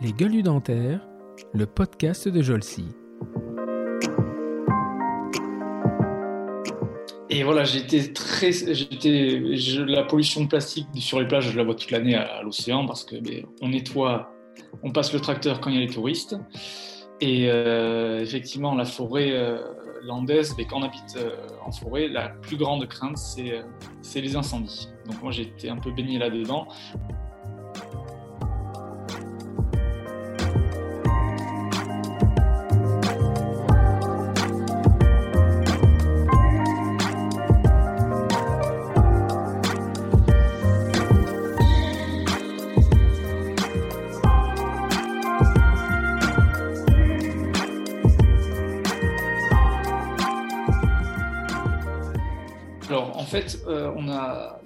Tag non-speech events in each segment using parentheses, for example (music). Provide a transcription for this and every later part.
Les gueules dentaires, le podcast de Jolcy. Et voilà, j'étais très, j'étais, la pollution plastique sur les plages, je la vois toute l'année à, l'océan parce que ben, on nettoie, on passe le tracteur quand il y a les touristes. Et euh, effectivement, la forêt euh, landaise, mais ben, quand on habite euh, en forêt, la plus grande crainte, c'est, les incendies. Donc moi, été un peu baigné là-dedans.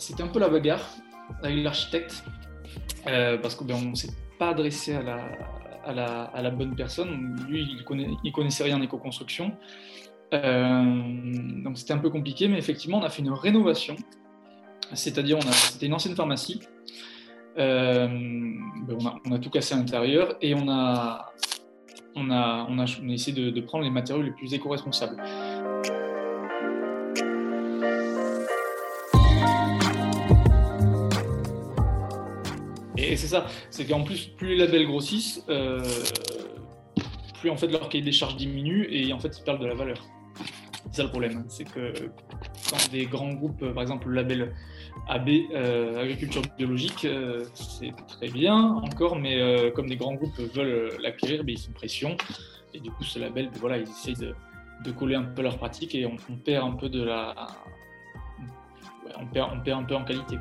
C'était un peu la bagarre avec l'architecte euh, parce qu'on ben, ne s'est pas adressé à la, bonne personne. Lui, il, il connaissait rien en éco-construction. Euh, donc c'était un peu compliqué, mais effectivement, on a fait une rénovation. C'est-à-dire, c'était une ancienne pharmacie. Ben, on, a, tout cassé à l'intérieur et on a, essayé de prendre les matériaux les plus éco-responsables. Et c'est ça, c'est qu'en plus, plus les labels grossissent, euh, plus en fait leur cahier des charges diminue et en fait ils perdent de la valeur. C'est ça le problème, c'est que quand des grands groupes, par exemple le label AB, euh, agriculture biologique, euh, c'est très bien encore, mais comme des grands groupes veulent l'acquérir, ben, ils sont pression et du coup ce label, ben, voilà, ils essayent de, coller un peu leur pratique et on, perd un peu de la, on, perd, on perd un peu en qualité.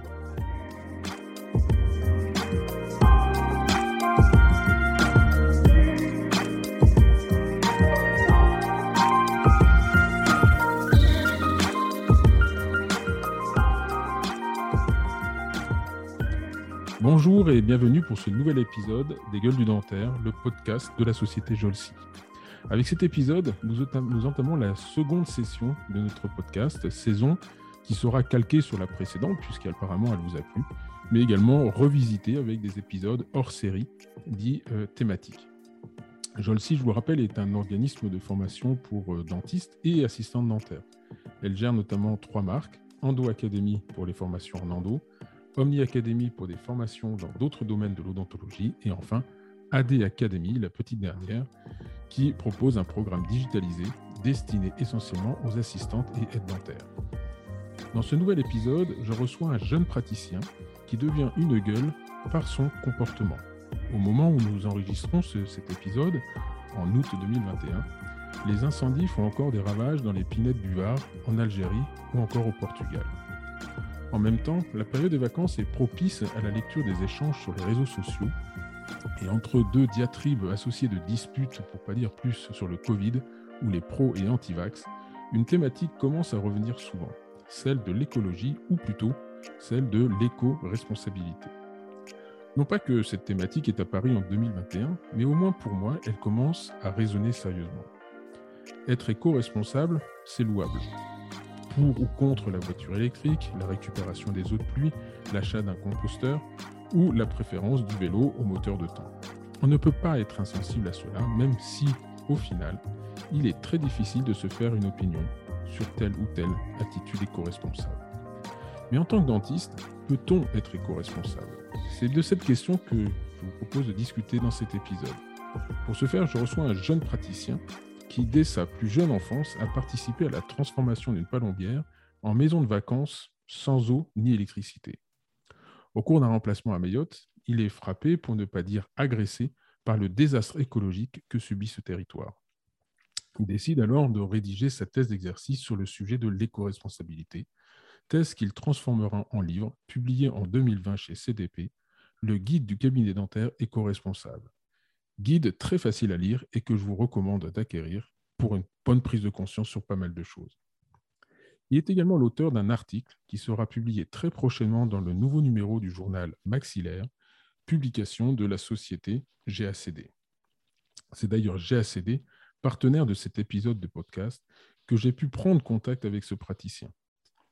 Bonjour et bienvenue pour ce nouvel épisode des Gueules du Dentaire, le podcast de la société Jolsi. Avec cet épisode, nous, entamons la seconde session de notre podcast, saison qui sera calquée sur la précédente, puisqu'apparemment elle vous a plu, mais également revisitée avec des épisodes hors série dits euh, thématiques. Jolsi, je vous rappelle, est un organisme de formation pour euh, dentistes et assistants dentaires. Elle gère notamment trois marques, Endo Academy pour les formations en endo, Omni Academy pour des formations dans d'autres domaines de l'odontologie, et enfin AD Academy, la petite dernière, qui propose un programme digitalisé destiné essentiellement aux assistantes et aides dentaires. Dans ce nouvel épisode, je reçois un jeune praticien qui devient une gueule par son comportement. Au moment où nous enregistrons cet épisode, en août 2021, les incendies font encore des ravages dans les pinettes du Var, en Algérie ou encore au Portugal. En même temps, la période des vacances est propice à la lecture des échanges sur les réseaux sociaux. Et entre deux diatribes associées de disputes, pour pas dire plus, sur le Covid ou les pros et anti-vax, une thématique commence à revenir souvent, celle de l'écologie ou plutôt celle de l'éco-responsabilité. Non pas que cette thématique est apparue en 2021, mais au moins pour moi, elle commence à résonner sérieusement. Être éco-responsable, c'est louable pour ou contre la voiture électrique, la récupération des eaux de pluie, l'achat d'un composteur ou la préférence du vélo au moteur de temps. On ne peut pas être insensible à cela, même si, au final, il est très difficile de se faire une opinion sur telle ou telle attitude éco-responsable. Mais en tant que dentiste, peut-on être éco-responsable? C'est de cette question que je vous propose de discuter dans cet épisode. Pour ce faire, je reçois un jeune praticien qui, dès sa plus jeune enfance, a participé à la transformation d'une palombière en maison de vacances sans eau ni électricité. Au cours d'un remplacement à Mayotte, il est frappé, pour ne pas dire agressé, par le désastre écologique que subit ce territoire. Il décide alors de rédiger sa thèse d'exercice sur le sujet de l'éco-responsabilité, thèse qu'il transformera en livre, publié en 2020 chez CDP, le guide du cabinet dentaire éco-responsable. Guide très facile à lire et que je vous recommande d'acquérir pour une bonne prise de conscience sur pas mal de choses. Il est également l'auteur d'un article qui sera publié très prochainement dans le nouveau numéro du journal Maxillaire, publication de la société GACD. C'est d'ailleurs GACD, partenaire de cet épisode de podcast, que j'ai pu prendre contact avec ce praticien.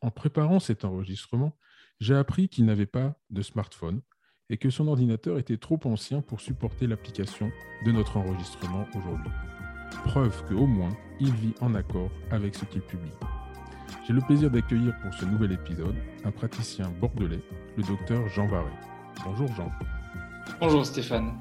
En préparant cet enregistrement, j'ai appris qu'il n'avait pas de smartphone et que son ordinateur était trop ancien pour supporter l'application de notre enregistrement aujourd'hui. Preuve qu'au moins, il vit en accord avec ce qu'il publie. J'ai le plaisir d'accueillir pour ce nouvel épisode un praticien bordelais, le docteur Jean Barré. Bonjour Jean. Bonjour Stéphane.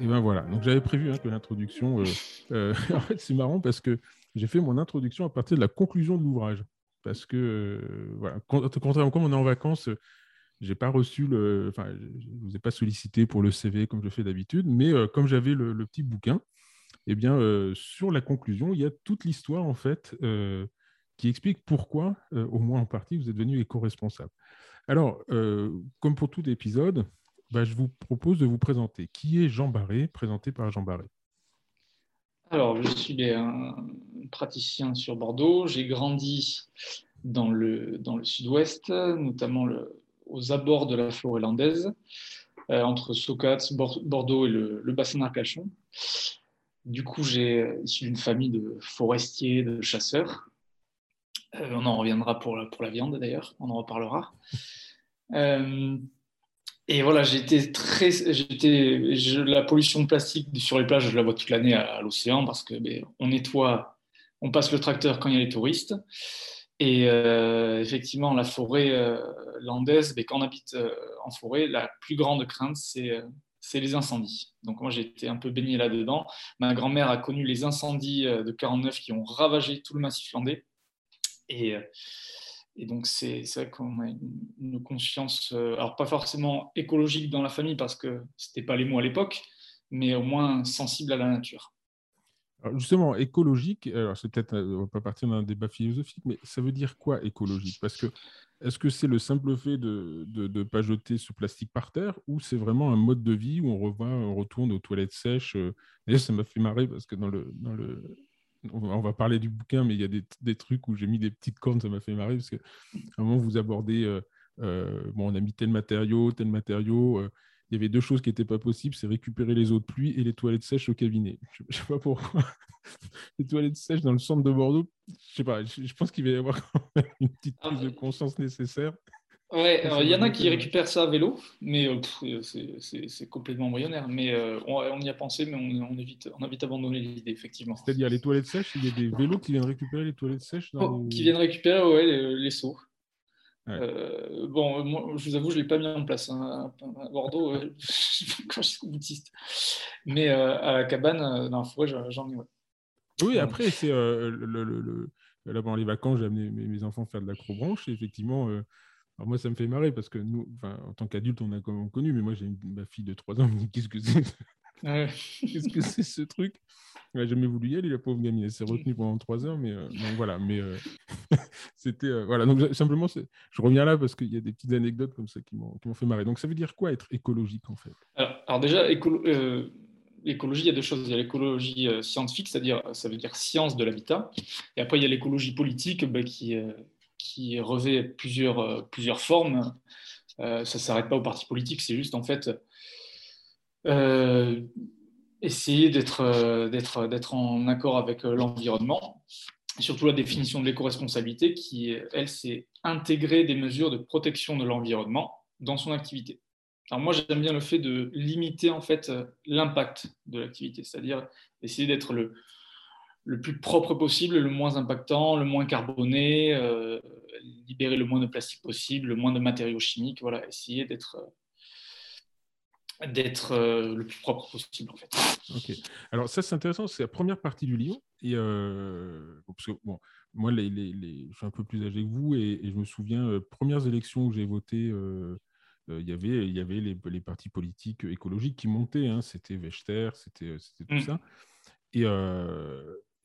Et ben voilà, donc j'avais prévu hein, que l'introduction. Euh, euh, (laughs) en fait, c'est marrant parce que j'ai fait mon introduction à partir de la conclusion de l'ouvrage. Parce que, euh, voilà, contrairement quand on est en vacances, j'ai pas reçu le. Enfin, je vous ai pas sollicité pour le CV comme je fais d'habitude, mais comme j'avais le, petit bouquin, eh bien, sur la conclusion, il y a toute l'histoire, en fait, qui explique pourquoi, au moins en partie, vous êtes devenu éco-responsable. Alors, comme pour tout épisode, bah, je vous propose de vous présenter. Qui est Jean Barré, présenté par Jean Barré? Alors, je suis un praticien sur Bordeaux. J'ai grandi dans le, dans le sud-ouest, notamment le, aux abords de la forêt landaise, euh, entre Socats, Bordeaux et le, bassin d'Arcachon. Du coup, j'ai issu d'une famille de forestiers, de chasseurs. Euh, on en reviendra pour la, pour la viande d'ailleurs, on en reparlera. Euh, et voilà, j'étais très, j'étais, la pollution plastique sur les plages, je la vois toute l'année à, l'océan parce que ben, on nettoie, on passe le tracteur quand il y a les touristes. Et euh, effectivement, la forêt euh, landaise, ben, quand on habite euh, en forêt, la plus grande crainte, c'est les incendies. Donc moi, j'ai été un peu baigné là-dedans. Ma grand-mère a connu les incendies de 49 qui ont ravagé tout le massif landais. Et, donc, c'est vrai qu'on a une, conscience, euh, alors pas forcément écologique dans la famille parce que ce n'était pas les mots à l'époque, mais au moins sensible à la nature. Justement, écologique, alors c'est peut-être, euh, on va pas partir d'un débat philosophique, mais ça veut dire quoi écologique? Parce que est-ce que c'est le simple fait de ne pas jeter ce plastique par terre ou c'est vraiment un mode de vie où on, revient, on retourne aux toilettes sèches euh, D'ailleurs, ça m'a fait marrer parce que dans le, dans le, on va parler du bouquin, mais il y a des, trucs où j'ai mis des petites cornes, ça m'a fait marrer, parce qu'à un moment, vous abordez, euh, bon, on a mis tel matériau, tel matériau. Il y avait deux choses qui n'étaient pas possibles, c'est récupérer les eaux de pluie et les toilettes sèches au cabinet. Je ne sais pas pourquoi. (laughs) les toilettes sèches dans le centre de Bordeaux, je sais pas, je, pense qu'il va y avoir une petite prise de conscience nécessaire. Ouais, il y en a qui récupèrent ça à vélo, mais euh, euh, c'est complètement embryonnaire. Mais euh, on, y a pensé, mais on, évite, on a vite abandonné l'idée, effectivement. C'est-à-dire les toilettes sèches, il y a des vélos qui viennent récupérer les toilettes sèches oh, Qui viennent récupérer ouais, les, seaux. Bon, moi, je vous avoue, je ne l'ai pas mis en place hein, à Bordeaux (laughs) quand je suis boutiste. Mais à la cabane, dans la forêt, j'en ai. Oui, après, c'est le, le, là pendant les vacances, j'ai amené mes, enfants faire de l'acrobranche. Et effectivement, alors moi, ça me fait marrer parce que nous, en tant qu'adulte, on a quand même connu, mais moi, j'ai ma fille de 3 ans, me (laughs) dit Qu'est-ce que c'est? (laughs) Qu'est-ce que c'est ce truc? Elle n'a jamais voulu y aller, la pauvre gamine. Elle s'est retenue pendant 3 heures, mais euh, voilà. Mais euh, (laughs) c'était. Euh, voilà, donc simplement, je reviens là parce qu'il y a des petites anecdotes comme ça qui m'ont fait marrer. Donc, ça veut dire quoi être écologique, en fait? Alors, déjà, l'écologie, il y a deux choses. Il y a l'écologie scientifique, c'est-à-dire, ça veut dire science de l'habitat. Et après, il y a l'écologie politique bah, qui qui revêt plusieurs, euh, plusieurs formes. Euh, ça ne s'arrête pas au parti politique, c'est juste en fait euh, essayer d'être, d'être, d'être en accord avec l'environnement. Surtout la définition de l'éco-responsabilité qui, elle, c'est intégrer des mesures de protection de l'environnement dans son activité. Alors moi, j'aime bien le fait de limiter en fait l'impact de l'activité, c'est-à-dire essayer d'être le, le plus propre possible, le moins impactant, le moins carboné, euh, libérer le moins de plastique possible, le moins de matériaux chimiques, voilà, essayer d'être euh, d'être euh, le plus propre possible en fait. Ok. Alors ça c'est intéressant, c'est la première partie du livre. Et parce que bon, moi les, les, je suis un peu plus âgé que vous et, je me souviens premières élections où j'ai voté. il y avait, il y avait les, les partis politiques écologiques qui montaient, hein. c'était Vechter, c'était tout mm. ça. Et,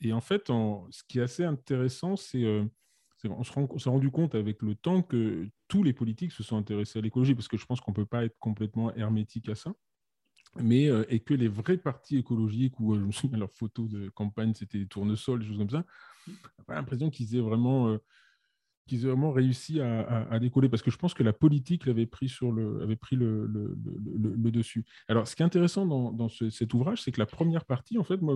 et en fait, ce qui est assez intéressant, c'est euh, qu'on s'est rendu compte avec le temps que tous les politiques se sont intéressés à l'écologie, parce que je pense qu'on ne peut pas être complètement hermétique à ça. Mais, euh, et que les vrais partis écologiques, où euh, je me souviens leurs photos de campagne, c'était des tournesols, des choses comme ça, j'ai l'impression qu'ils aient vraiment qu'ils aient vraiment réussi à, décoller parce que je pense que la politique l'avait pris sur le avait pris le, dessus. Alors, ce qui est intéressant dans, cet ouvrage, c'est que la première partie, en fait, moi,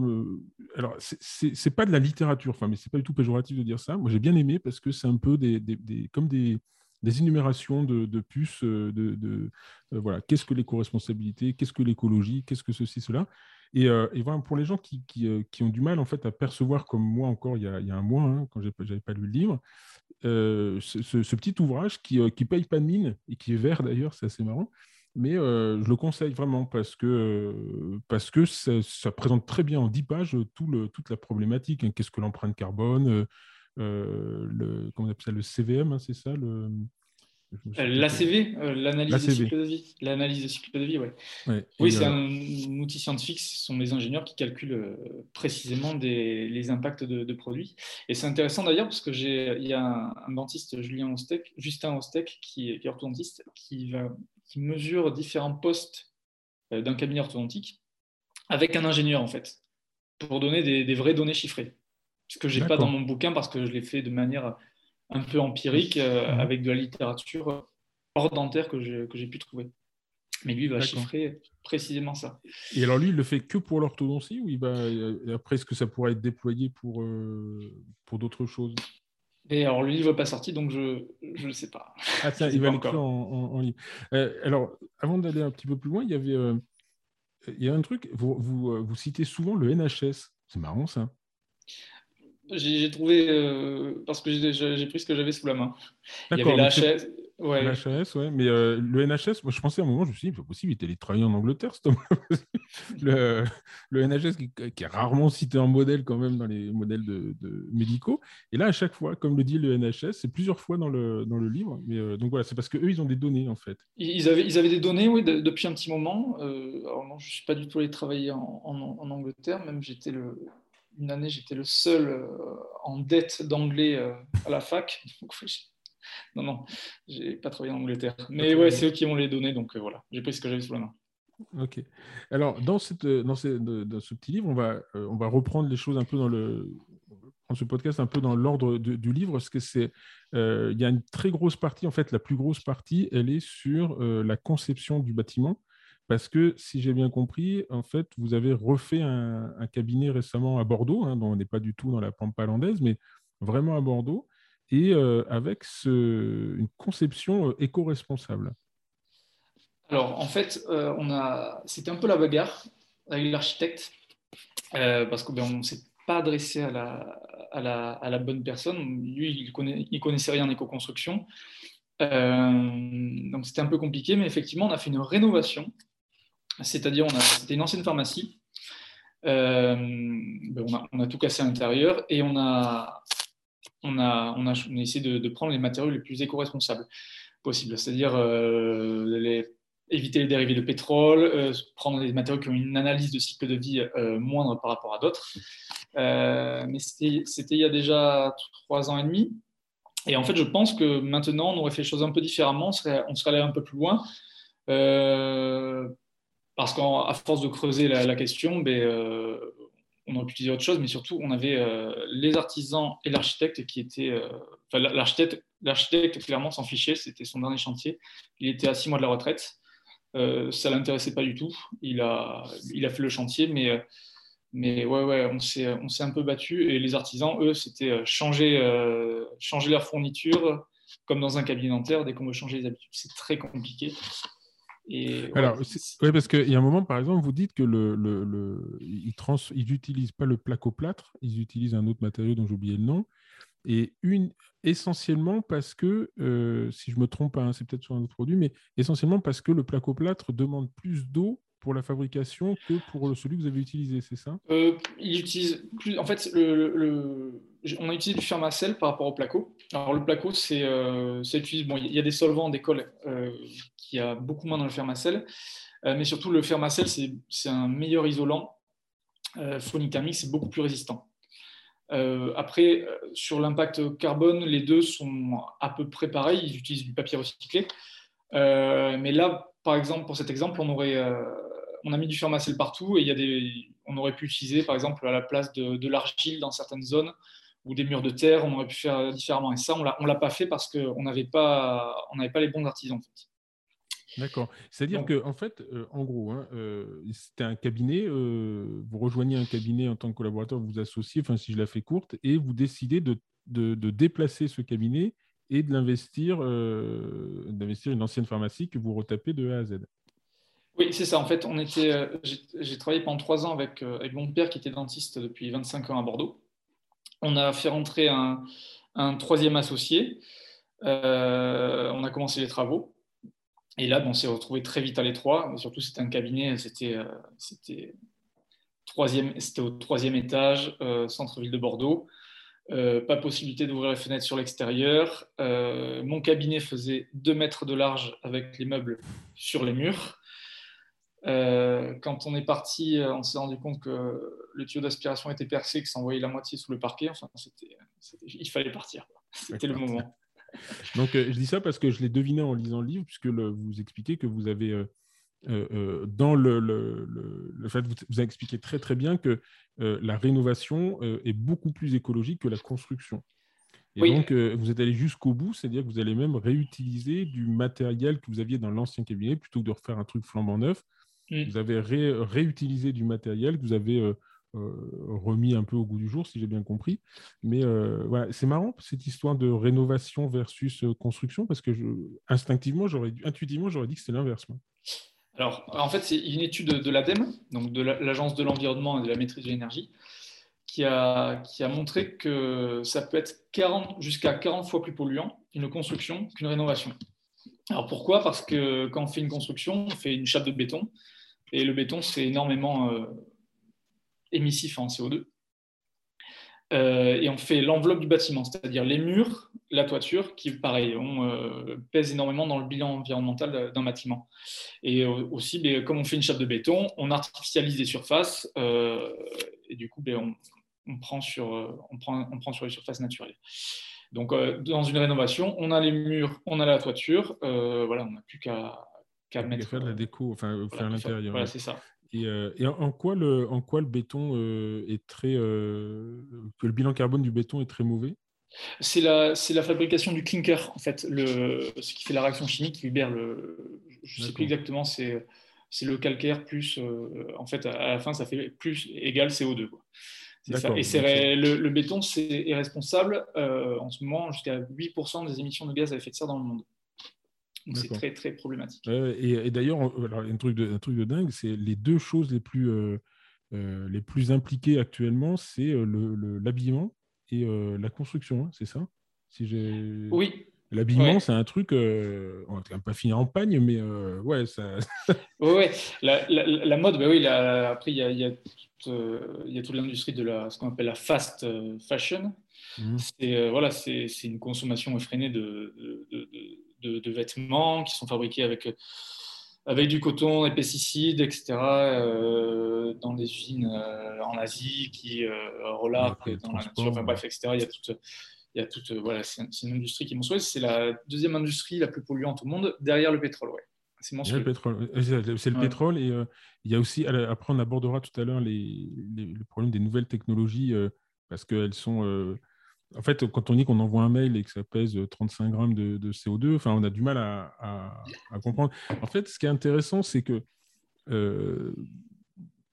alors c'est pas de la littérature, enfin, mais c'est pas du tout péjoratif de dire ça. Moi, j'ai bien aimé parce que c'est un peu des, des, comme des, des énumérations de, puces, de, voilà, qu'est-ce que l'éco-responsabilité, qu'est-ce que l'écologie, qu'est-ce que ceci, cela? Et, voilà, pour les gens qui, qui, ont du mal en fait à percevoir, comme moi encore il y a, il y a un mois, hein, quand je n'avais pas lu le livre, ce, petit ouvrage qui ne paye pas de mine et qui est vert d'ailleurs, c'est assez marrant, mais je le conseille vraiment parce que, parce que ça, présente très bien en 10 pages tout le, toute la problématique. Hein. Qu'est-ce que l'empreinte carbone le, comment on appelle ça, le CVM, hein, c'est ça L'ACV, l'analyse de cycle de vie. L'analyse de cycle de vie, ouais. oui, c'est un, outil scientifique. Ce sont les ingénieurs qui calculent précisément des, les impacts de, produits. Et c'est intéressant d'ailleurs parce que j'ai, il y a un, dentiste, Julien Ostek, Justin Ostek, qui est, orthodontiste, qui va qui mesure différents postes euh, d'un cabinet orthodontique avec un ingénieur, en fait, pour donner des, vraies données chiffrées. Ce que je n'ai pas dans mon bouquin parce que je l'ai fait de manière un peu empirique euh, mhm. avec de la littérature hors dentaire que j'ai pu trouver. Mais lui, il va chiffrer précisément ça. Et alors, lui, il le fait que pour l'orthodontie ou il va, euh, après, est-ce que ça pourrait être déployé pour, pour d'autres choses? Et alors, le livre n'est pas sorti, donc je ne sais pas. Ah (laughs) tiens, il va l'écrire en, en, livre. Euh, alors, avant d'aller un petit peu plus loin, il y avait euh, il y a un truc, vous, vous, euh, vous, citez souvent le NHS. C'est marrant ça. J'ai trouvé, parce que j'ai pris ce que j'avais sous la main. Il y avait Ouais. NHS, ouais. Mais euh, le NHS, moi, je pensais à un moment, je me suis dit, c'est possible, il est allé travailler en Angleterre, (laughs) le, le NHS qui, est rarement cité en modèle quand même dans les modèles de, médicaux. Et là, à chaque fois, comme le dit le NHS, c'est plusieurs fois dans le, dans le livre. Mais, euh, donc voilà, c'est parce qu'eux, ils ont des données, en fait. Ils avaient, ils avaient des données, oui, depuis un petit moment. Euh, alors non, je ne suis pas du tout allé travailler en, en, Angleterre, même j'étais le, une année, j'étais le seul en dette d'anglais à la fac. (laughs) Donc, non, non, j'ai pas travaillé en Angleterre. Mais ouais, c'est eux qui m'ont les données, donc euh, voilà, j'ai pris ce que j'avais sous la main. Ok. Alors, dans, cette, dans, ce, dans, ce petit livre, on va, euh, on va reprendre les choses un peu dans le. Dans ce podcast, un peu dans l'ordre du livre, parce que c'est. Euh, il y a une très grosse partie, en fait, la plus grosse partie, elle est sur la conception du bâtiment. Parce que, si j'ai bien compris, en fait, vous avez refait un, cabinet récemment à Bordeaux, hein, dont on n'est pas du tout dans la pampa landaise, mais vraiment à Bordeaux et euh, avec une conception euh, éco-responsable Alors, en fait, euh, c'était un peu la bagarre avec l'architecte, parce qu'on ben, ne s'est pas adressé à la, bonne personne. Lui, il ne connaissait rien en éco-construction. donc, c'était un peu compliqué, mais effectivement, on a fait une rénovation. C'est-à-dire, c'était une ancienne pharmacie. Ben, on, a, tout cassé à l'intérieur et on a, on a, on a, essayé de, prendre les matériaux les plus éco-responsables possibles, c'est-à-dire euh, éviter les dérivés de pétrole, euh, prendre des matériaux qui ont une analyse de cycle de vie euh, moindre par rapport à d'autres. mais c'était il y a déjà trois ans et demi. Et en fait, je pense que maintenant, on aurait fait les choses un peu différemment, on serait allé un peu plus loin. Parce qu'à force de creuser la, question, ben, on aurait pu utiliser autre chose, mais surtout, on avait euh, les artisans et l'architecte qui étaient. Euh, l'architecte, l'architecte, clairement, s'en fichait, c'était son dernier chantier. Il était à six mois de la retraite. Euh, ça ne l'intéressait pas du tout. Il a, fait le chantier, mais, ouais, ouais, on s'est, on s'est un peu battu. Et les artisans, eux, c'était changer, changer leur fourniture, comme dans un cabinet dentaire. Dès qu'on veut changer les habitudes, c'est très compliqué. Alors, ouais, parce qu'il y a un moment, par exemple, vous dites que le, le, le ils n'utilisent pas le placo-plâtre, ils utilisent un autre matériau dont j'ai oublié le nom. Et une, essentiellement parce que, euh, si je me trompe hein, c'est peut-être sur un autre produit, mais essentiellement parce que le placo-plâtre demande plus d'eau pour la fabrication que pour celui que vous avez utilisé, c'est ça? Euh, Il plus. En fait, on a utilisé du fermacell par rapport au placo. Alors le placo, c'est euh, bon, il y a des solvants d'école euh, qui a beaucoup moins dans le fermacell, euh, mais surtout le fermacell, c'est un meilleur isolant euh, phonique c'est beaucoup plus résistant. après, sur l'impact carbone, les deux sont à peu près pareils. Ils utilisent du papier recyclé. mais là, par exemple, pour cet exemple, on aurait on a mis du fermacell partout et il y a des, on aurait pu utiliser, par exemple, à la place de, l'argile dans certaines zones ou des murs de terre, on aurait pu faire différemment. Et ça, on ne l'a pas fait parce qu'on n'avait pas, on pas les bons artisans. En fait. D'accord. C'est-à-dire que, en fait, euh, en gros, hein, euh, c'était un cabinet, euh, vous rejoignez un cabinet en tant que collaborateur, vous vous associez, enfin, si je la fais courte, et vous décidez de, de, déplacer ce cabinet et de l'investir, d'investir une ancienne pharmacie que vous retapez de A à Z. Oui, c'est ça. En fait, on était, j'ai travaillé pendant trois ans avec, avec mon père qui était dentiste depuis 25 ans à Bordeaux. On a fait rentrer un, troisième associé. on a commencé les travaux. Et là, on s'est retrouvé très vite à l'étroit. Surtout, c'était un cabinet, c'était euh, c'était au troisième étage, euh, centre-ville de Bordeaux. Euh, pas possibilité d'ouvrir les fenêtres sur l'extérieur. mon cabinet faisait 2 mètres de large avec les meubles sur les murs. Quand on est parti, on s'est rendu compte que le tuyau d'aspiration était percé, que ça envoyait la moitié sous le parquet. Enfin, il fallait partir. C'était le moment. (laughs) Donc, euh, je dis ça parce que je l'ai deviné en lisant le livre, puisque vous expliquez que vous avez, euh, euh, dans le, le, fait, vous, vous, avez expliqué très très bien que la rénovation est beaucoup plus écologique que la construction. Et donc, vous êtes allé jusqu'au bout, c'est-à-dire que vous allez même réutiliser du matériel que vous aviez dans l'ancien cabinet plutôt que de refaire un truc flambant neuf. Mmh. Vous avez réutilisé du matériel que vous avez euh, remis un peu au goût du jour, si j'ai bien compris. Mais euh, voilà, c'est marrant cette histoire de rénovation versus euh, construction, parce que je, instinctivement, j'aurais, intuitivement, j'aurais dit que c'était l'inverse. Alors, en fait, c'est une étude de l'ADEME, donc de l'Agence de l'environnement et de la maîtrise de l'énergie, qui a, qui a montré que ça peut être 40, jusqu'à 40 fois plus polluant une construction qu'une rénovation. Alors pourquoi? Parce que quand on fait une construction, on fait une chape de béton, et le béton, c'est énormément émissif en CO2. Euh, et on fait l'enveloppe du bâtiment, c'est-à-dire les murs, la toiture, qui, pareil, on, euh, pèse énormément dans le bilan environnemental d'un bâtiment. Et aussi, ben, comme on fait une chape de béton, on artificialise les surfaces, euh, et du coup, ben, on prend sur les surfaces naturelles. Donc, dans une rénovation, on a les murs, on a la toiture, voilà, on n'a plus qu'à mettre. Faire de la déco, enfin, faire l'intérieur. Voilà, c'est ça. Euh, et, en, quoi le, en quoi le béton euh, est très. Euh, que le bilan carbone du béton est très mauvais? C'est la, la, fabrication du clinker, en fait, le, ce qui fait la réaction chimique qui libère le. Je ne sais plus exactement, c'est le calcaire plus. en fait, à la fin, ça fait plus égal CO2. Ça. Et c'est le, le, béton est, est responsable en ce moment jusqu'à 8% des émissions de gaz à effet de serre dans le monde c'est très, très problématique. et, d'ailleurs, un truc, de, un truc de dingue, c'est les deux choses les plus, euh, euh, les plus impliquées actuellement, c'est euh, l'habillement et la construction, hein, c'est ça? Si Oui. L'habillement, c'est un truc, on va pas finir en pagne, mais ouais, ça. (laughs) ouais, la, la, mode, bah oui, après, il y a, y, toute l'industrie de la, ce qu'on appelle la fast fashion. Mmh. C'est voilà, c'est une consommation effrénée de, de de, vêtements qui sont fabriqués avec, avec du coton, des pesticides, etc., euh, dans des usines euh, en Asie qui euh, relarquent dans la nature, enfin, bref, etc. Il y a toute, il y a toute voilà, c'est une industrie qui est monstrueuse. C'est la deuxième industrie la plus polluante au monde, derrière le pétrole. Ouais. C'est le pétrole. C'est le pétrole. Et il y a aussi, après, on abordera tout à l'heure les, les, le problème des nouvelles technologies parce qu'elles sont en fait, quand on dit qu'on envoie un mail et que ça pèse 35 grammes de, CO2, enfin, on a du mal à, comprendre. En fait, ce qui est intéressant, c'est que euh,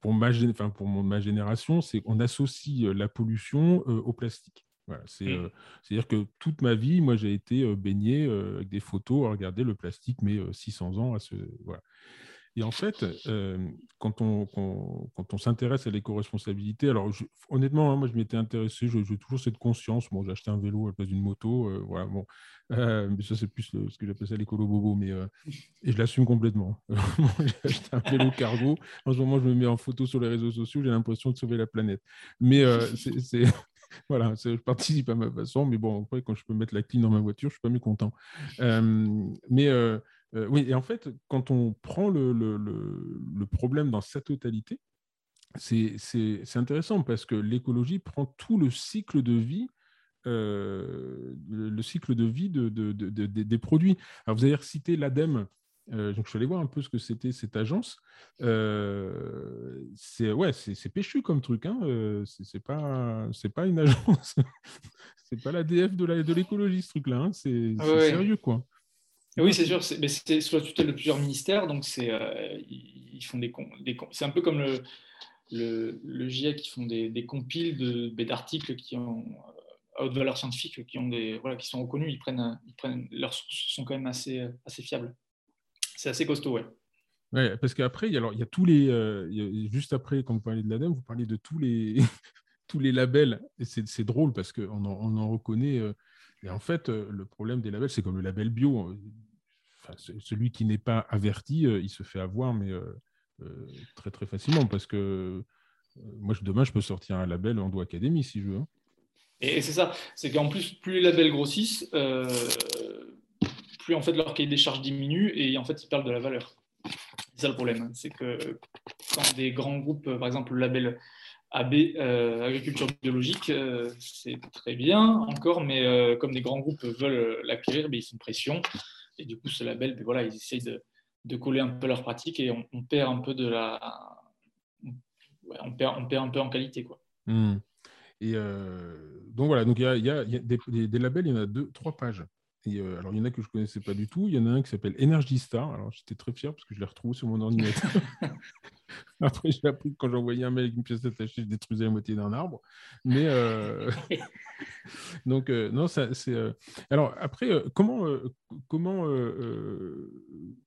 pour, ma, enfin, pour ma génération, c'est qu'on associe euh, la pollution euh, au plastique. Voilà, C'est-à-dire que toute ma vie, moi, j'ai été baigné avec des photos à regarder le plastique, mais 600 ans à ce. Voilà. Et en fait, euh, quand on, quand, on s'intéresse à l'éco-responsabilité, alors honnêtement, hein, moi je m'étais intéressé, j'ai toujours cette conscience. Bon, j'ai acheté un vélo à la place d'une moto, euh, voilà, bon, euh, mais ça c'est plus ce que j'appelle ça l'écolo bobo, mais et je l'assume complètement. (laughs) j'ai acheté un vélo cargo. En ce moment, je me mets en photo sur les réseaux sociaux, j'ai l'impression de sauver la planète. Mais c'est (laughs) voilà, je participe à ma façon, mais bon, après, quand je peux mettre la clim dans ma voiture, je suis pas mécontent. mais euh, oui, et en fait, quand on prend le, le, problème dans sa totalité, c'est intéressant parce que l'écologie prend tout le cycle de vie, euh, le, cycle de vie de, de, des produits. Alors, vous avez cité l'ADEME. Euh, donc, je suis allé voir un peu ce que c'était cette agence. c'est ouais, c'est péchu comme truc. Hein. c'est pas, c'est pas une agence. (laughs) c'est pas l'ADF de l'écologie, ce truc-là. Hein. C'est ah sérieux, quoi. Oui, c'est sûr. C'est sous la tutelle de plusieurs ministères, donc c'est euh, ils font des, des c'est un peu comme le, le, le GIEC qui font des, des compiles d'articles qui ont à haute valeur scientifique qui, ont des, voilà, qui sont reconnus, ils prennent, ils prennent, leurs sources sont quand même assez, assez fiables. C'est assez costaud, ouais. Ouais, parce qu'après, il y, a, y a tous les. juste après, quand vous parlez de l'ADEME, vous parlez de tous les, (laughs) tous les labels. Et c'est drôle parce qu'on en, on en reconnaît. et en fait, le problème des labels, c'est comme le label bio. Enfin, celui qui n'est pas averti, il se fait avoir, mais très très facilement parce que moi, demain, je peux sortir un label Endo Academy si je veux. Et, c'est ça, c'est qu'en plus, plus les labels grossissent, euh, plus en fait leur cahier des charges diminue et en fait ils perdent de la valeur. C'est ça le problème, hein. c'est que quand des grands groupes, par exemple le label AB euh, agriculture biologique, euh, c'est très bien encore, mais comme des grands groupes veulent l'acquérir, ben, ils sont pression et du coup ce label, ben, ils essayent de, coller un peu leur pratique et on perd un peu de la on, perd, un peu en qualité. Quoi. Hmm. Euh, donc voilà, il y a, des, labels, il y en a deux, trois pages. Et euh, alors il y en a que je ne connaissais pas du tout. Il y en a un qui s'appelle Energy Star. Alors j'étais très fier parce que je l'ai retrouvé sur mon ordinateur. (laughs) (laughs) Après, j'ai appris que quand j'envoyais un mail avec une pièce attachée, je détruisais la moitié d'un arbre. Mais euh, (laughs) donc, euh, non, ça, c'est. Alors, après, comment, comment,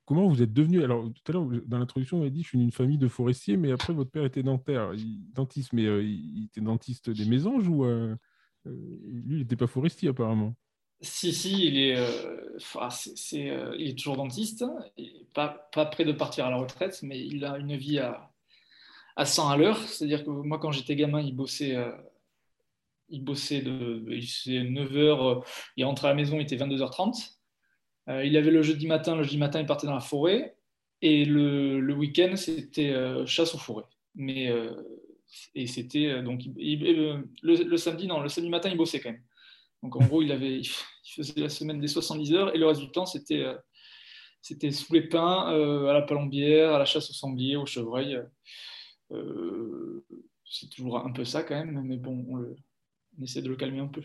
comment vous êtes devenu. Alors, tout à l'heure, dans l'introduction, vous avez dit je suis une famille de forestiers, mais après, votre père était dentaire, dentiste, mais il était dentiste des mésanges ou lui, il n'était pas forestier apparemment? Si, si, il est, il est toujours dentiste, pas, pas près de partir à la retraite, mais il a une vie à, à 100 à l'heure. C'est-à-dire que moi, quand j'étais gamin, il bossait, euh, de 9h, euh, il rentrait à la maison, il était 22h30. Euh, il avait le jeudi matin, le jeudi matin, il partait dans la forêt. Et le, week-end, c'était chasse aux forêts. Mais, et c'était donc le, samedi, non, le samedi matin, il bossait quand même. Donc en gros, il, avait, il faisait la semaine des 70 heures et le reste du temps, c'était sous les pins, à la palombière, à la chasse au sanglier, au chevreuil. Euh, c'est toujours un peu ça quand même, mais bon, on, essaie de le calmer un peu.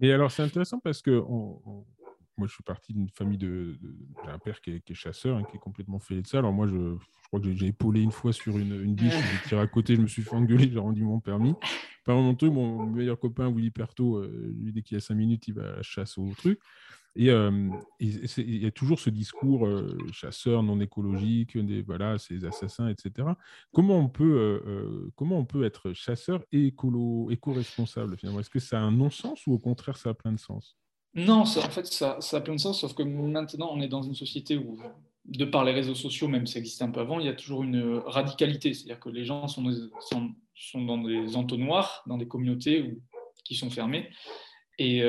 Et alors, c'est intéressant parce que moi, je suis parti d'une famille de. J'ai un père qui est, chasseur, hein, qui est complètement fait de ça. Alors, moi, je, crois que j'ai épaulé une fois sur une, biche, j'ai tiré à côté, je me suis fait engueuler, j'ai rendu mon permis. Pas mon truc, mon meilleur copain, Willy Perto, euh, lui, dès qu'il y a cinq minutes, il va à la chasse au truc. Et il y a toujours ce discours chasseur non écologique, des, voilà, ces assassins, etc. Comment on peut, comment on peut être chasseur et éco-responsable finalement? Est-ce que ça a un non-sens ou au contraire ça a plein de sens? Non, en fait ça, ça, a plein de sens, sauf que maintenant on est dans une société où, de par les réseaux sociaux, même si ça existait un peu avant, il y a toujours une radicalité. C'est-à-dire que les gens sont, dans des entonnoirs, dans des communautés qui sont fermées. Et,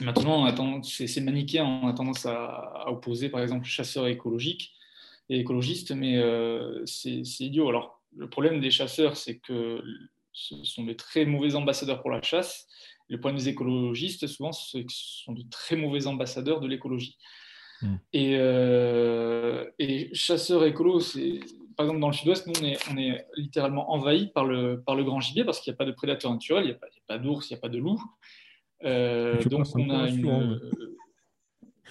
Maintenant, c'est manichéen, on a tendance à, opposer par exemple chasseurs écologiques et écologistes, mais euh, c'est idiot. Alors, le problème des chasseurs, c'est que ce sont des très mauvais ambassadeurs pour la chasse. Le problème des écologistes, souvent, c'est que ce sont de très mauvais ambassadeurs de l'écologie. Hmm. Et, euh, et, chasseurs écolos, c'est par exemple dans le sud-ouest, nous on est, on est, littéralement envahi par le, par le grand gibier parce qu'il n'y a pas de prédateurs naturels, il n'y a pas, d'ours, il n'y a pas de loups. Euh, donc on a une. Hein,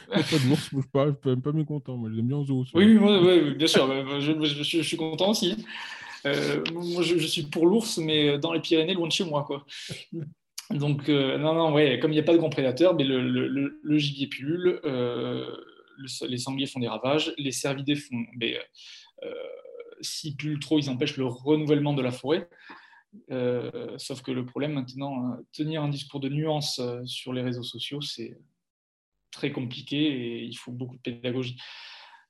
pas de bourse, je suis pas, pas, pas mécontent. Moi, j'aime bien aux zoo. Oui, bien sûr. je, je, suis content aussi. Euh, moi, je, suis pour l'ours, mais dans les Pyrénées, loin de chez moi, quoi. Donc, euh, non, non, ouais, comme il n'y a pas de grands prédateurs, mais le, le, le gibier pullule, les sangliers font des ravages, les cervidés font. Mais, S'ils pullulent trop, ils empêchent le renouvellement de la forêt. Euh, sauf que le problème maintenant, euh, tenir un discours de nuance euh, sur les réseaux sociaux, c'est très compliqué et il faut beaucoup de pédagogie.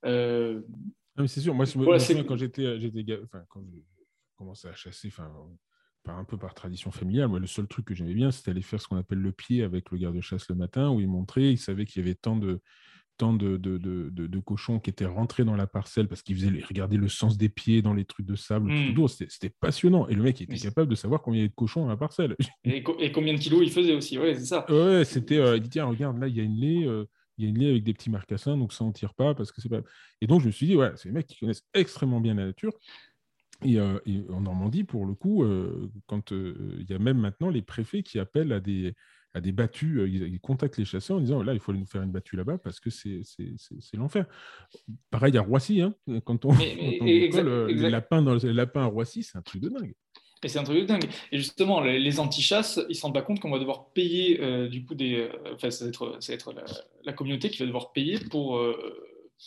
c'est sûr, moi, je me, souviens quand j'étais, enfin, quand j'ai commencé à chasser, enfin, par, un peu par tradition familiale, moi, le seul truc que j'aimais bien, c'était aller faire ce qu'on appelle le pied avec le garde-chasse le matin, où il montrait, il savait qu'il y avait tant de, de, de, de, cochons qui étaient rentrés dans la parcelle parce qu'ils faisaient regarder le sens des pieds dans les trucs de sable. Mmh. C'était passionnant. Et le mec était capable de savoir combien il y avait de cochons dans la parcelle. (laughs) Et, combien de kilos il faisait aussi. Ouais, c'est ça. Ouais, c'était. Euh, il dit tiens, regarde, là, il y a une lait. Euh, il y a une lait avec des petits marcassins, donc ça n'en tire pas parce que c'est pas. Et donc je me suis dit, ouais, c'est des mecs qui connaissent extrêmement bien la nature. Et, euh, et en Normandie, pour le coup, quand il y a même maintenant les préfets qui appellent à des, à des battues, euh, ils, contactent les chasseurs en disant là, il faut aller nous faire une battue là-bas parce que c'est l'enfer. Pareil à Roissy, hein, quand on, (laughs) euh, les, lapins dans, les lapins à Roissy, c'est un truc de dingue. Et c'est un truc de dingue. Et justement, les, les anti-chasses, ils ne se rendent pas compte qu'on va devoir payer, euh, du coup, des. euh, Enfin, ça va être, ça va être la, la communauté qui va devoir payer pour, euh,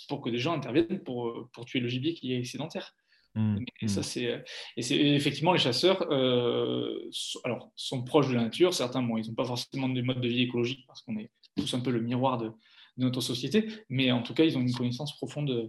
pour que des gens interviennent pour, euh, pour tuer le gibier qui est sédentaire. Mmh, Et mmh. ça, c'est. Et c'est effectivement, les chasseurs euh, sont, alors, sont proches de la nature. Certains, bon, ils n'ont pas forcément des modes de vie écologiques parce qu'on est tous un peu le miroir de, de notre société. Mais en tout cas, ils ont une connaissance profonde. euh,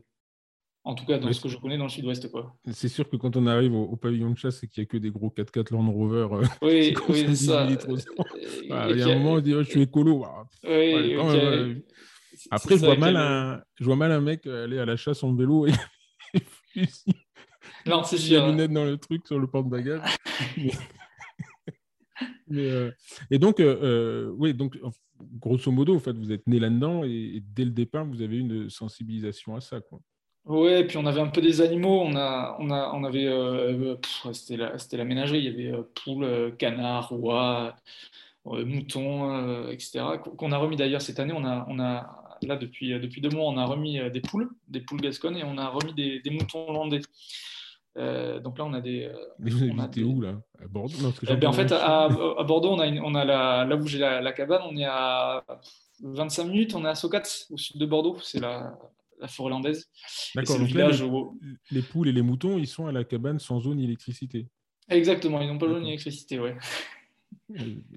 En tout cas, dans Oui. ce que je connais dans le sud-ouest. Quoi. C'est sûr que quand on arrive au, au pavillon de chasse et qu'il n'y a que des gros 4x4 Land Rover, euh, (laughs) Oui, oui, ça c'est bah, il y a un moment, on dit oh, je suis écolo. Ah, Oui, ouais, quand Après, je vois, mal un, je vois mal un mec aller à la chasse en vélo et (laughs) fusil, (laughs) Non, c'est sûr. à lunettes dans le truc sur le porte-bagages. (laughs) mais, (laughs) mais, euh, et donc, euh, euh, oui, donc, grosso modo, en fait, vous êtes né là-dedans et, et dès le départ, vous avez une sensibilisation à ça. Quoi. Ouais, puis on avait un peu des animaux. On, a, on, a, on avait. euh, c'était la, c'était la ménagerie. Il y avait poules, canards, oies, euh, moutons, etc. Qu'on a remis d'ailleurs cette année. On a, on a, là, depuis, depuis deux mois, on a remis des poules, des poules gasconnes, et on a remis des, des moutons hollandais. Euh, donc là, on a des. euh, Mais vous habitez des- où, là? À Bordeaux? Non, Eh ben, en fait, à, Bordeaux, on a, une- on a la, là où j'ai la, la cabane, on est à 25 minutes, on est à Socats, au sud de Bordeaux, c'est la, la forêt landaise. D'accord, c'est le donc là, les, où... les poules et les moutons, ils sont à la cabane sans zone électricité. Exactement, ils n'ont pas besoin D'accord. d'électricité, ouais.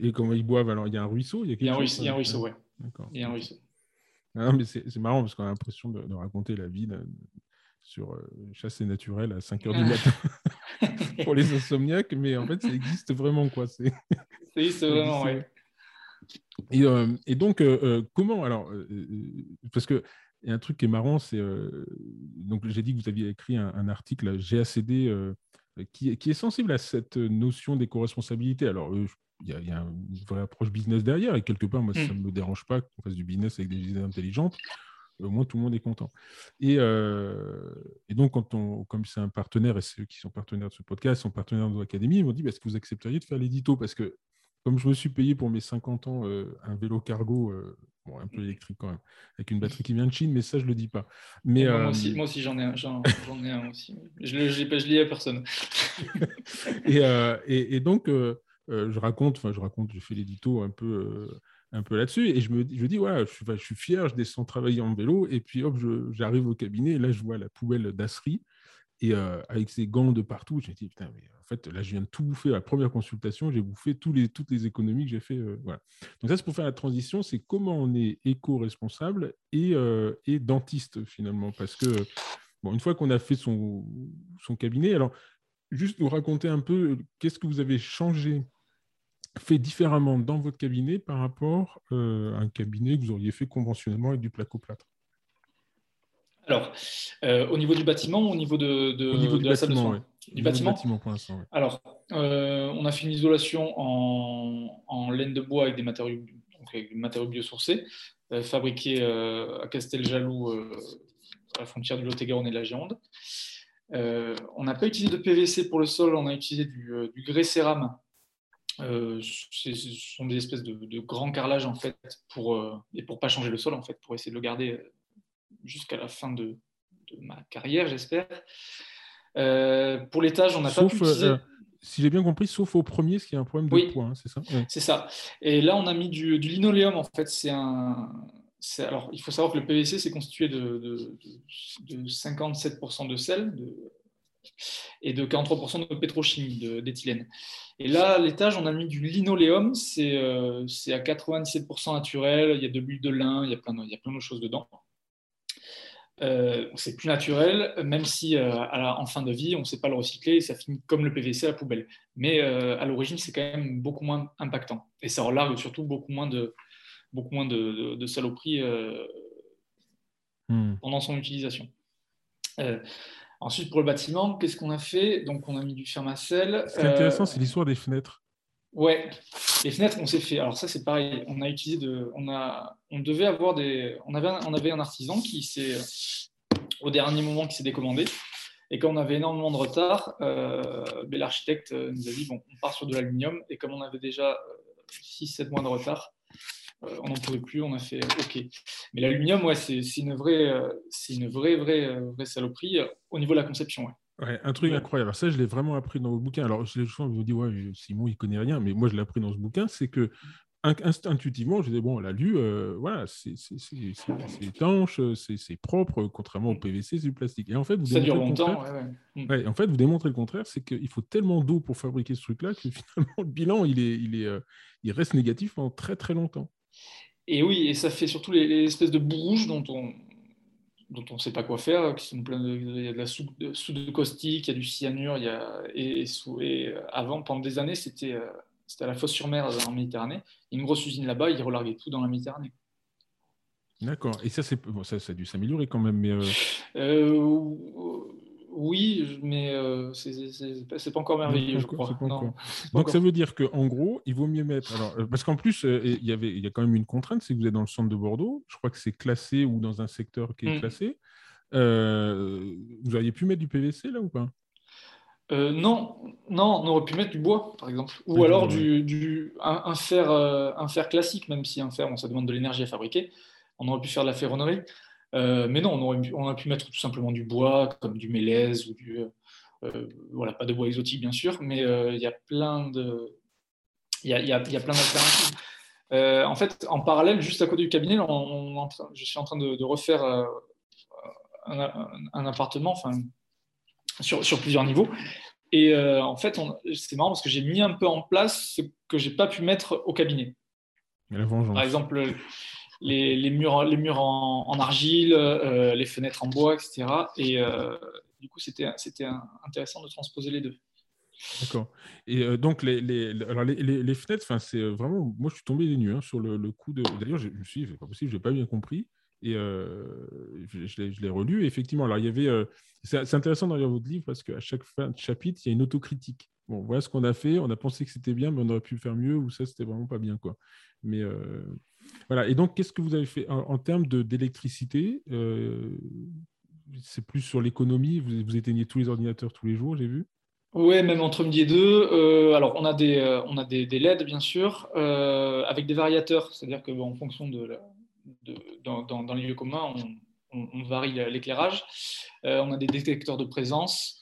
Et comment ils boivent Alors, il y a un ruisseau Il y a, Il y a un ruisseau, il y a un ruisseau, ouais. D'accord. Il y a un ruisseau. Ah non, mais c'est c'est marrant parce qu'on a l'impression de, de raconter la vie de- sur euh, chasse et naturel à 5 heures du matin (laughs) pour les insomniaques, mais en fait, ça existe vraiment. quoi. C'est- (laughs) Oui, c'est vraiment, ouais. Et, euh, et donc, euh, comment alors euh, Parce que y a un truc qui est marrant, c'est donc j'ai dit que vous aviez écrit un, un article à GACD qui, est- qui est sensible à cette notion d'éco-responsabilité. Alors, il y, a- il y a une vraie approche business derrière, et quelque part, moi, ça ne me dérange pas qu'on fasse du business avec des idées intelligentes. Au moins, tout le monde est content. Et, euh, et donc, quand on, comme c'est un partenaire, et ceux qui sont partenaires de ce podcast sont partenaires de nos académies, ils m'ont dit bah, est-ce que vous accepteriez de faire l'édito? Parce que, comme je me suis payé pour mes 50 ans euh, un vélo cargo, euh, bon, un peu électrique quand même, avec une batterie qui vient de Chine, mais ça, je ne le dis pas. Mais, moi, moi aussi, moi aussi, j'en ai un, j'en, j'en ai un aussi. Je ne l'ai pas- je l'ai à personne. (laughs) et, et, et donc, je raconte, enfin, je raconte, je fais l'édito un peu, un peu là-dessus, et je me, je dis, ouais, je suis, je suis fier, je descends travailler en vélo, et puis hop, j'arrive au cabinet, et là, je vois la poubelle d'Asserie, et euh, avec ses gants de partout, me dis, putain, mais en fait, là, je viens de tout bouffer. La première consultation, j'ai bouffé tous les, toutes les économies que j'ai fait. euh, voilà. Donc, ça, c'est pour faire la transition, c'est comment on est éco-responsable et, euh, et dentiste, finalement, parce que, bon, une fois qu'on a fait son, son cabinet, alors, juste nous raconter un peu qu'est-ce que vous avez changé, fait différemment dans votre cabinet par rapport euh, à un cabinet que vous auriez fait conventionnellement avec du placo-plâtre. Alors, euh, au niveau du bâtiment ou au niveau de, de, Au niveau de du la salle de bâtiment, soins? ouais. Du bâtiment? bâtiment pour l'instant, ouais. Alors, euh, on a fait une isolation en, en laine de bois avec des matériaux, donc avec des matériaux biosourcés, fabriqués à Casteljaloux, à la frontière du Lot-et-Garonne et de la Gironde. On n'a pas utilisé de PVC pour le sol, on a utilisé du, du grès cérame. Euh, ce sont des espèces de, de grands carrelages en fait pour euh, et pour pas changer le sol en fait pour essayer de le garder euh, jusqu'à la fin de, de ma carrière j'espère. Euh, pour l'étage on n'a pas pu si j'ai bien compris, sauf au premier, qu'il y a un problème de Oui. poids, hein, c'est ça? Ouais. C'est ça. Et là, on a mis du, du linoléum, en fait. C'est un. Alors, il faut savoir que le PVC, c'est constitué de, de, de- de 57% de sel de- et de 43% de pétrochimie, d'éthylène. Et là, à l'étage, on a mis du linoléum. C'est euh, à 97% naturel. Il y a de l'huile de lin, il y a plein de, il y a plein de choses dedans. Euh, c'est plus naturel, même si euh, à la- en fin de vie, on ne sait pas le recycler et ça finit comme le PVC à la poubelle. Mais à l'origine, c'est quand même beaucoup moins impactant. Et ça relargue surtout beaucoup moins de, beaucoup moins de, de- de saloperies Hmm. pendant son utilisation. Euh, ensuite, pour le bâtiment, qu'est-ce qu'on a fait? Donc, on a mis du fermacell. Ce qui est intéressant, Euh, c'est l'histoire des fenêtres. Ouais, les fenêtres, on s'est fait. Alors ça, c'est pareil. On a utilisé de, on a, on devait avoir des, on avait, un, on avait un artisan qui s'est, au dernier moment, qui s'est décommandé. Et comme on avait énormément de retard, euh, ben, l'architecte euh, nous a dit bon, on part sur de l'aluminium. Et comme on avait déjà 6-7 mois de retard, euh, on n'en pouvait plus. On a fait euh, OK. Mais l'aluminium, ouais, c'est une vraie, euh, c'est une vraie, vraie, euh, vraie saloperie euh, au niveau de la conception. ouais. Ouais, un truc incroyable. Alors ça, je l'ai vraiment appris dans vos bouquins. Alors, je me dis, ouais, Simon, il connaît rien, mais moi, je l'ai appris dans ce bouquin. C'est que intuitivement, je disais, bon, on l'a lu, euh, voilà, c'est étanche, c'est propre, contrairement au mm. PVC, c'est du plastique. Et en fait, vous ça dure longtemps. Ouais, en fait, vous démontrez le contraire, c'est qu'il faut tellement d'eau pour fabriquer ce truc-là que (laughs) finalement, le bilan, il, est, il, est, euh, il reste négatif pendant très très longtemps. Et oui, et ça fait surtout les, espèces de bouts dont on dont on ne sait pas quoi faire, qui sont plein de, il y a de la soude de, caustique, il y a du cyanure, il y a, et, et, avant, pendant des années, c'était c'était à la Fosse-sur-Mer en Méditerranée. Une grosse usine là-bas, ils relarguaient tout dans la Méditerranée. D'accord. Et ça, c'est bon, ça, ça, a dû s'améliorer quand même. Mais euh... Euh, oui, mais euh, c'est pas encore merveilleux, je crois. Donc ça veut dire qu'en gros, il vaut mieux mettre. Alors, euh, parce qu'en plus, euh, il y avait, il y a quand même une contrainte, c'est que vous êtes dans le centre de Bordeaux. Je crois que c'est classé ou dans un secteur qui est mm. classé. vous auriez pu mettre du PVC là ou pas? Euh, non, non, on aurait pu mettre du bois, par exemple, ou alors du, un, fer, euh, un fer classique, même si un fer, ça demande de l'énergie à fabriquer. On aurait pu faire de la ferronnerie, euh, mais non, on aurait, pu, on pu mettre tout simplement du bois, comme du mélèze ou du, voilà, pas de bois exotique bien sûr, mais il y a plein de, il y a, y a, plein d'alternatives. en fait, en parallèle, juste à côté du cabinet, on, je suis en train de, refaire un, un, appartement, enfin sur, plusieurs niveaux. Et euh, en fait, c'est marrant parce que j'ai mis un peu en place ce que j'ai pas pu mettre au cabinet. Par exemple, les, murs, en, argile, euh, les fenêtres en bois, etc. Et euh, du coup, c'était intéressant de transposer les deux. D'accord. Et donc, les, les, alors fenêtres, c'est vraiment. Moi, je suis tombé des nues hein, sur le, coup de. D'ailleurs, je me suis dit, c'est pas possible, je n'ai pas bien compris. Et je, l'ai relu. Et effectivement, alors, il y avait c'est intéressant dans votre livre parce qu'à chaque fin de chapitre, il y a une autocritique. Bon, voilà ce qu'on a fait, on a pensé que c'était bien, mais on aurait pu faire mieux, ou ça, c'était vraiment pas bien. Quoi. Mais euh, voilà. Et donc, qu'est-ce que vous avez fait en, termes d'électricité euh, C'est plus sur l'économie vous, vous, éteignez tous les ordinateurs tous les jours, j'ai vu? Oui, même entre midi et deux. Euh, alors, on a des, on a des, LED, bien sûr, avec des variateurs, c'est-à-dire qu'en fonction de, dans, dans, les lieux communs, on on, varie l'éclairage. Euh, on a des détecteurs de présence.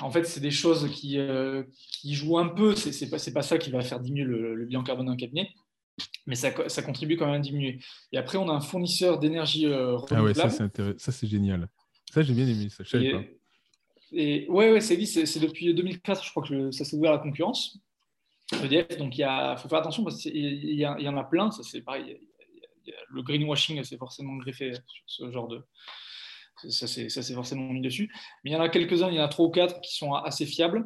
En fait, c'est des choses qui, euh, jouent un peu. Ce n'est pas, pas, ça qui va faire diminuer le, bilan carbone d'un cabinet, mais ça, contribue quand même à diminuer. Et après, on a un fournisseur d'énergie euh, Ah ouais, ça c'est génial. Ça j'ai bien aimé, ça je et, pas. Et ouais, ouais c'est depuis 2004, je crois que ça s'est ouvert à la concurrence. EDF, donc il faut faire attention parce qu'il y, y, en a plein, ça c'est pareil, le greenwashing s'est forcément greffé sur ce genre de. Ça s'est forcément mis dessus. Mais il y en a quelques-uns, il y en a trois ou quatre qui sont assez fiables.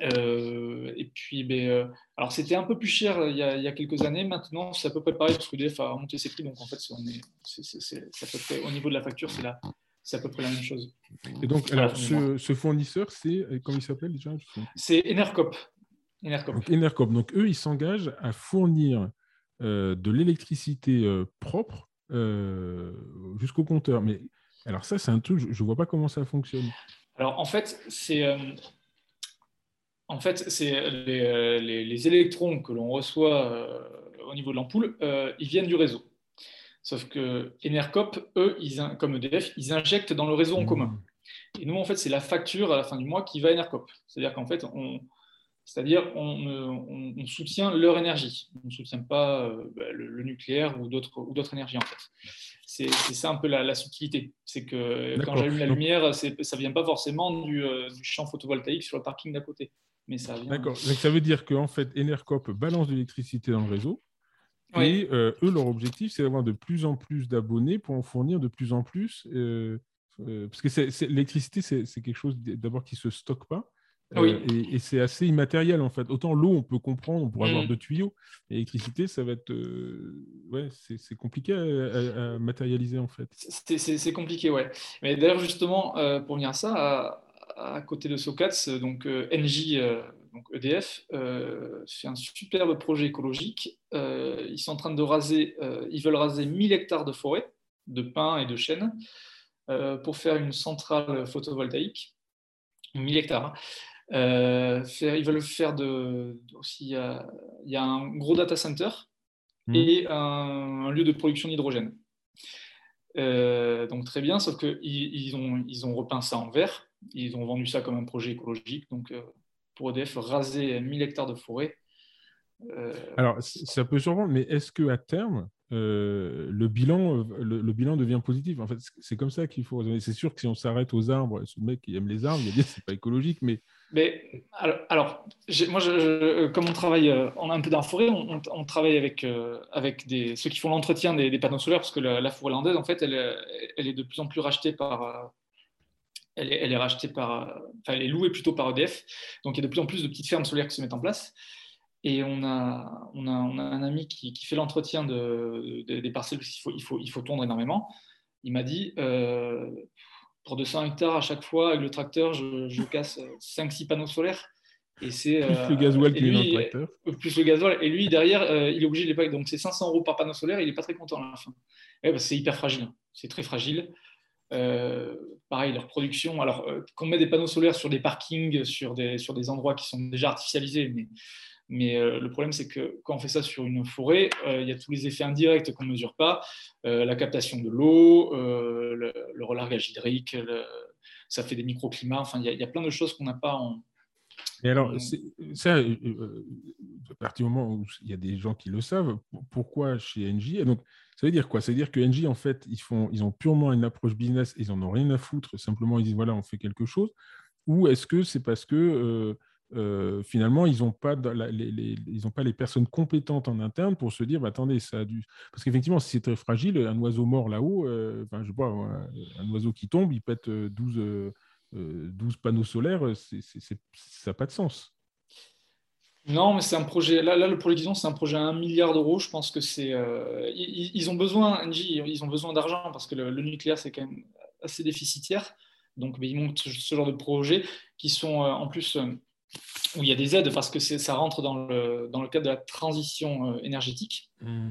Euh, et puis, ben, euh, alors c'était un peu plus cher il y, a, quelques années. Maintenant, c'est à peu près pareil parce que DF a monté ses prix. Donc, en fait, on est, au niveau de la facture, c'est là. C'est à peu près la même chose. Et donc, alors, ce, fournisseur, c'est comment il s'appelle déjà C'est Enercop. Enercop. Donc, Enercop. Donc, eux, ils s'engagent à fournir euh, de l'électricité euh, propre euh, jusqu'au compteur. Mais alors ça, c'est un truc, je ne vois pas comment ça fonctionne. Alors en fait, c'est en fait, c'est les, électrons que l'on reçoit au niveau de l'ampoule, ils viennent du réseau. Sauf que Enercop, eux, ils, comme EDF, ils injectent dans le réseau en commun. Mmh. Et nous, en fait, c'est la facture à la fin du mois qui va à Enercop. C'est-à-dire qu'en fait, on, c'est-à-dire, on, soutient leur énergie. On ne soutient pas euh, bah, le, nucléaire ou d'autres énergies, en fait. C'est ça un peu la, subtilité. C'est que quand j'allume la lumière, ça ne vient pas forcément euh, du, champ photovoltaïque sur le parking d'à côté. Mais ça D'accord. Donc, ça veut dire qu'en fait, Enercop balance de l'électricité dans le réseau. Et euh, eux, leur objectif, c'est d'avoir de plus en plus d'abonnés pour en fournir de plus en plus. parce que l'électricité, c'est quelque chose d'abord qui ne se stocke pas. Euh, et, c'est assez immatériel en fait. Autant l'eau, on peut comprendre, on pourrait avoir mm. deux tuyaux. L'électricité, ça va être. Euh, ouais, c'est compliqué à, matérialiser en fait. C'est compliqué, ouais. Mais d'ailleurs, justement, euh, pour venir à ça, à, côté de Socats, donc NJ, donc EDF, fait un superbe projet écologique. ils sont en train de raser, ils veulent raser 1000 hectares de forêt, de pins et de chênes, pour faire une centrale photovoltaïque. 1000 hectares. Hein. Euh, ils veulent faire de, aussi, il y a un gros data center hmm. et un, lieu de production d'hydrogène. Donc très bien, sauf qu'ils ils ont, ils repeint ça en vert. Ils ont vendu ça comme un projet écologique. Donc pour EDF, raser 1000 hectares de forêt. Alors, ça peut surprendre, mais est-ce qu'à terme, euh, le, bilan, euh, le, bilan devient positif? En fait, c'est comme ça qu'il faut. C'est sûr que si on s'arrête aux arbres, ce mec qui aime les arbres, il va dire c'est pas écologique, mais. Mais alors, moi, comme on travaille, on a un peu dans la forêt, on, travaille avec, euh, avec ceux qui font l'entretien des, panneaux solaires, parce que la, forêt landaise, en fait, elle, est de plus en plus rachetée par. Elle est, elle est rachetée par. Enfin, elle est louée plutôt par EDF. Donc, il y a de plus en plus de petites fermes solaires qui se mettent en place. Et on a, on a, on a un ami qui, fait l'entretien de, des parcelles parce qu'il faut, il faut, il faut tondre énormément. Il m'a dit euh, pour 200 hectares à chaque fois, avec le tracteur, je, je casse 5-6 panneaux solaires. Et c'est, plus le gasoil qui est dans le tracteur. Plus le gasoil. Et lui, derrière, euh, il est obligé de les payer. Donc c'est 500 euros par panneau solaire, il n'est pas très content à la fin. bah, c'est hyper fragile. C'est très fragile. Euh, pareil, leur production. Alors, qu'on met des panneaux solaires sur des parkings, sur des, sur des endroits qui sont déjà artificialisés, mais mais euh, le problème, c'est que quand on fait ça sur une forêt, euh, il y a tous les effets indirects qu'on ne mesure pas. Euh, la captation de l'eau, le, relargage hydrique, ça fait des microclimats. Enfin, il y, a, plein de choses qu'on n'a pas en, et alors, ça, à partir du moment où il y a des gens qui le savent, pourquoi chez NJ et donc, Ça veut dire quoi? Ça veut dire que NJ, en fait, ils, font, ils ont purement une approche business, ils n'en ont rien à foutre, simplement ils disent voilà, on fait quelque chose. Ou est-ce que c'est parce que euh, finalement, ils n'ont pas, les, personnes compétentes en interne pour se dire, bah, attendez, ça a dû... Parce qu'effectivement, si c'est très fragile, un oiseau mort là-haut, euh, je sais pas, un oiseau qui tombe, il pète 12, euh, 12 panneaux solaires, ça n'a pas de sens. Non, mais c'est un projet. Là, le projet qu'ils c'est un projet à 1 milliard d'euros. Je pense que c'est. Ils, ont besoin, ils ont besoin d'argent parce que le, nucléaire, c'est quand même assez déficitaire. Donc, ils montent ce genre de projets qui sont en plus où il y a des aides parce que ça rentre dans le, dans le cadre de la transition euh, énergétique. Hmm.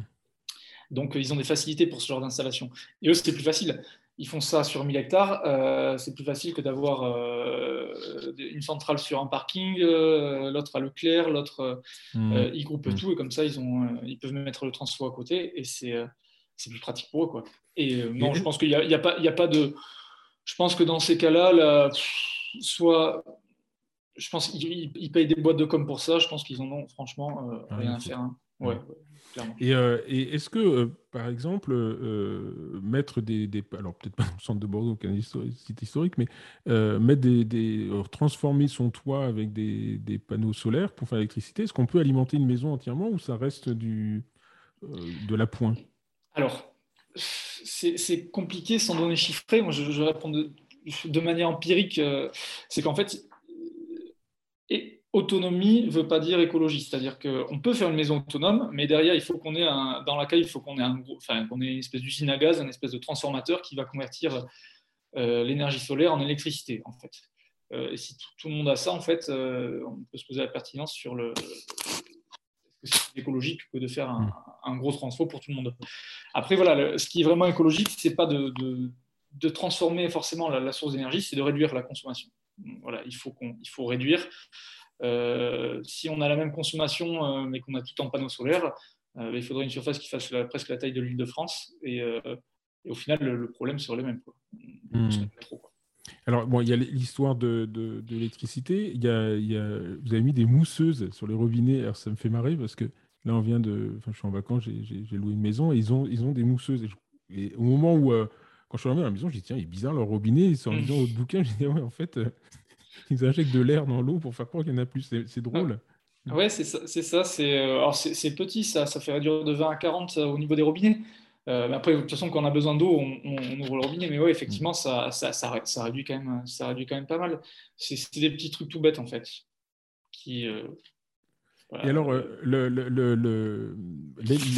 Donc, ils ont des facilités pour ce genre d'installation. Et eux, c'est plus facile. Ils font ça sur 1000 hectares. Euh, c'est plus facile que d'avoir euh, une centrale sur un parking, l'autre à Leclerc, l'autre, hmm. ils groupent hmm. tout et comme ça, ils, ont, ils peuvent mettre le transfo à côté et c'est, plus pratique pour eux. Quoi. Et non, je pense qu'il n'y a, y a, pas, a pas de. Je pense que dans ces cas-là, là, soit je pense qu'ils payent des boîtes de com pour ça. Je pense qu'ils en ont franchement euh, ah, rien à faire. Hein. Ouais, Et, euh, et est-ce que, euh, par exemple, mettre des, alors peut-être pas dans le centre de Bordeaux, qui est un site historique, mais mettre des, transformer son toit avec des, panneaux solaires pour faire l'électricité, est-ce qu'on peut alimenter une maison entièrement ou ça reste du, de la pointe? Alors, c'est compliqué sans donner chiffré. Moi, je, je réponds de, de manière empirique. c'est qu'en fait, autonomie ne veut pas dire écologie, c'est-à-dire qu'on peut faire une maison autonome, mais derrière, il faut qu'on ait un, dans laquelle il faut qu'on ait, un, enfin, qu'on ait une espèce d'usine à gaz, une espèce de transformateur qui va convertir euh, l'énergie solaire en électricité, en fait. Euh, et si tout, le monde a ça, en fait, euh, on peut se poser la pertinence sur le c'est écologique que de faire un, gros transfo pour tout le monde. Après, voilà, ce qui est vraiment écologique, c'est pas de, de, transformer forcément la, la source d'énergie, c'est de réduire la consommation voilà, il faut, qu'on, il faut réduire. Euh, si on a la même consommation, euh, mais qu'on a tout en panneaux solaires, euh, il faudrait une surface qui fasse presque la taille de l'île de France. Et, au final, le, problème serait le même. Hmm. Alors, bon, il y a l'histoire de, de, l'électricité. Il, il y, a, vous avez mis des mousseuses sur les robinets. Alors, ça me fait marrer parce que là, on vient de. Enfin, je suis en vacances, j'ai loué une maison et ils ont, ils ont des mousseuses. Et, au moment où quand je suis arrivé à la maison, je dis tiens, il est bizarre le robinet. Ils sont lisant votre bouquin, (laughs) je dis ouais, en fait, euh, (laughs) ils injectent de l'air dans l'eau pour faire croire qu'il y en a plus. C'est drôle. Ah. Ouais, c'est ça. C'est ça euh, alors c'est petit, ça, ça fait réduire de 20 à 40 euh, au niveau des robinets. mais après, de toute façon, quand on a besoin d'eau, on, ouvre le robinet. Mais ouais, effectivement, ça, ça, ça, réduit quand même, ça réduit quand même pas mal. C'est des petits trucs tout bêtes en fait. Qui, Et alors, le, le, le,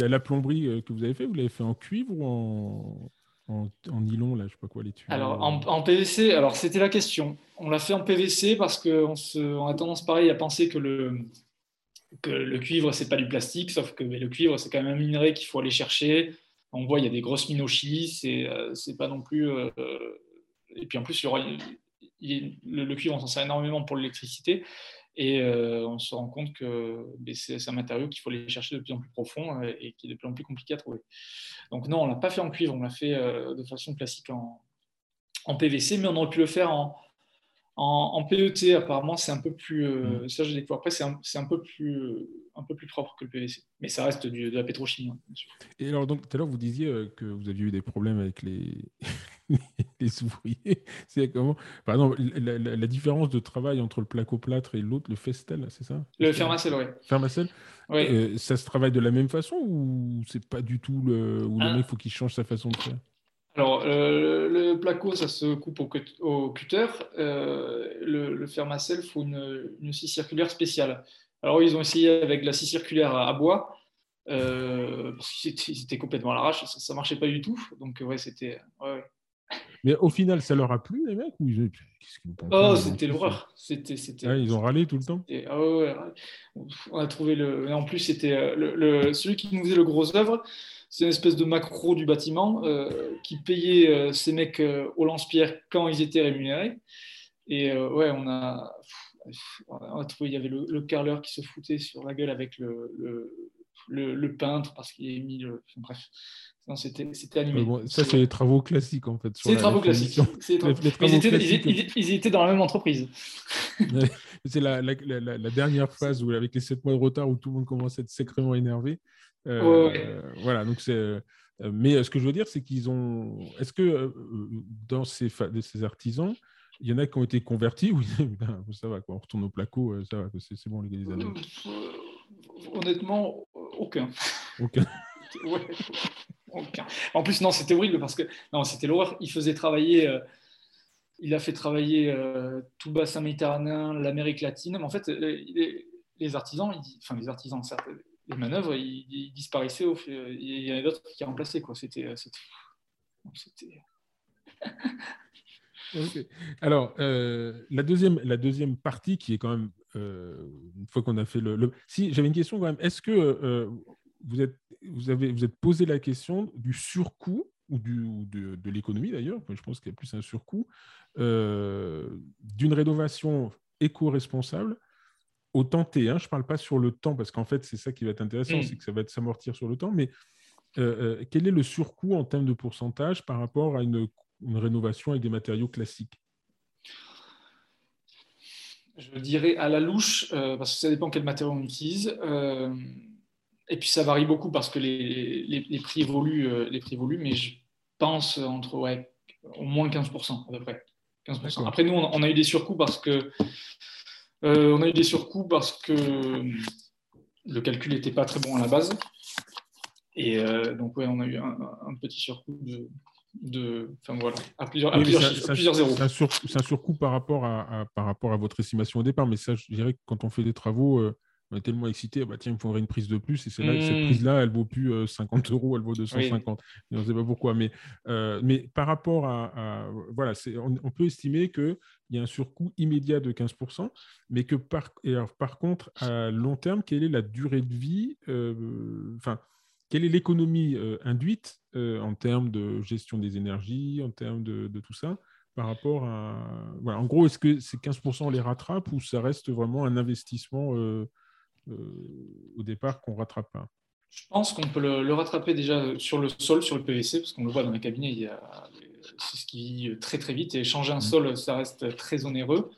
la plomberie que vous avez fait, vous l'avez fait en cuivre ou en, en, nylon, là, je sais pas quoi, les tuyaux Alors, en, PVC, alors c'était la question. On l'a fait en PVC parce qu'on on a tendance, pareil, à penser que le, que le cuivre, c'est pas du plastique, sauf que le cuivre, c'est quand même un minerai qu'il faut aller chercher. On voit, il y a des grosses minochies, c'est euh, pas non plus. Euh, et puis en plus, le, le, cuivre, on s'en sert énormément pour l'électricité. Et euh, on se rend compte que ben, c'est un matériau qu'il faut aller chercher de plus en plus profond euh, et qui est de plus en plus compliqué à trouver. Donc non, on ne l'a pas fait en cuivre, on l'a fait euh, de façon classique en, en, PVC, mais on aurait pu le faire en, en, PET. Apparemment, c'est un peu plus... Mm. Ça, j'ai découvert après, c'est un, un, peu plus, un peu plus propre que le PVC. Mais ça reste du, de la pétrochimie, hein, bien sûr. Et alors, donc, tout à l'heure, vous disiez que vous aviez eu des problèmes avec les, (laughs) les ouvriers. (laughs) C'est comment Par exemple, la, différence de travail entre le placo-plâtre et l'autre, le festel, c'est ça? Le fermacelle, oui. Euh, ça se travaille de la même façon ou c'est pas du tout le. Ou le ah. mec, faut qu'il change sa façon de faire? Alors, euh, le placo, ça se coupe au, cutter. Euh, le, le, il faut une, scie circulaire spéciale. Alors, ils ont essayé avec la scie circulaire à, bois, parce qu'ils étaient complètement à l'arrache, ça ne marchait pas du tout. Donc, ouais, c'était. Mais au final, ça leur a plu, les mecs ou ils... Oh, c'était l'horreur. C'était, c'était, ils ont râlé tout le temps. Ah ouais, on a trouvé le. en plus, c'était euh, le, celui qui nous faisait le gros œuvre. C'est une espèce de macro du bâtiment euh, qui payait euh, ces mecs au lance-pierre quand ils étaient rémunérés. Et ouais, on a, on a trouvé, il y avait le, carleur qui se foutait sur la gueule avec le, le, le peintre parce qu'il a mis le. bref, non, c'était animé. ça, c'est les travaux classiques, en fait. C'est les travaux classiques. ils, étaient, dans la même entreprise. (laughs) c'est la, la, la, dernière phase où, avec les 7 mois de retard où tout le monde commence à être sacrément énervé. Euh, voilà, donc c'est. Euh, mais euh, ce que je veux dire, c'est qu'ils ont. Est-ce que dans ces, ces artisans, il y en a qui ont été convertis Oui, (laughs) ben, ça va, quoi. on retourne au placo, ça va, c'est bon, les années. Honnêtement, aucun. Aucun. (laughs) ouais. En plus, non, c'était horrible parce que non, c'était l'horreur. Il faisait travailler, euh, il a fait travailler euh, tout bassin méditerranéen, l'Amérique latine. Mais en fait, les, artisans, enfin les artisans, les manœuvres, ils, disparaissaient. Au, il y en avait d'autres qui remplaçaient. Quoi. C'était, euh, c'était, (laughs) Alors, la, deuxième, la deuxième partie qui est quand même, une fois qu'on a fait le... Si, j'avais une question quand même. Est-ce que vous êtes, vous, avez, vous êtes posé la question du surcoût ou, du, de, de l'économie d'ailleurs, je pense qu'il y a plus un surcoût, euh, d'une rénovation éco-responsable au temps T. Hein. Je ne parle pas sur le temps, parce qu'en fait, c'est ça qui va être intéressant, mm. c'est que ça va être s'amortir sur le temps, mais euh, euh, quel est le surcoût en termes de pourcentage par rapport à une, une rénovation avec des matériaux classiques? Je dirais à la louche, parce que ça dépend quel matériau on utilise. Et puis ça varie beaucoup parce que les, les, prix, évoluent, euh, les prix évoluent, mais je pense entre ouais, au moins 15% à peu près. 15%. Après, nous, on a eu des surcoûts parce que euh, on a eu des surcoûts parce que le calcul n'était pas très bon à la base. Et euh, donc, ouais, on a eu un, petit surcoût de, de, enfin voilà, à plusieurs, à plusieurs, zéros. C'est un, surcoût par rapport à, par rapport à votre estimation au départ, mais ça, je dirais que quand on fait des travaux, on est tellement excité, bah, tiens, il me faudrait une prise de plus. Et c'est là, cette mmh. prise-là, elle vaut plus 50 euh, euros, elle vaut 250. on ne sait pas pourquoi. Mais, euh, mais par rapport à. voilà, on, on, peut estimer qu'il y a un surcoût immédiat de 15%, mais que par, par contre, à long terme, quelle est la durée de vie euh, Enfin, quelle est l'économie induite en termes de gestion des énergies, en termes de, de tout ça par rapport à. Voilà, en gros, est-ce que ces 15% les rattrape ou ça reste vraiment un investissement euh, au départ qu'on rattrape pas? Je pense qu'on peut le, rattraper déjà sur le sol, sur le PVC, parce qu'on le voit dans les cabinets, c'est ce qui vit très très vite, et changer un mm. sol, ça reste très onéreux.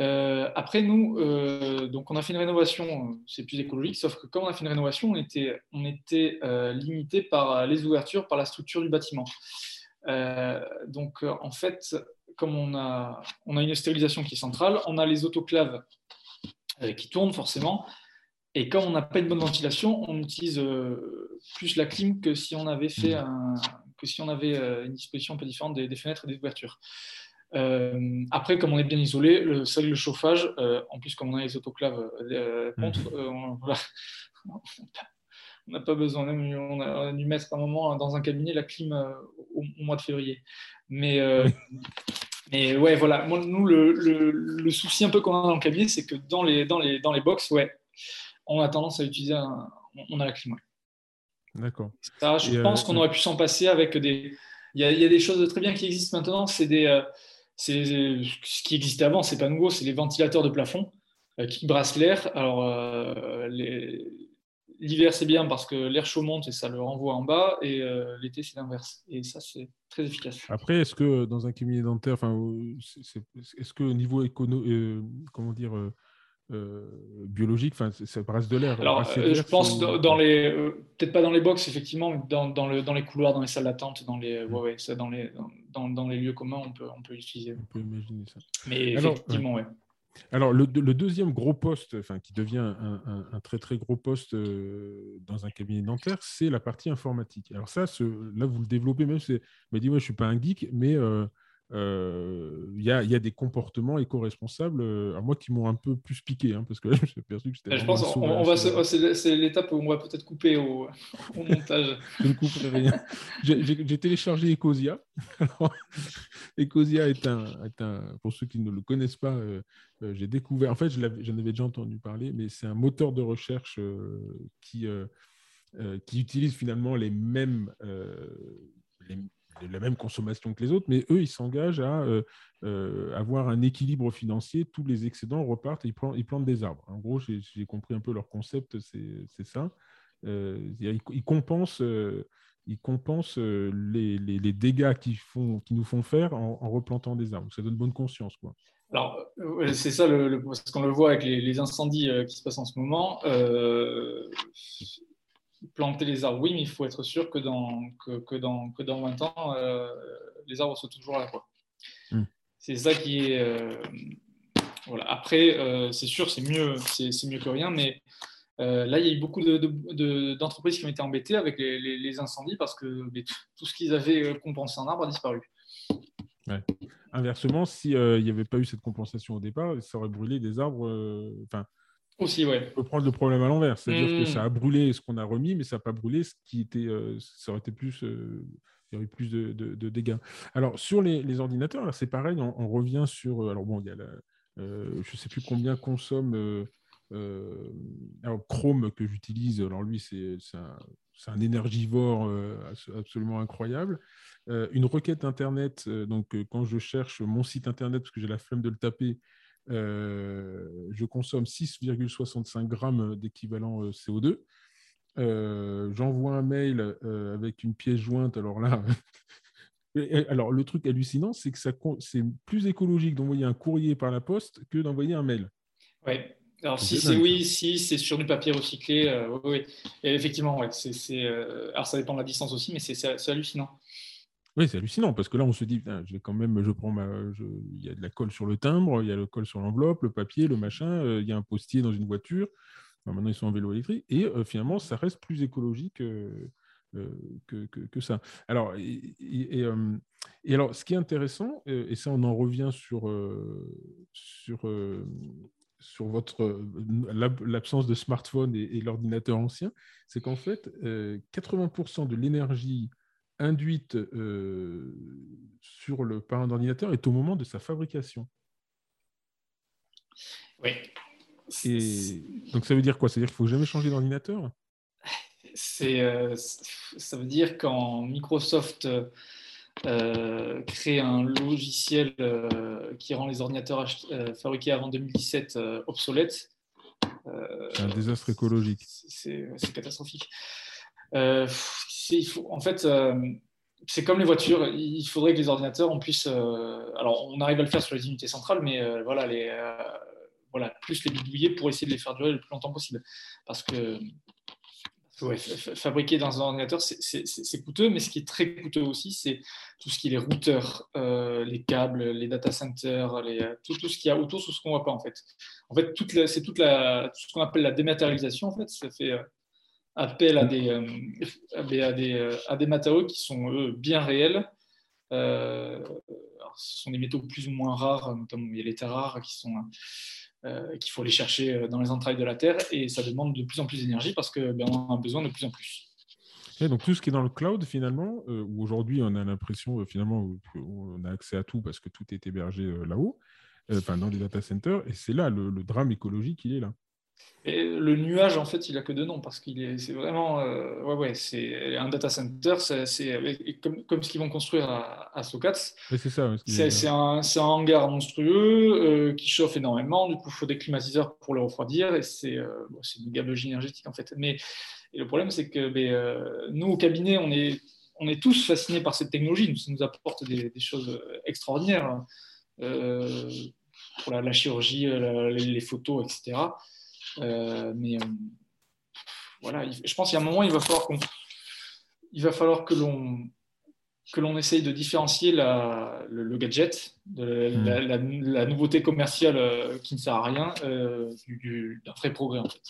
Euh, après, nous, euh, donc on a fait une rénovation, c'est plus écologique, sauf que quand on a fait une rénovation, on était, on était limité par les ouvertures, par la structure du bâtiment. donc, en fait, comme on a, on a une stérilisation qui est centrale, on a les autoclaves qui tournent forcément, et comme on n'a pas une bonne ventilation, on utilise euh, plus la clim que si on avait fait mmh. que si on avait euh, une disposition un peu différente des, fenêtres et des ouvertures. Euh, après, comme on est bien isolé, le seul le chauffage, en plus comme on a les autoclaves contre, mmh. (laughs) on n'a pas besoin. Même, on, a, dû mettre un moment dans un cabinet la clim au, mois de février. Mais (laughs) mais ouais, voilà. nous, le, le, souci un peu qu'on a dans le cabinet, c'est que dans les, dans les, dans les box, ouais, on a tendance à utiliser, on a la clim. D'accord. Ça, je euh, pense qu'on aurait pu s'en passer avec des. Il y, a, des choses très bien qui existent maintenant. C'est des, euh, ce qui existait avant, c'est pas nouveau, c'est les ventilateurs de plafond. qui brasse l'air. Alors, l'hiver, c'est bien parce que l'air chaud monte et ça le renvoie en bas, et l'été, c'est l'inverse. Et ça, c'est très efficace. Après, est-ce que dans un cabinet dentaire, est-ce que au niveau écono, comment dire, euh, biologique, enfin, ça reste de l'air. Alors, euh, je pense dans, les, euh, peut-être pas dans les box effectivement, mais dans, dans, le, dans les couloirs, dans les salles d'attente, dans les, mm. ouais, ouais, ça, dans les, dans, dans, les lieux communs, on peut, on peut l'utiliser. On peut imaginer ça. Mais effectivement, ouais. Alors, le, le, deuxième gros poste, enfin, qui devient un, un, très très gros poste dans un cabinet dentaire, c'est la partie informatique. Alors ça, ce, là, vous le développez même. C'est, m'a dit, moi, je suis pas un geek, mais euh, il y, a, y, a, des comportements éco-responsables, euh, à moi qui m'ont un peu plus piqué, hein, parce que (laughs) je suis perçu que c'était. Je pense on, va c'est l'étape où on va peut-être couper au, (laughs) au montage. je ne couperai rien. J'ai téléchargé Ecosia. (laughs) Ecosia est un, est un, pour ceux qui ne le connaissent pas, euh, j'ai découvert, en fait, j'en avais déjà entendu parler, mais c'est un moteur de recherche qui, qui utilise finalement les mêmes, les, la même consommation que les autres, mais eux, ils s'engagent à euh, euh, avoir un équilibre financier. Tous les excédents repartent et ils, plantent, ils plantent des arbres. En gros, j'ai compris un peu leur concept, c'est ça. Euh, ils, compensent, ils compensent les, les, dégâts qu'ils qui nous font faire en, replantant des arbres. Ça donne bonne conscience. Quoi. Alors, c'est ça, parce qu'on le voit avec les, incendies qui se passent en ce moment planter les arbres, oui, mais il faut être sûr que dans, que, dans, que dans 20 ans, euh, les arbres sont toujours là. Hmm. C'est ça qui est. Euh, voilà. Après, euh, c'est sûr, c'est mieux, c'est, mieux que rien, mais là, il y a eu beaucoup d'entreprises qui ont été embêtées avec les, incendies parce que tout ce qu'ils avaient compensé en arbre a disparu. Inversement, s'il n'y avait pas eu cette compensation au départ, ça aurait brûlé des arbres. Enfin, aussi, ouais. On peut prendre le problème à l'envers. C'est-à-dire que hmm. ça a brûlé ce qu'on a remis, mais ça n'a pas brûlé ce qui était. Euh, ça aurait été plus. Euh, il y aurait eu plus de, dégâts. Alors, sur les, ordinateurs, c'est pareil, on, revient sur. Euh, alors, bon, il y a la, je ne sais plus combien consomme. alors, Chrome que j'utilise, alors lui, c'est un, un, énergivore absolument incroyable. une requête Internet, donc quand je cherche mon site Internet, parce que j'ai la flemme de le taper, je consomme 6,65 grammes d'équivalent euh, CO2. Euh, j'envoie un mail avec une pièce jointe. Alors là, (laughs) alors le truc hallucinant, c'est que c'est plus écologique d'envoyer un courrier par la poste que d'envoyer un mail. Oui. Alors si c'est oui, si c'est sur du papier recyclé, oui, effectivement, ouais, alors ça dépend de la distance aussi, mais c'est hallucinant. Oui, c'est hallucinant parce que là, on se dit, je vais quand même, je prends ma, il y a de la colle sur le timbre, il y a le colle sur l'enveloppe, le papier, le machin, euh, il y a un postier dans une voiture. maintenant, ils sont en vélo électrique et euh, finalement, ça reste plus écologique euh, que, que, ça. Alors, et, alors, ce qui est intéressant, et ça, on en revient sur sur sur votre l'absence de smartphone et l'ordinateur ancien, c'est qu'en fait, 80% de l'énergie induite euh, sur le parent d'ordinateur est au moment de sa fabrication. Oui. Et donc ça veut dire quoi? Ça veut dire qu'il ne faut jamais changer d'ordinateur? C'est, euh, Ça veut dire quand Microsoft euh, crée un logiciel qui rend les ordinateurs fabriqués avant 2017 obsolètes. c'est un désastre écologique. C'est catastrophique en fait, euh, c'est comme les voitures. Il faudrait que les ordinateurs, on puisse. Euh, alors, on arrive à le faire sur les unités centrales, mais euh, voilà, voilà, plus les bidouiller pour essayer de les faire durer le plus longtemps possible. Parce que fabriquer dans un ordinateur, c'est coûteux, mais ce qui est très coûteux aussi, c'est tout ce qui est les routeurs, les câbles, les data centers, tout, ce qu'il y a autour, tout ce qu'on ne voit pas en fait. En fait, c'est toute tout ce qu'on appelle la dématérialisation, en fait, ça fait appel à des, euh, à des, euh, à des, matériaux qui sont eux, bien réels. Euh, ce sont des métaux plus ou moins rares, notamment il y a les terres rares qui sont qu'il faut aller chercher dans les entrailles de la Terre et ça demande de plus en plus d'énergie parce que ben, on a besoin de plus en plus. Et donc tout ce qui est dans le cloud finalement, où aujourd'hui on a l'impression finalement qu'on a accès à tout parce que tout est hébergé là-haut, enfin dans les data centers, et c'est là le, le, drame écologique, il est là. Et le nuage, en fait, il a que deux noms parce qu'il est, c'est vraiment, euh, ouais, ouais, c'est un data center, c'est, comme, comme ce qu'ils vont construire à, à Socats. c'est ça. C'est, un, un, hangar monstrueux euh, qui chauffe énormément. Du coup, il faut des climatiseurs pour le refroidir et c'est, euh, une gabegie énergétique en fait. Mais le problème, c'est que ben, nous au cabinet, on est, on est tous fascinés par cette technologie. Ça nous apporte des, des choses extraordinaires pour la, chirurgie, les, photos, etc. Euh, mais euh, voilà, je pense qu'il y a un moment, il va falloir, qu'on, il va falloir que l'on que l'on essaye de différencier la, le, gadget, de la, hmm. nouveauté commerciale euh, qui ne sert à rien, d'un vrai progrès en fait.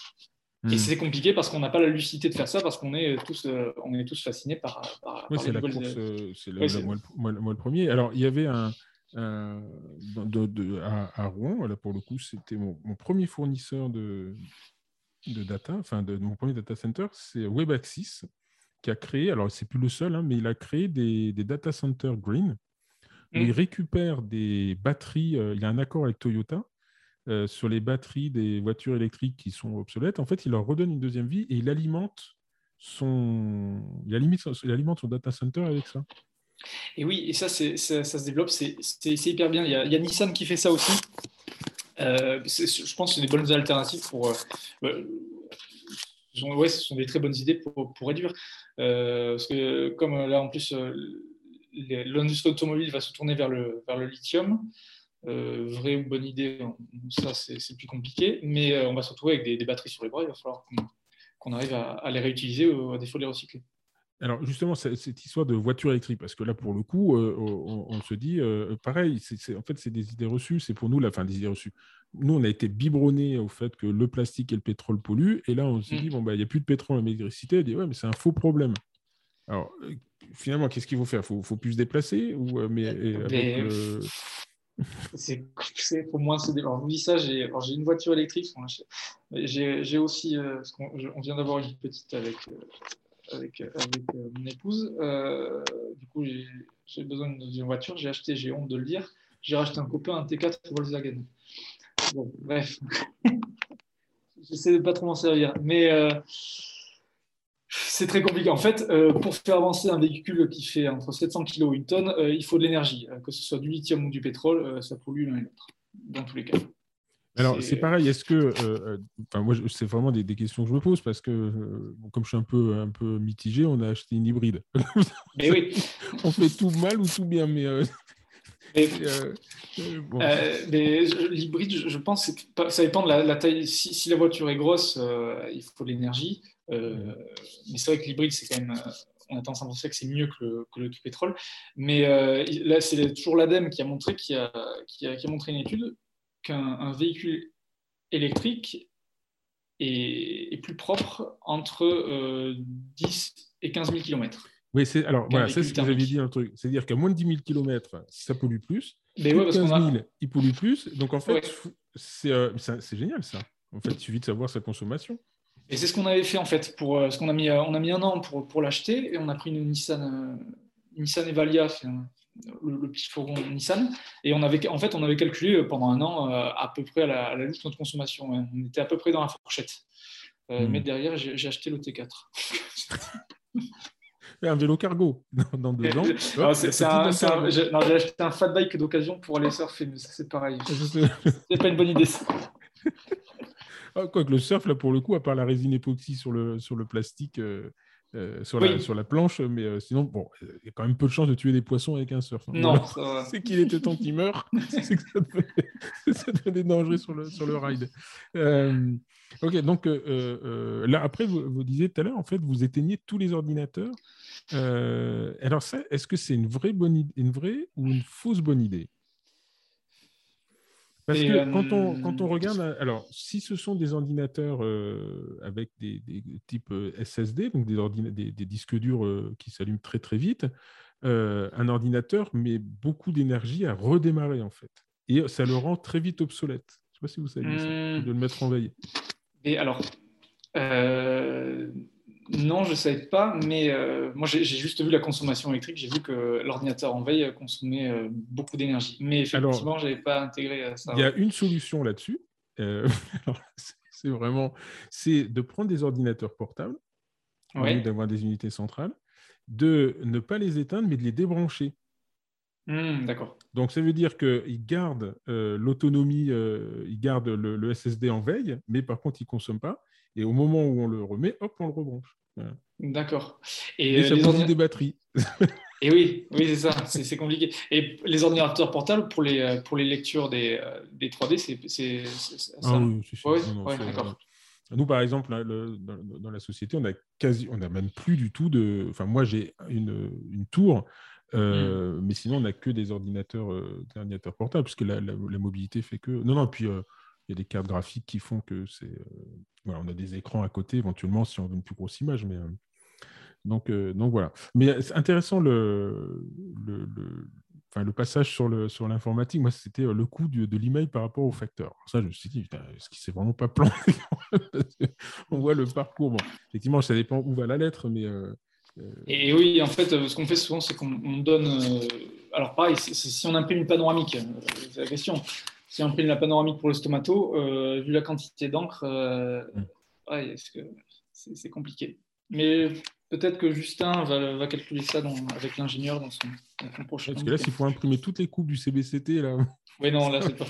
Et hmm. c'est compliqué parce qu'on n'a pas la lucidité de faire ça, parce qu'on est tous, on est tous fascinés par. par, oui, c'est la course, c'est moi, le premier. Alors, il y avait un, euh, de, à, Rouen. Là, pour le coup, c'était mon, premier fournisseur de, de data, enfin de, mon premier data center, c'est WebAxis qui a créé, alors c'est plus le seul, hein, mais il a créé des, des data centers green où il mm. récupère des batteries. Euh, il y a un accord avec Toyota euh, sur les batteries des voitures électriques qui sont obsolètes. En fait, il leur redonne une deuxième vie et il alimente son, il alimente, il alimente son data center avec ça. Et oui, et ça, ça, se développe, c'est hyper bien. Il y, a, Nissan qui fait ça aussi. Euh, je pense que c'est des bonnes alternatives pour. Euh, euh, ouais, ce sont des très bonnes idées pour, réduire. parce que, comme là, en plus, l'industrie automobile va se tourner vers le, lithium. vraie ou bonne idée, ça c'est plus compliqué, mais on va se retrouver avec des, batteries sur les bras, il va falloir qu'on arrive à, à, les réutiliser ou à défaut de les recycler. Alors justement, cette histoire de voiture électrique, parce que là, pour le coup, euh, on, se dit, euh, pareil, en fait, c'est des idées reçues, c'est pour nous, la fin des idées reçues. Nous, on a été biberonnés au fait que le plastique et le pétrole polluent, et là, on se dit, mm. bon, bah, il n'y a plus de pétrole et d'électricité, on dit, ouais, mais c'est un faux problème. Alors, euh, finalement, qu'est-ce qu'il faut faire? Il faut, plus se déplacer ou, mais, (laughs) c'est pour moi c'est je vous dis ça j'ai une voiture électrique j'ai aussi on, vient d'avoir une petite avec avec, avec euh, mon épouse. Euh, du coup, j'ai besoin d'une voiture. J'ai acheté, j'ai honte de le dire, j'ai racheté un copain, un T4 Volkswagen. Bon, bref. (laughs) J'essaie de pas trop m'en servir. Mais euh, c'est très compliqué. En fait, pour faire avancer un véhicule qui fait entre 700 kg et une tonne, il faut de l'énergie. que ce soit du lithium ou du pétrole, ça pollue l'un et l'autre, dans tous les cas. Alors, c'est pareil, est-ce que. Euh, euh, enfin, moi, c'est vraiment des, questions que je me pose parce que, euh, comme je suis un peu, un peu mitigé, on a acheté une hybride. (laughs) Mais oui. on fait tout mal ou tout bien, mais. l'hybride, je, pense, que ça dépend de la, taille. Si, la voiture est grosse, il faut de l'énergie. mais c'est vrai que l'hybride, c'est quand même on a tendance à penser que c'est mieux que le, que le pétrole. Mais là, c'est toujours l'ADEME qui a montré, qui a, qui a, montré une étude qu'un véhicule électrique est, plus propre entre 10 euh, et 15 000 km. Oui, c'est, alors voilà, c'est ce que j'avais dit un truc. C'est-à-dire qu'à moins de 10 000 km, ça pollue plus. Mais ouais, 15 000, il pollue plus. Donc en fait, euh, c'est, génial ça. En fait, il suffit de savoir sa consommation. Et c'est ce qu'on avait fait en fait. Pour, euh, ce qu'on a mis, on a mis un an pour, pour l'acheter et on a pris une Nissan, Nissan Evalia, le, le petit fourgon Nissan. Et on avait, en fait, on avait calculé euh, pendant un an euh, à peu près à la, à la louche notre consommation. On était à peu près dans la fourchette. Euh, hmm. Mais derrière, j'ai acheté le T4. un vélo cargo dans deux ans. J'ai acheté un fat bike d'occasion pour aller surfer, mais c'est pareil. (laughs) c'est pas une bonne idée. Ah, quoi que le surf, là, pour le coup, à part la résine époxy sur le, sur le plastique, euh, sur, la, sur la planche, mais euh, sinon, bon, il y a quand même peu de chances de tuer des poissons avec un surf. Hein. Non, (laughs) c'est qu'il était temps qu'il meure, (laughs) c'est que ça devenait, (laughs) dangereux sur le, sur le ride. Euh, ok, donc là, après, vous, vous, disiez tout à l'heure, en fait, vous éteignez tous les ordinateurs. alors, ça, est-ce que c'est une vraie, bonne, une vraie ou une fausse bonne idée? Parce que quand, on, euh, quand on regarde, alors si ce sont des ordinateurs euh, avec des, types euh, SSD, donc des, des, disques durs qui s'allument très très vite, un ordinateur met beaucoup d'énergie à redémarrer en fait. Et ça le rend très vite obsolète. Je ne sais pas si vous savez ça, hmm. de le mettre en veille. Et alors, non, je ne savais pas, mais euh, moi j'ai juste vu la consommation électrique, j'ai vu que l'ordinateur en veille consommait euh, beaucoup d'énergie. Mais effectivement, je n'avais pas intégré ça. Il y a une solution là-dessus. Euh, (laughs) c'est vraiment, c'est de prendre des ordinateurs portables, d'avoir des unités centrales, de ne pas les éteindre, mais de les débrancher. Hmm, d'accord. Donc, ça veut dire qu'ils gardent euh, l'autonomie, euh, ils gardent le, SSD en veille, mais par contre, ils ne consomment pas. Et au moment où on le remet, hop, on le rebranche. D'accord. Et, ça les des batteries. Et oui, oui c'est ça, c'est compliqué. Et les ordinateurs portables, pour les, euh, pour les lectures des, des 3D, c'est ça ah oui, oui, d'accord. Nous, par exemple, dans, la société, on a quasi, on a même plus du tout de. Enfin, moi, j'ai une, une, tour, euh, mm. mais sinon, on n'a que des ordinateurs, euh, ordinateurs portables, parce que la, mobilité fait que. Non, non. Puis il y a des cartes graphiques qui font que c'est. Voilà, on a des écrans à côté, éventuellement, si on veut une plus grosse image, mais. Donc, donc voilà. Mais c'est intéressant le, le, enfin, le passage sur, le, sur l'informatique, moi, c'était le coût de l'email par rapport au facteur. Ça, je me suis dit, est-ce qu'il s'est vraiment pas planté (laughs) On voit le parcours. Bon, effectivement, ça dépend où va la lettre, mais. Et oui, en fait, ce qu'on fait souvent, c'est qu'on donne. alors, pareil, si on imprime une panoramique, c'est la question. Si on imprime la panoramique pour le stomato, vu la quantité d'encre, mmh. ouais, c'est compliqué. Mais peut-être que Justin va, calculer ça avec l'ingénieur dans son, prochain. Parce que là, s'il faut imprimer toutes les coupes du CBCT, là. Oui, non, là, (laughs) c'est pas.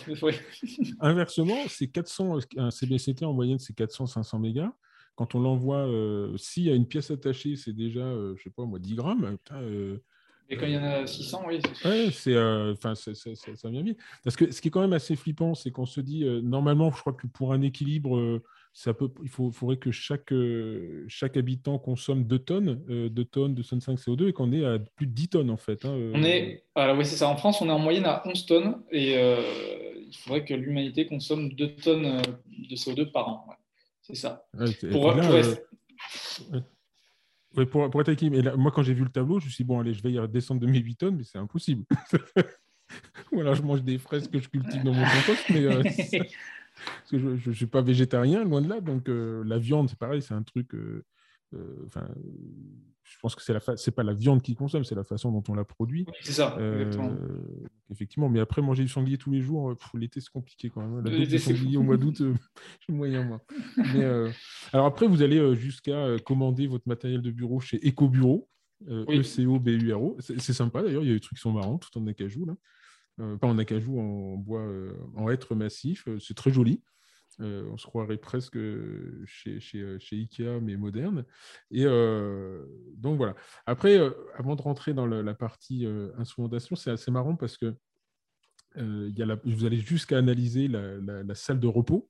Inversement, c'est 400, un CBCT en moyenne, c'est 400-500 mégas. Quand on l'envoie, euh, s'il y a une pièce attachée, c'est déjà, euh, je sais pas moi, 10 grammes. Euh, et quand il y en a 600, oui. c'est enfin, ça vient bien. Parce que ce qui est quand même assez flippant, c'est qu'on se dit, normalement, je crois que pour un équilibre ça peut, il faut, faudrait que chaque, euh, chaque habitant consomme 2 tonnes, euh, 2 tonnes, 2 tonnes 5 CO2 et qu'on est à plus de 10 tonnes en fait. Hein, euh. On est, alors oui, c'est ça. En France, on est en moyenne à 11 tonnes et euh, il faudrait que l'humanité consomme 2 tonnes de CO2 par an. C'est ça. pour, pour, pour, être équilibré. moi, quand j'ai vu le tableau, je me suis dit, bon, allez, je vais y descendre de mes 8 tonnes, mais c'est impossible. (laughs) Ou alors je mange des fraises que je cultive dans mon compost, mais (laughs) parce que je ne suis pas végétarien, loin de là. Donc, euh, la viande, c'est pareil, c'est un truc. Euh, euh, enfin, je pense que c'est la c'est pas la viande qui consomme, c'est la façon dont on la produit. c'est ça, exactement. effectivement, mais après, manger du sanglier tous les jours, l'été, c'est compliqué quand même. La dose de sanglier au mois d'août, (laughs) j'ai moyen, moi. Mais, alors après, vous allez jusqu'à commander votre matériel de bureau chez EcoBureau. E-C-O-B-U-R-O. C'est sympa d'ailleurs, il y a des trucs qui sont marrants tout en acajou. Là. Euh, pas en acajou, en bois, euh, en hêtre massif. Euh, c'est très joli. On se croirait presque chez, chez, chez, Ikea, mais moderne. Et donc voilà. Après, avant de rentrer dans la, partie instrumentation, c'est assez marrant parce que y a vous allez jusqu'à analyser la, salle de repos.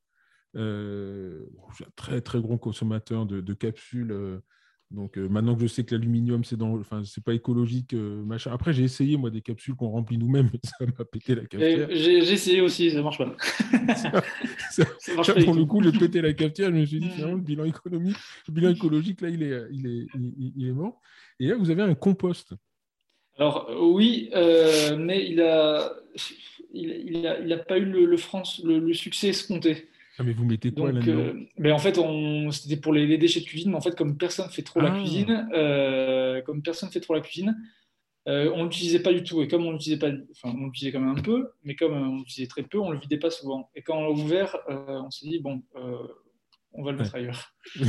Euh, un très très gros consommateur de capsules donc euh, maintenant que je sais que l'aluminium, c'est dans, enfin, c'est pas écologique, euh, machin. Après, j'ai essayé moi des capsules qu'on remplit nous-mêmes, (laughs) ça m'a pété la cafetière. J'ai, essayé aussi, ça marche pas. (laughs) ça, marche pas pour le coup, le péter la cafetière, je me suis dit finalement le bilan économique, le bilan écologique là, il est, il est, il, est mort. Et là, vous avez un compost. Alors oui, mais il a, il, a, il a pas eu le, France, le, le succès escompté. Ah, mais vous mettez quoi là-dedans euh, mais En fait, c'était pour les, déchets de cuisine, mais en fait, comme personne fait trop la ah. cuisine, euh, comme personne fait trop la cuisine, euh, on l'utilisait pas du tout. Et comme on l'utilisait pas, enfin, on l'utilisait quand même un peu, mais comme on l'utilisait très peu, on le vidait pas souvent. Et quand on l'a ouvert, on s'est dit bon, on va le mettre ailleurs. (laughs)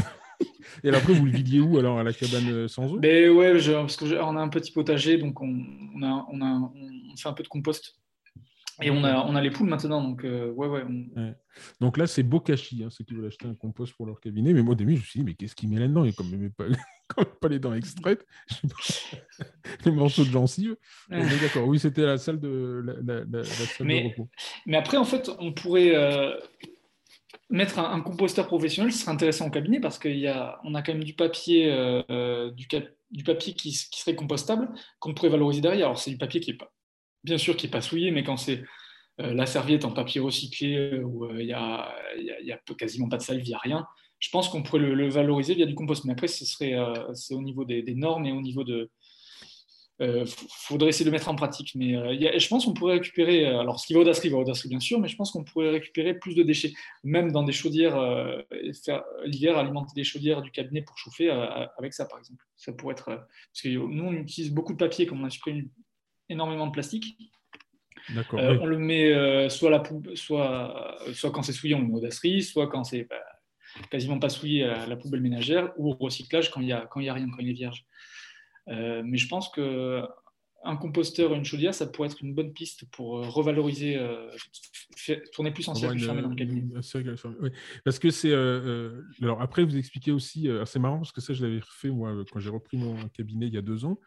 Et après, vous le vidiez où alors à la cabane sans eau? Ben ouais, parce qu'on a un petit potager, donc on, a, on, a, on fait un peu de compost et on a, on a les poules maintenant, donc euh, ouais, ouais, Donc là, c'est Bokashi, hein, ceux qui veulent acheter un compost pour leur cabinet. Mais moi, au début, je me suis dit, mais qu'est-ce qu'il met là-dedans? Il n'y a quand même pas, (laughs) pas les dents extraites, (laughs) les morceaux de gencives. D'accord, oui, c'était la salle de, la, salle mais, de repos. Mais après, en fait, on pourrait euh, mettre un, composteur professionnel, ce serait intéressant au cabinet parce qu'on a, a quand même du papier, euh, du, du, papier qui, qui, serait compostable, qu'on pourrait valoriser derrière. Alors, c'est du papier qui est pas bien sûr qui n'est pas souillé, mais quand c'est euh, la serviette en papier recyclé euh, où euh, il n'y a, y a, quasiment pas de salive, il n'y a rien, je pense qu'on pourrait le, valoriser via du compost. Mais après, ce serait, c'est au niveau des, normes et au niveau de. Il faudrait essayer de le mettre en pratique. Mais je pense qu'on pourrait récupérer. alors, ce qui va au dasserie va au dasserie, bien sûr, mais je pense qu'on pourrait récupérer plus de déchets. Même dans des chaudières, faire l'hiver, alimenter des chaudières du cabinet pour chauffer avec ça, par exemple. Ça pourrait être. parce que nous, on utilise beaucoup de papier, comme on a supprimé énormément de plastique. Euh, on le met euh, soit, la soit, soit quand c'est souillé, on le met au dasserie, soit quand c'est bah, quasiment pas souillé à la poubelle ménagère ou au recyclage quand il n'y a, quand il y a rien, quand il est vierge. Euh, mais je pense que un composteur ou une chaudière, ça pourrait être une bonne piste pour euh, revaloriser, euh, tourner plus en cercle fermé dans le cabinet. Oui. Parce que c'est. alors après, vous expliquez aussi, c'est marrant parce que ça, je l'avais refait moi quand j'ai repris mon cabinet il y a deux ans,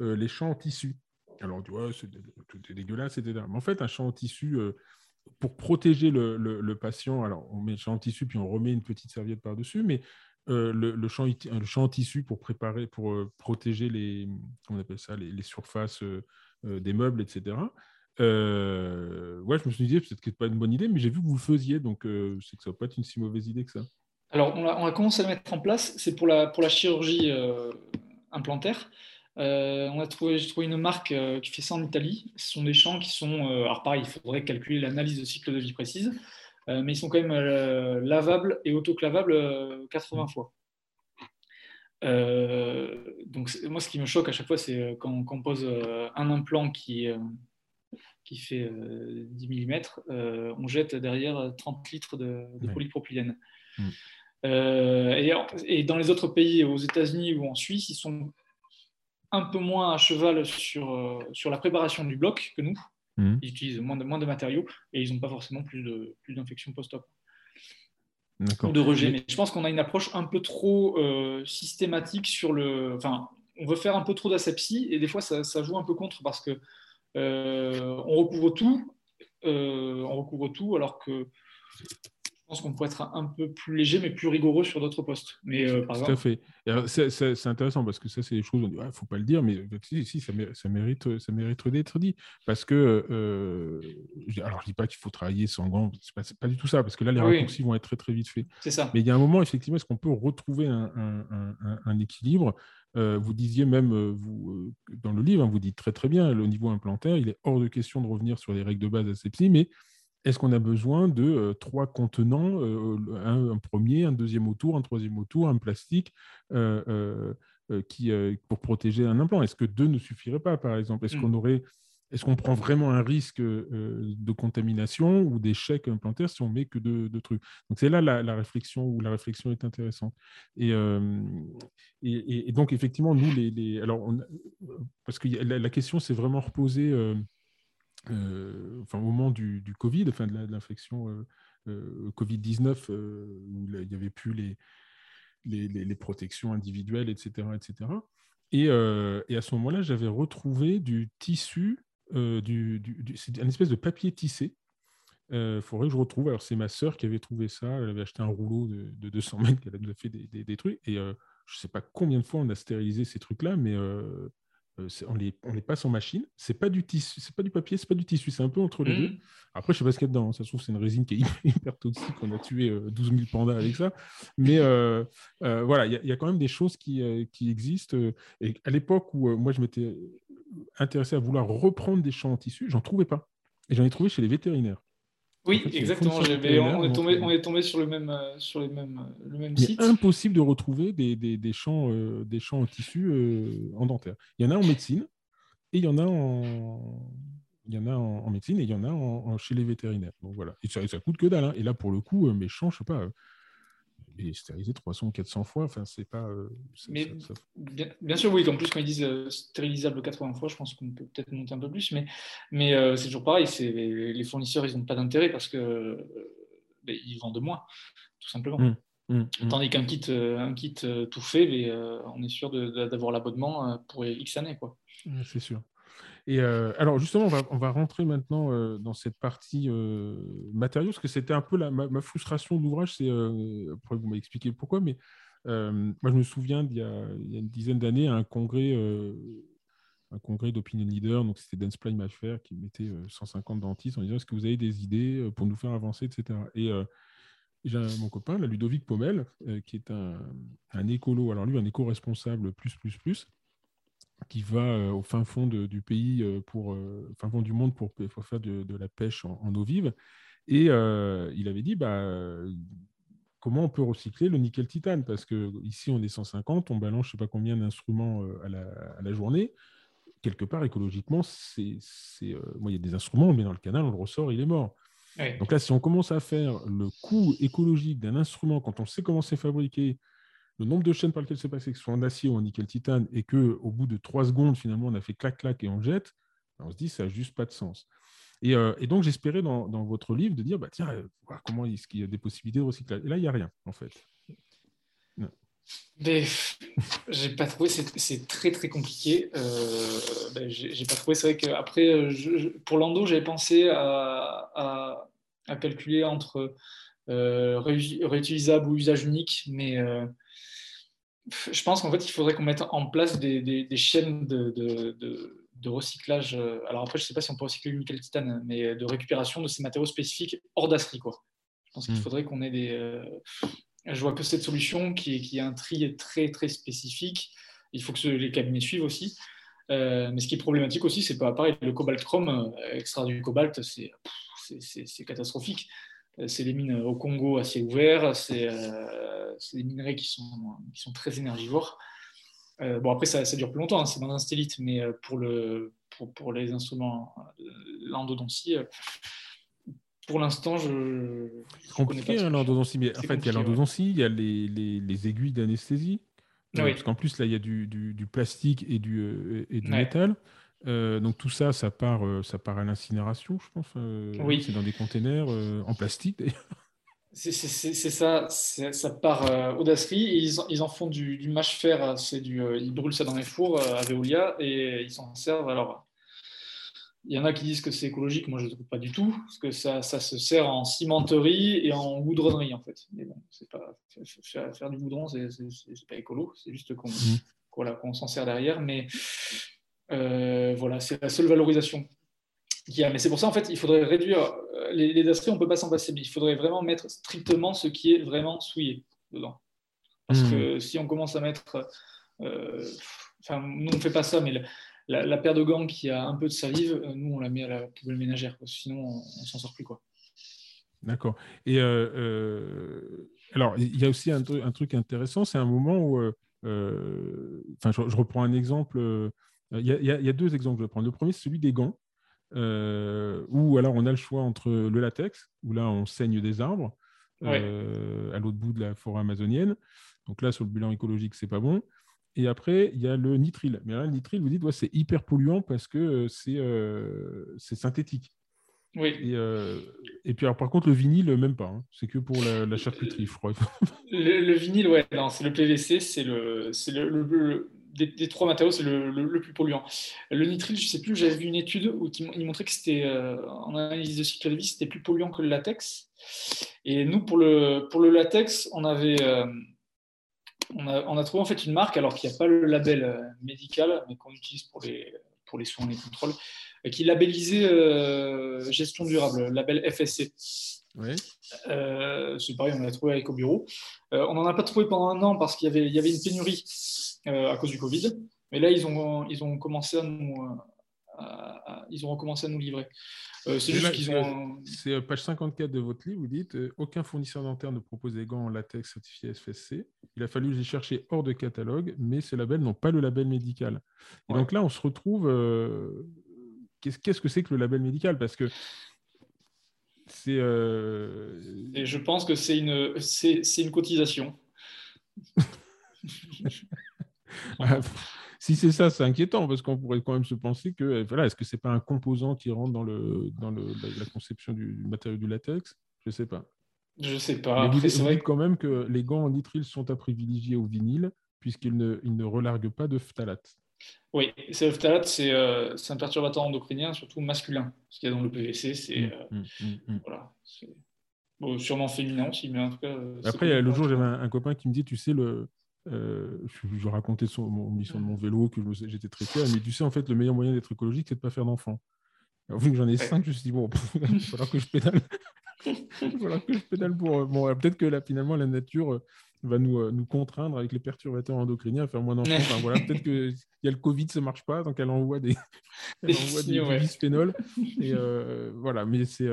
les champs en tissu. Alors, tu vois, c'est dégueulasse, etc. Mais en fait, un champ en tissu, pour protéger le, patient, alors on met le champ en tissu, puis on remet une petite serviette par-dessus, mais euh, le, champ, le champ en tissu pour préparer, pour euh, protéger les, on appelle ça, les, surfaces euh, des meubles, etc. ouais, je me suis dit, peut-être que ce pas une bonne idée, mais j'ai vu que vous le faisiez, donc c'est que ça va pas être une si mauvaise idée que ça. Alors, on a, on a commencé à le mettre en place, c'est pour la, pour la chirurgie implantaire. Euh, on a trouvé, j'ai trouvé une marque euh, qui fait ça en Italie. Ce sont des champs qui sont, euh, alors pareil, il faudrait calculer l'analyse de cycle de vie précise, mais ils sont quand même lavables et autoclavables 80 fois. donc moi, ce qui me choque à chaque fois, c'est quand, on pose un implant qui, qui fait 10 mm, on jette derrière 30 litres de, polypropylène. Mm. et, et, dans les autres pays, aux États-Unis ou en Suisse, ils sont un peu moins à cheval sur, euh, sur la préparation du bloc que nous. Mhm. Ils utilisent moins de, moins de matériaux et ils n'ont pas forcément plus d'infections plus post-op. Ou de rejet. Mais je pense qu'on a une approche un peu trop euh, systématique sur le. Enfin, on veut faire un peu trop d'asepsie et des fois ça, ça, joue un peu contre parce que euh, on recouvre tout, on recouvre tout alors que pense qu'on pourrait être un peu plus léger, mais plus rigoureux sur d'autres postes. Mais, euh, Tout à fait. C'est intéressant parce que ça, c'est des choses, on dit, il ne faut pas le dire, mais si, si ça, mérite, ça mérite, ça mérite d'être dit. Parce que, euh, alors je ne dis pas qu'il faut travailler sans gants, ce n'est pas, du tout ça, parce que là, les raccourcis vont être très, très vite faits. C'est ça. Mais il y a un moment, effectivement, est-ce qu'on peut retrouver un, un, un, équilibre? Euh, vous disiez même, vous, dans le livre, hein, vous dites très très bien, au niveau implantaire, il est hors de question de revenir sur les règles de base d'asepsie, mais est-ce qu'on a besoin de euh, trois contenants, euh, un, premier, un deuxième autour, un troisième autour, un plastique euh, qui, pour protéger un implant? Est-ce que deux ne suffirait pas, par exemple? Est-ce mmh. qu'on aurait est-ce qu'on prend vraiment un risque de contamination ou d'échec implantaire si on met que deux, trucs? Donc c'est là la, réflexion où la réflexion est intéressante. Et, et, donc effectivement, nous, les, alors parce que la, question s'est vraiment reposée enfin, au moment du, Covid, enfin, de l'infection euh, euh, Covid-19, où il n'y avait plus les, protections individuelles, etc. etc. Et, à ce moment-là, j'avais retrouvé du tissu, du, c'est un espèce de papier tissé. Il faudrait que je retrouve. Alors, c'est ma sœur qui avait trouvé ça. Elle avait acheté un rouleau de, 200 mètres. Elle nous a fait des, des, trucs. Et je ne sais pas combien de fois on a stérilisé ces trucs-là, mais euh, on, les, on les passe en machine. C'est pas du tissu, c'est pas du papier, c'est pas du tissu, c'est un peu entre les deux. Mmh. Après, je sais pas ce qu'il y a dedans. Hein. Ça se trouve, c'est une résine qui est (laughs) hyper toxique. On a tué 12 euh, 000 pandas avec ça. Mais euh, voilà, il y, a quand même des choses qui, qui existent. Et à l'époque où moi, je m'étais intéressé à vouloir reprendre des champs en tissu, j'en trouvais pas. Et j'en ai trouvé chez les vétérinaires. Oui, exactement. On, est tombé, on, est tombé, sur le même, euh, sur les mêmes, euh, le même site. impossible de retrouver des, des, des champs, euh, des champs en tissu en dentaire. Il y en a en médecine et il y en a en, il y en a en, médecine et il y en a en, chez les vétérinaires. Donc voilà. Et ça, ça coûte que dalle. Hein. Et là, pour le coup, mes champs, je sais pas, et stérilisé 300 ou 400 fois. Enfin, c'est pas. Euh, mais Bien, sûr, oui. En plus, quand ils disent euh, stérilisable 80 fois, je pense qu'on peut peut-être monter un peu plus. Mais, mais euh, c'est toujours pareil. C'est, les, fournisseurs, ils n'ont pas d'intérêt parce que ben, ils vendent moins, tout simplement. Mmh, mmh, mmh. Tandis qu'un kit, un kit tout fait, mais, on est sûr d'avoir l'abonnement pour X années. Quoi. C'est sûr. Et euh, alors justement, on va, rentrer maintenant euh, dans cette partie euh, matériaux, parce que c'était un peu la, ma, frustration de l'ouvrage. C'est après vous m'avez expliqué pourquoi, mais moi je me souviens d'il y, a une dizaine d'années à un congrès, un congrès d'opinion leader. Donc c'était Dansply Maffair qui mettait 150 dentistes en disant est-ce que vous avez des idées pour nous faire avancer, etc. Et j'ai mon copain, la Ludovic Pommel, qui est un, un écolo. Alors lui, un éco-responsable plus plus plus qui va euh, au fin fond du pays, euh, pour, euh, fin fond du monde pour, faire de, la pêche en, eau vive. Et il avait dit, bah, comment on peut recycler le nickel titane? Parce que ici, on est 150, on balance je ne sais pas combien d'instruments à la, journée. Quelque part, écologiquement, c'est, moi, il y a des instruments, on le met dans le canal, on le ressort, il est mort. Donc là, si on commence à faire le coût écologique d'un instrument, quand on sait comment c'est fabriqué, le nombre de chaînes par lesquelles c'est passé, que ce soit en acier ou en nickel titane, et qu'au bout de trois secondes, finalement, on a fait clac-clac et on jette, ben, on se dit ça n'a juste pas de sens. Et, euh, donc, j'espérais dans, votre livre de dire, bah, tiens, euh, comment est-ce qu'il y a des possibilités de recyclage Et là, il n'y a rien, en fait. Mais (laughs) j'ai pas trouvé, c'est très très compliqué. Euh, ben, j'ai pas trouvé, c'est vrai qu'après, euh, pour l'endo, j'avais pensé à, à, calculer entre réutilisable ou usage unique, mais je pense qu'en fait, il faudrait qu'on mette en place des, des, chaînes de, de, de, recyclage. Alors après, je sais pas si on peut recycler le nickel titane, mais de récupération de ces matériaux spécifiques hors d'asserie. Je pense qu'il hmm. faudrait qu'on ait des je vois que cette solution qui est, qui un tri très très spécifique. Il faut que les cabinets suivent aussi. Euh, mais ce qui est problématique aussi, c'est pas pareil. Le cobalt chrome, euh, extraire du cobalt, c'est catastrophique. Euh, c'est les mines au Congo à ciel ouvert, c'est des minerais qui sont, qui sont très énergivores. bon, après, ça, ça, dure plus longtemps, hein, c'est dans un stélite, mais pour, le, pour, pour les instruments, l'endodontie, pour l'instant, je. C'est compliqué hein, l'endodontie, mais en fait, il y a l'endodontie, il y a les, les, aiguilles d'anesthésie. Euh, parce qu'en plus, là, il y a du, du, plastique et du, euh, et du métal. Euh, donc tout ça, ça part, ça part à l'incinération, je pense. oui. C'est dans des containers en plastique, d'ailleurs. (laughs) C'est ça, ça part au Ils, ils, en font du, du mâche-fer, ils brûlent ça dans les fours à Veolia et ils s'en servent. Alors, il y en a qui disent que c'est écologique, moi je ne trouve pas du tout, parce que ça, ça, se sert en cimenterie et en goudronnerie en fait. Mais bon, pas, faire, faire, du goudron, c'est pas écolo, c'est juste qu'on mmh. voilà, s'en sert derrière. Mais euh, voilà, c'est la seule valorisation qu'il y a. Mais c'est pour ça en fait, il faudrait réduire euh, les, les on ne peut pas s'en passer, mais il faudrait vraiment mettre strictement ce qui est vraiment souillé dedans. Parce mmh. que si on commence à mettre. Euh, enfin, nous on ne fait pas ça, mais la, paire de gants qui a un peu de salive, nous, on la met à la poubelle ménagère. Sinon, on, ne s'en sort plus. quoi. D'accord. Et euh, euh, alors, il y a aussi un, truc intéressant, c'est un moment où, enfin, je, reprends un exemple. Il y, a, deux exemples que je vais prendre. Le premier, c'est celui des gants, où alors on a le choix entre le latex, où là on saigne des arbres, à l'autre bout de la forêt amazonienne. Donc là, sur le bilan écologique, c'est pas bon. Et après, il y a le nitrile. Mais là, le nitrile, vous dites, ouais, c'est hyper polluant parce que euh, euh, c'est synthétique. Oui. Et, euh, et, puis, alors, par contre, le vinyle, même pas. Hein. C'est que pour la, charcuterie, je crois. (laughs) le, vinyle, ouais, c'est le PVC, c'est le, le, des, trois matériaux, c'est le, plus polluant. Le nitrile, je ne sais plus, j'avais vu une étude où il montrait que c'était, en analyse de cycle de vie, c'était plus polluant que le latex. Et nous, pour le, pour le latex, on avait on a, trouvé en fait une marque, alors qu'il n'y a pas le label euh, médical, mais qu'on utilise pour les, pour les soins et les contrôles, euh, qui euh, gestion durable, label FSC. Oui. c'est pareil, on l'a trouvé avec au bureau. on n'en a pas trouvé pendant un an parce qu'il y avait, il y avait une pénurie à cause du Covid. Mais là, ils ont, ils ont commencé à nous, ils ont recommencé à nous livrer. Euh, c'est juste qu'ils ont. C'est euh, page 54 de votre livre, vous dites euh, Aucun fournisseur dentaire ne propose des gants en latex certifiés FSC. Il a fallu les chercher hors de catalogue, mais ces labels n'ont pas le label médical. Et donc là, on se retrouve. Qu'est-ce que c'est que le label médical? Parce que c'est. Et je pense que c'est une, c'est une cotisation. (laughs) Si c'est ça, c'est inquiétant parce qu'on pourrait quand même se penser que, euh, voilà, est-ce que c'est pas un composant qui rentre dans, le, dans le, la, conception du, matériau du latex? Je ne sais pas. Je sais pas. Mais vous, vrai quand même que les gants en nitrile sont à privilégier au vinyle puisqu'ils ne, ils ne relarguent pas de phtalate. Oui, c'est le phtalate, c'est euh, un perturbateur endocrinien, surtout masculin. Ce qu'il y a dans le PVC, c'est. Mmh, mmh, mmh, voilà. Bon, sûrement féminin aussi, mais en tout cas. Après, le jour, j'avais un, un, copain qui me dit Tu sais, le, euh, je, racontais son, mon mission de mon vélo, que j'étais très fier. Mais tu sais, en fait, le meilleur moyen d'être écologique, c'est de ne pas faire d'enfants. Vu que j'en ai cinq, je me suis dit, bon, (laughs) il va falloir que je pédale. (laughs) il va falloir que je pédale pour. Euh, bon, peut-être que là, finalement, la nature euh, va nous, nous contraindre avec les perturbateurs endocriniens à faire moins d'enfants. Enfin, voilà, peut-être qu'il (laughs) y a le Covid, ça ne marche pas, donc elle envoie des, (laughs) elle envoie des, bisphénols. Et (laughs) voilà, mais c'est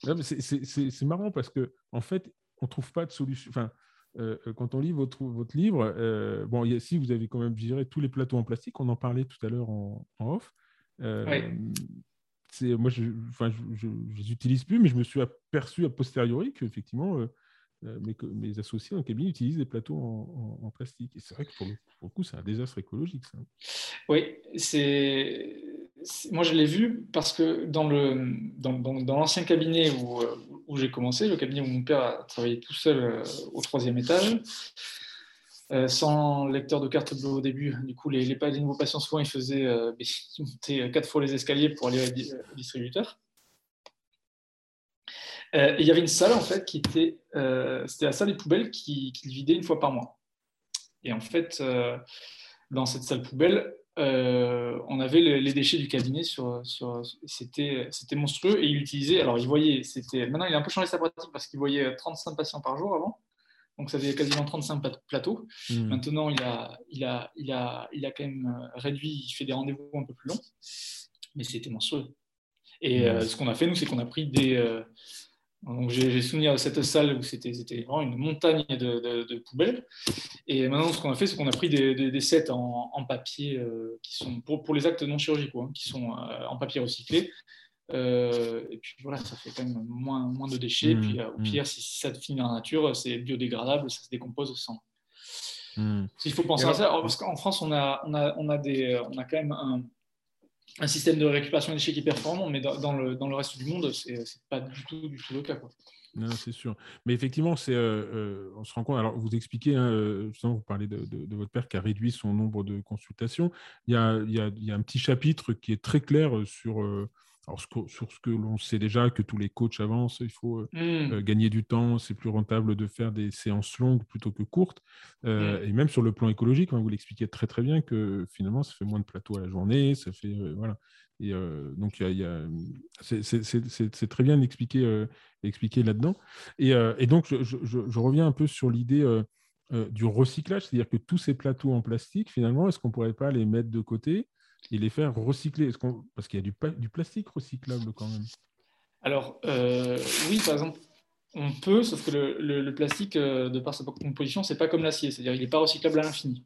c'est marrant parce que en fait, on ne trouve pas de solution. Enfin, euh, euh, quand on lit votre, votre livre, euh, bon, si vous avez quand même géré tous les plateaux en plastique, on en parlait tout à l'heure en, off. moi, je, enfin, je, les utilise plus, mais je me suis aperçu a posteriori qu'effectivement, mes, mes, associés en cabine utilisent des plateaux en, plastique. Et c'est vrai que pour le, coup, c'est un désastre écologique. Oui, c'est. Moi, je l'ai vu parce que dans, le, dans, l'ancien cabinet où, j'ai commencé, le cabinet où mon père a travaillé tout seul au troisième étage, euh, sans lecteur de carte bleue au début. Du coup, les, les, nouveaux patients, souvent, ils faisaient euh, (laughs) ils quatre fois les escaliers pour aller au distributeur. Euh, il y avait une salle, en fait, qui était, c'était la salle des poubelles qui, qui vidait une fois par mois. Et en fait, dans cette salle poubelle, on avait les, déchets du cabinet sur, sur c'était, c'était monstrueux et il utilisait, alors il voyait, c'était, maintenant il a un peu changé sa pratique parce qu'il voyait 35 patients par jour avant. Donc ça faisait quasiment 35 plateaux. Hmm. Maintenant, il a, il, a, il, a, il a quand même euh, réduit, il fait des rendez-vous un peu plus longs, mais c'était monstrueux. Et euh, hmm. ce qu'on a fait, nous, c'est qu'on a pris des. Euh, donc j'ai souvenir de cette salle où c'était vraiment une montagne de, poubelles. Et maintenant, ce qu'on a fait, c'est qu'on a pris des, des, sets en, papier qui sont pour, pour, les actes non chirurgicaux, hein, qui sont en papier recyclé. Euh, et puis voilà, ça fait quand même moins, moins de déchets. et mmh, puis euh, au mmh. pire, si, ça finit dans la nature, c'est biodégradable, ça se décompose sans. Mmh. Il faut penser à ça, parce qu'en France, on a, on, a, on, a des, on a quand même un, un système de récupération des déchets qui est performant, mais dans, le, dans le, reste du monde, ce n'est pas du tout, du tout le cas. Quoi. Non, c'est sûr. Mais effectivement, c'est, euh, on se rend compte. Alors, vous expliquez, hein, justement, vous parlez de, de, votre père qui a réduit son nombre de consultations. Il y a, il y a, il y a un petit chapitre qui est très clair sur alors, sur ce que l'on sait déjà, que tous les coachs avancent, il faut euh, mmh. euh, gagner du temps, c'est plus rentable de faire des séances longues plutôt que courtes. Euh, mmh. Et même sur le plan écologique, hein, vous l'expliquez très très bien que finalement, ça fait moins de plateaux à la journée, ça fait voilà. Et donc, y a, c'est très bien expliqué, expliqué là-dedans. Et, et, donc, je, je, je, reviens un peu sur l'idée du recyclage, c'est-à-dire que tous ces plateaux en plastique, finalement, est-ce qu'on ne pourrait pas les mettre de côté et les faire recycler Parce qu'il y a du, plastique recyclable quand même. Alors, euh, oui, par exemple, on peut, sauf que le, plastique, euh, de par sa composition, c'est pas comme l'acier, c'est-à-dire il n'est pas recyclable à l'infini.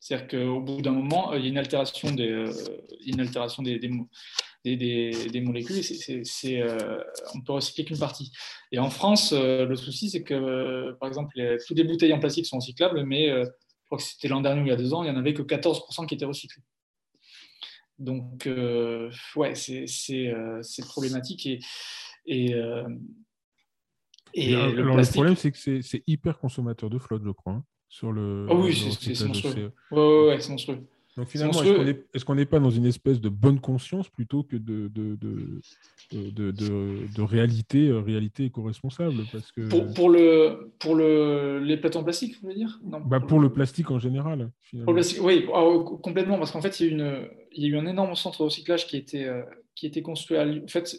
C'est-à-dire qu'au bout d'un moment, euh, il y a une altération des, molécules et c'est, on peut recycler qu'une partie. Et en France, le souci, c'est que, par exemple, toutes les bouteilles en plastique sont recyclables, mais je crois que c'était l'an dernier ou il y a deux ans, il n'y en avait que 14% qui étaient recyclés. Donc, euh, ouais, euh, c'est problématique. Et, et, euh, le, problème, c'est que c'est hyper consommateur de flotte, je crois, hein, sur le. Ah oui, c'est monstrueux. Ouais, ouais, c'est monstrueux. Donc finalement, est-ce qu'on n'est pas dans une espèce de bonne conscience plutôt que de, de, de, de, réalité, réalité éco-responsable? Parce que... pour, pour, le, pour le, les plateaux en plastique, vous voulez dire? Non, bah pour, le... plastique en général. oui, ah, complètement, parce qu'en fait, il y, a une, il y a eu un énorme centre de recyclage qui était, euh, qui était construit à En fait,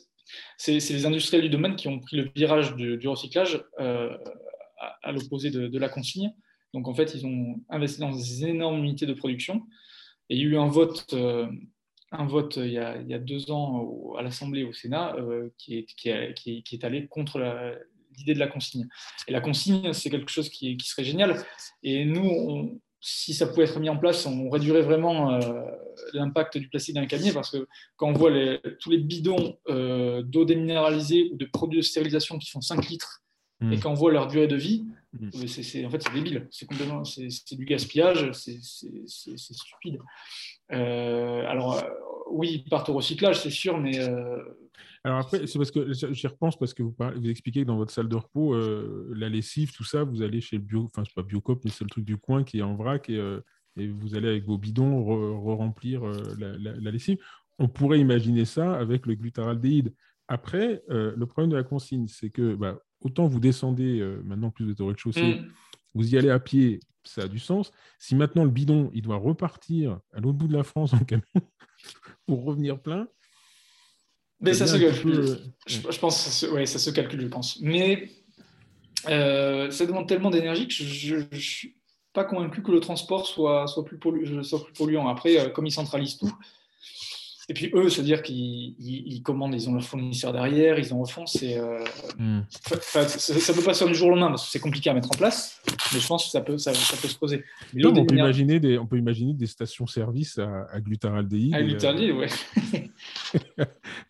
c'est les industriels du domaine qui ont pris le virage du, recyclage euh, à, à l'opposé de, la consigne. Donc en fait, ils ont investi dans des énormes unités de production et il y a eu un vote, euh, un vote il, y a, il y a deux ans à l'Assemblée au Sénat euh, qui, est, qui, est, qui, est, allé contre l'idée de la consigne. Et la consigne, c'est quelque chose qui, serait génial. Et nous, si ça pouvait être mis en place, on réduirait vraiment euh, l'impact du plastique dans les cabinets parce que quand on voit les, tous les bidons d'eau déminéralisée ou de produits de stérilisation qui font 5 litres et hmm. quand on voit leur durée de vie, c'est, en fait, c'est débile. C'est complètement, c'est, du gaspillage, c'est, stupide. Euh, alors, euh, oui, ils partent au recyclage, c'est sûr, mais. Euh, alors après, c'est parce que j'y repense parce que vous, vous expliquez que dans votre salle de repos, la lessive, tout ça, vous allez chez le bio, enfin, c'est pas Biocop, mais c'est le truc du coin qui est en vrac et, et vous allez avec vos bidons re-remplir la, la, lessive. On pourrait imaginer ça avec le glutaraldéhyde. Après, le problème de la consigne, c'est que bah, autant vous descendez, euh, maintenant plus vous êtes au rez-de-chaussée, mm. vous y allez à pied, ça a du sens. Si maintenant le bidon, il doit repartir à l'autre bout de la France en camion (laughs) pour revenir plein. Mais ça se calcule. Euh, je, pense, ça se, ça se calcule, je pense. Mais euh, ça demande tellement d'énergie que je ne suis pas convaincu que le transport soit, soit, plus, soit plus polluant. Après, comme ils centralisent tout, et puis eux, c'est-à-dire qu'ils commandent, ils ont leur fournisseur derrière, ils en font. C'est, euh, hmm. ça, ne peut pas se faire du jour au lendemain parce que c'est compliqué à mettre en place, mais je pense que ça peut, ça, peut se poser. on, peut imaginer des, on peut imaginer des stations-service à, à. À glutardéhyde, oui. (laughs)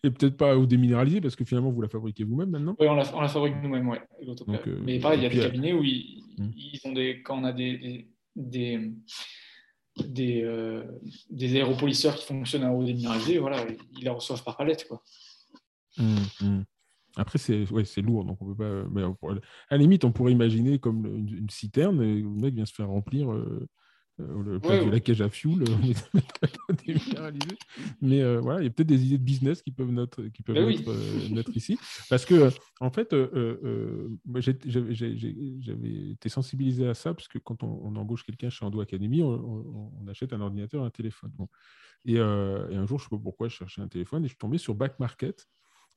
et peut-être pas au déminéraliser parce que finalement vous la fabriquez vous-même maintenant. Oui, on la, fabrique nous-mêmes, ouais. Euh, mais pareil, il y a des cabinets où hmm. ils, ont des, quand on a des, des, des, euh, des, aéropolisseurs qui fonctionnent à eau déminéralisée, voilà, ils la reçoivent par palette, quoi. Hmm, hmm. Après, c'est ouais, lourd, donc on peut pas. Mais à la limite, on pourrait imaginer comme une, citerne, et le mec vient se faire remplir euh, euh, le place de la cage à fuel, (laughs) mais euh, voilà, il y a peut-être des idées de business qui peuvent notre, qui peuvent ben être, euh, ici, parce que en fait, j'avais été sensibilisé à ça, parce que quand on, embauche quelqu'un chez Ando Academy, on, achète un ordinateur, un téléphone. Et, un jour, je ne sais pas pourquoi, je cherchais un téléphone et je suis tombé sur Back Market.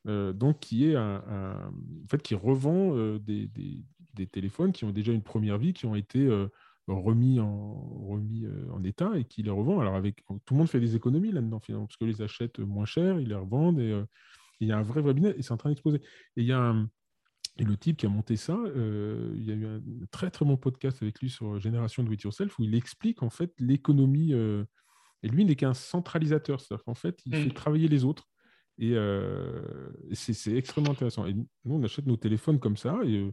donc qui est un, en fait qui revend des, des, des, téléphones qui ont déjà une première vie, qui ont été remis en, remis euh, en état et qui les revend. Alors, avec, tout le monde fait des économies là-dedans, finalement, parce que les achètent moins cher, ils les revendent et euh, il y a un vrai, vrai business et c'est en train d'exploser. Et il y a et le type qui a monté ça, euh, il y a eu un très très bon podcast avec lui sur Génération de It Yourself où il explique en fait l'économie. et lui, il n'est qu'un centralisateur, c'est-à-dire qu'en fait, il fait mmh. travailler les autres. Et c'est extrêmement intéressant. Et nous, on achète nos téléphones comme ça. Et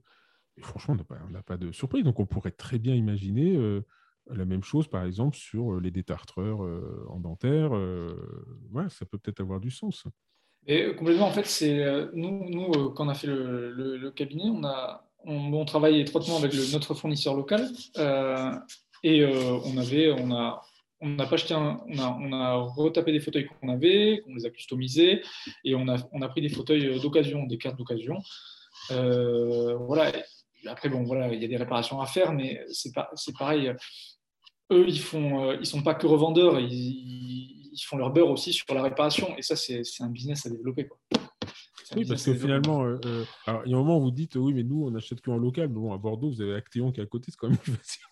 franchement, on n'a pas, de surprise. Donc, on pourrait très bien imaginer euh, la même chose, par exemple, sur euh, les détartreurs euh, en dentaire. ouais, ça peut peut-être avoir du sens. Et complètement, en fait, c'est nous, nous quand on a fait le, cabinet, on, a, on, travaille étroitement avec notre fournisseur local et on avait, on a, on n'a pas acheté un, on a, on a retapé des fauteuils qu'on avait, on les a customisés et on a, on a pris des fauteuils d'occasion, des cartes d'occasion. voilà, après, bon, voilà, il y a des réparations à faire, mais c'est pas, pareil. Eux, ils font, euh, ils sont pas que revendeurs, ils, ils, font leur beurre aussi sur la réparation, et ça, c'est, un business à développer. Quoi. Oui, parce que finalement, euh, euh, alors, il y a un moment où vous dites oui, mais nous, on achète qu'en local. Mais bon, à Bordeaux, vous avez Actéon qui est à côté, c'est quand même (laughs) plus facile.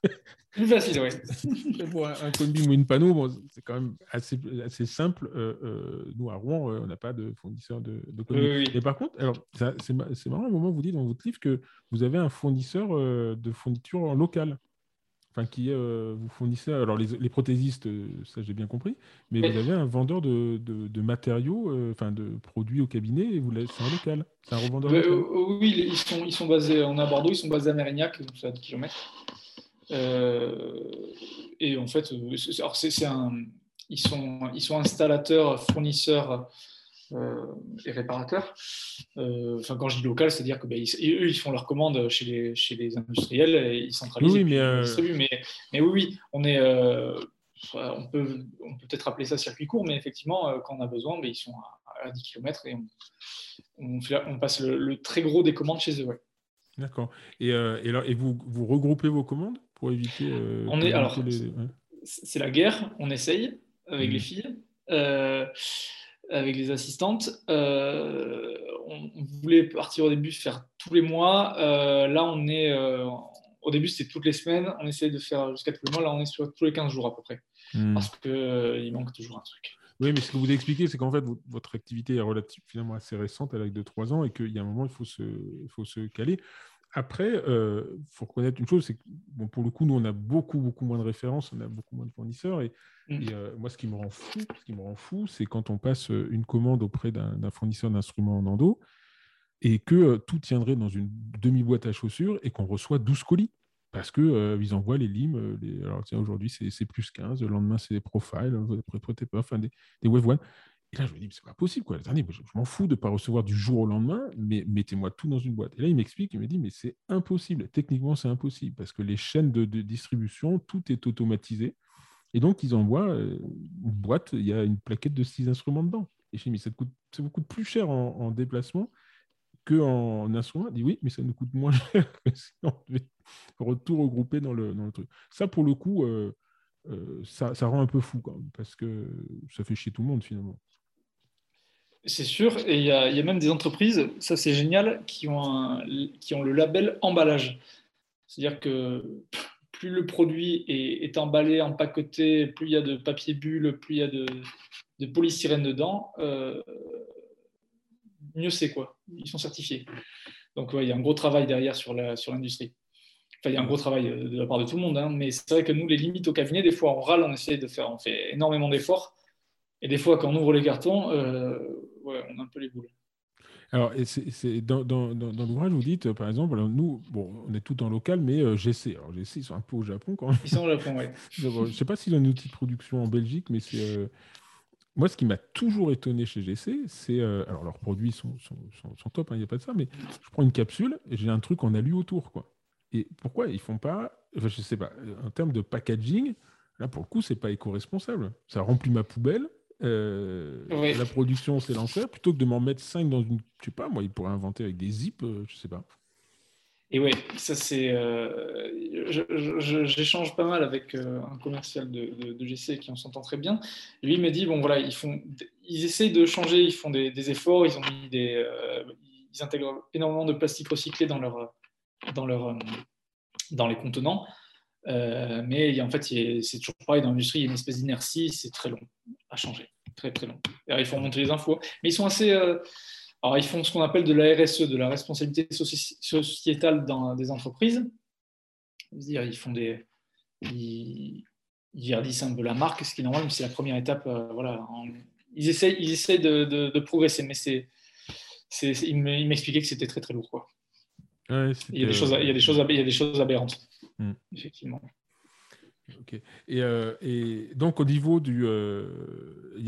Plus facile, oui. (laughs) pour un, un ou une panneau, bon, c'est quand même assez, assez simple. Euh, nous, à Rouen, on n'a pas de fournisseur de, de oui, Et par contre, alors, c'est marrant, à un moment, vous dites dans votre livre que vous avez un fournisseur de fourniture locale enfin qui euh, vous fournissez, alors les, prothésistes, euh, ça j'ai bien compris, mais vous avez un vendeur de, de, matériaux, euh, enfin de produits au cabinet, et vous c'est un local, c'est un revendeur local. oui, ils sont, ils sont basés, on à Bordeaux, ils sont basés à Mérignac, c'est à 10 km. et en fait, c'est un, ils sont, ils sont installateurs, fournisseurs et réparateurs. Euh, enfin, quand je dis local, c'est-à-dire que ben, eux, ils font leurs commandes chez les, chez les industriels et ils centralisent. Oui, mais, euh, mais, mais, oui, oui, on est. on peut on peut peut-être appeler ça circuit court, mais effectivement, quand on a besoin, ben, ils sont à, 10 km et on, on, passe le, très gros des commandes chez eux. Ouais. D'accord. Et, et, et vous, vous regroupez vos commandes pour éviter. on est, alors, c'est la guerre, on essaye avec mmh. les filles. Euh, avec les assistantes. Euh, on, voulait partir au début faire tous les mois. Euh, là, on est. Euh, au début, c'était toutes les semaines. On essaie de faire jusqu'à tous les mois. Là, on est sur tous les 15 jours à peu près. Hmm. Parce qu'il manque toujours un truc. Oui, mais ce que vous expliquez, c'est qu'en fait, votre activité est relativement finalement assez récente, elle a que de 3 ans, et qu'il y a un moment, il faut se, il faut se caler. Après, il euh, faut reconnaître une chose, c'est que bon, pour le coup, nous, on a beaucoup, beaucoup moins de références, on a beaucoup moins de fournisseurs. Et, mm. euh, moi, ce qui me rend fou, ce qui me rend fou, c'est quand on passe euh, une commande auprès d'un fournisseur d'instruments en endo et que tout tiendrait dans une demi-boîte à chaussures et qu'on reçoit 12 colis. Parce qu'ils ils envoient les limes. Les, alors, tiens, aujourd'hui, c'est plus 15, le lendemain, c'est des profiles, enfin, des, des wave one. Et là, je me dis, c'est pas possible. Quoi. Dernier, je, m'en fous de ne pas recevoir du jour au lendemain, mais mettez-moi tout dans une boîte. Et là, il m'explique, il me dit, mais c'est impossible. Techniquement, c'est impossible parce que les chaînes de, distribution, tout est automatisé. Et donc, ils envoient euh, une boîte, il y a une plaquette de six instruments dedans. Et je dis, mais ça, coûte, vous coûte plus cher en, déplacement qu'en en instrument? Il dit, oui, mais ça nous coûte moins (laughs) cher que si on devait tout regrouper dans le, truc. Ça, pour le coup, euh, euh, ça, rend un peu fou parce que ça fait chier tout le monde finalement. C'est sûr, et il y, a même des entreprises, ça c'est génial, qui ont, qui ont le label emballage. C'est-à-dire que plus le produit est, emballé, empaqueté, plus il y a de papier bulle, plus il y a de, de polystyrène dedans, euh, mieux c'est quoi. Ils sont certifiés. Donc il y a un gros travail derrière sur l'industrie. Sur enfin, il y a un gros travail euh, de la part de tout le monde, hein, mais c'est vrai que nous, les limites au cabinet, des fois on râle, on essaie de faire, on fait énormément d'efforts Et des fois, quand on ouvre les cartons, ouais, on a un peu les boules. Alors, c'est, dans, dans, dans, l'ouvrage, vous dites, par exemple, nous, bon, on est tout en local, mais euh, GC. Alors, GC, ils sont un peu au Japon quand même. Ils sont au Japon, oui. (laughs) Je ne sais pas s'ils ont un outil de production en Belgique, mais c'est. Euh, moi, ce qui m'a toujours étonné chez GC, c'est. Euh, alors, leurs produits sont, sont, sont, top, il hein, n'y a pas de ça, mais je prends une capsule et j'ai un truc en alu autour, quoi. Et pourquoi ils font pas. Enfin, je sais pas, en termes de packaging, là, pour le coup, c'est pas éco-responsable. Ça remplit ma poubelle euh, la production, c'est l'enfer. Plutôt que de m'en mettre 5 dans une. Je sais pas, moi, il pourrait inventer avec des zips, euh, je sais pas. Et ouais, ça c'est. Euh, j'échange pas mal avec un commercial de, de, GC qui en s'entend très bien. Lui, il m'a dit bon, voilà, ils, font, ils essayent de changer, ils font des, efforts, ils ont mis des. ils intègrent énormément de plastique recyclé dans, leur, dans, leur, dans les contenants. mais en fait, c'est toujours pareil dans l'industrie, il y a une espèce d'inertie, c'est très long à changer très très long. ils font monter les infos, mais ils sont assez. Euh, alors, ils font ce qu'on appelle de la RSE, de la responsabilité sociétale dans des entreprises. -dire, ils font des. Ils, verdissent un peu la marque, ce qui est normal, mais c'est la première étape. Euh, voilà, ils essayent, ils essayent de, de, progresser, mais c'est. Il m'expliquait que c'était très très lourd. Quoi. il, y a des choses, il, y a des choses, il y a des choses aberrantes, hmm. effectivement. Ok. Et, euh, et, donc au niveau du, euh,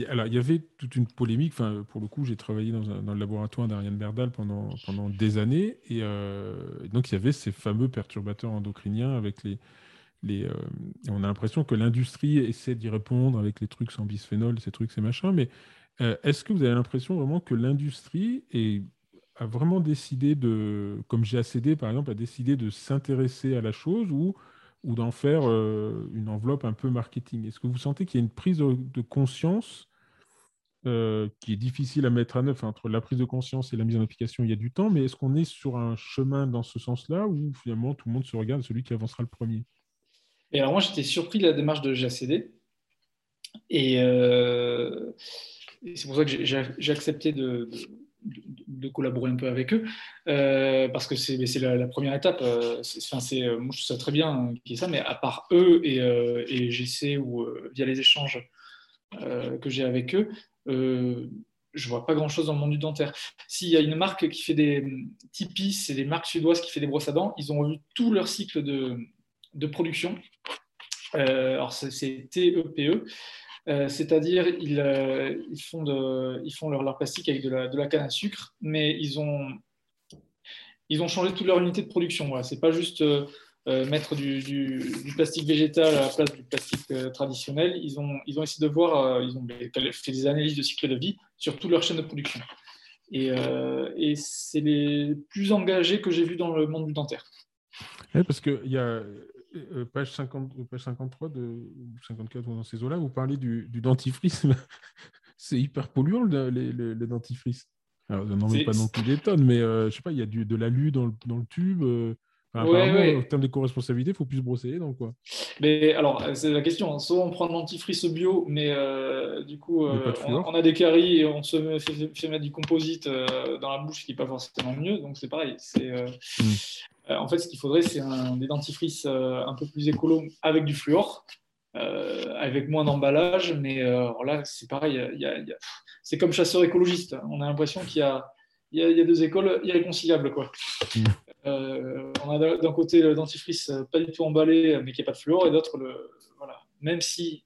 alors il y avait toute une polémique. Enfin, pour le coup, j'ai travaillé dans, dans, le laboratoire d'Ariane Berdal pendant pendant des années, et euh, donc il y avait ces fameux perturbateurs endocriniens avec les les. on a l'impression que l'industrie essaie d'y répondre avec les trucs sans bisphénol, ces trucs, ces machins. Mais est-ce que vous avez l'impression vraiment que l'industrie a vraiment décidé de, comme GACD par exemple, a décidé de s'intéresser à la chose ou ou d'en faire euh, une enveloppe un peu marketing. Est-ce que vous sentez qu'il y a une prise de, conscience euh, qui est difficile à mettre à neuf entre la prise de conscience et la mise en application, il y a du temps, mais est-ce qu'on est sur un chemin dans ce sens-là ou finalement tout le monde se regarde celui qui avancera le premier? Et alors moi j'étais surpris de la démarche de GACD et, euh, et c'est pour ça que j'ai accepté de, collaborer un peu avec eux, euh, parce que c'est la, première étape. Euh, c'est, euh, moi, je trouve ça très bien qu'il y ait ça, mais à part eux et, et GC ou via les échanges que j'ai avec eux, je vois pas grand chose dans le monde du dentaire. S'il y a une marque qui fait des Tipeee, c'est des marques suédoises qui fait des brosses à dents, ils ont revu tout leur cycle de, de production. alors, c'est TEPE. Euh, c'est-à-dire ils, euh, ils, font, leur, plastique avec de la, canne à sucre, mais ils ont, changé toute leur unité de production. Ce n'est pas juste euh, mettre du, plastique végétal à la place du plastique traditionnel. Ils ont, essayé de voir, ils ont fait des analyses de cycle de vie sur toute leur chaîne de production. Et, c'est les plus engagés que j'ai vus dans le monde du dentaire. Parce qu'il y a page, 50, euh, page 53 de 54 dans ces eaux-là, vous parlez du, dentifrice. (laughs) c'est hyper polluant le, le, dentifrice. Alors, n'en met pas non plus des tonnes, mais euh, je sais pas, il y a du, de l'alu dans le, dans le tube. Apparemment, en termes d'éco-responsabilité, il faut plus se brosser dents. Quoi. Mais alors, c'est la question. Hein. Soit on prend un dentifrice bio, mais du coup, on, a des caries et on se fait, mettre du composite dans la bouche, ce qui n'est pas forcément mieux. Donc, c'est pareil. C'est. Euh, en fait, ce qu'il faudrait, c'est un, des dentifrices euh, un peu plus écolo avec du fluor, euh, avec moins d'emballage. Mais là, c'est pareil, c'est comme chasseur écologiste. On a l'impression qu'il y a, il y, a, deux écoles irréconciliables. Quoi. Mm. (laughs) on a d'un côté le dentifrice pas du tout emballé, mais qui n'a pas de fluor, et d'autre, le, voilà. même si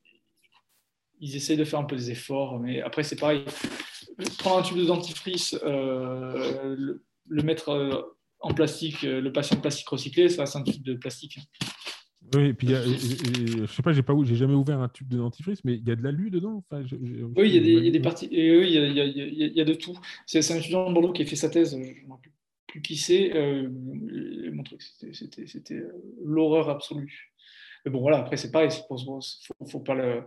ils essayent de faire un peu des efforts, mais après, c'est pareil. Prendre un tube de dentifrice, le, le, mettre en plastique, euh, le patient de plastique recyclé, ça reste un tube de plastique. Oui, et puis y a, je sais pas, j'ai pas, j'ai jamais ouvert un tube de dentifrice, mais il y a de l'alu dedans. Enfin, oui, il y, a des, il y a des parties. Et oui, il y y a, de tout. C'est un étudiant de Bordeaux qui a fait sa thèse. Je ne sais plus qui c'est. Euh, mon truc, c'était euh, l'horreur absolue. Mais bon, voilà. Après, c'est pareil. Il faut, faut pas le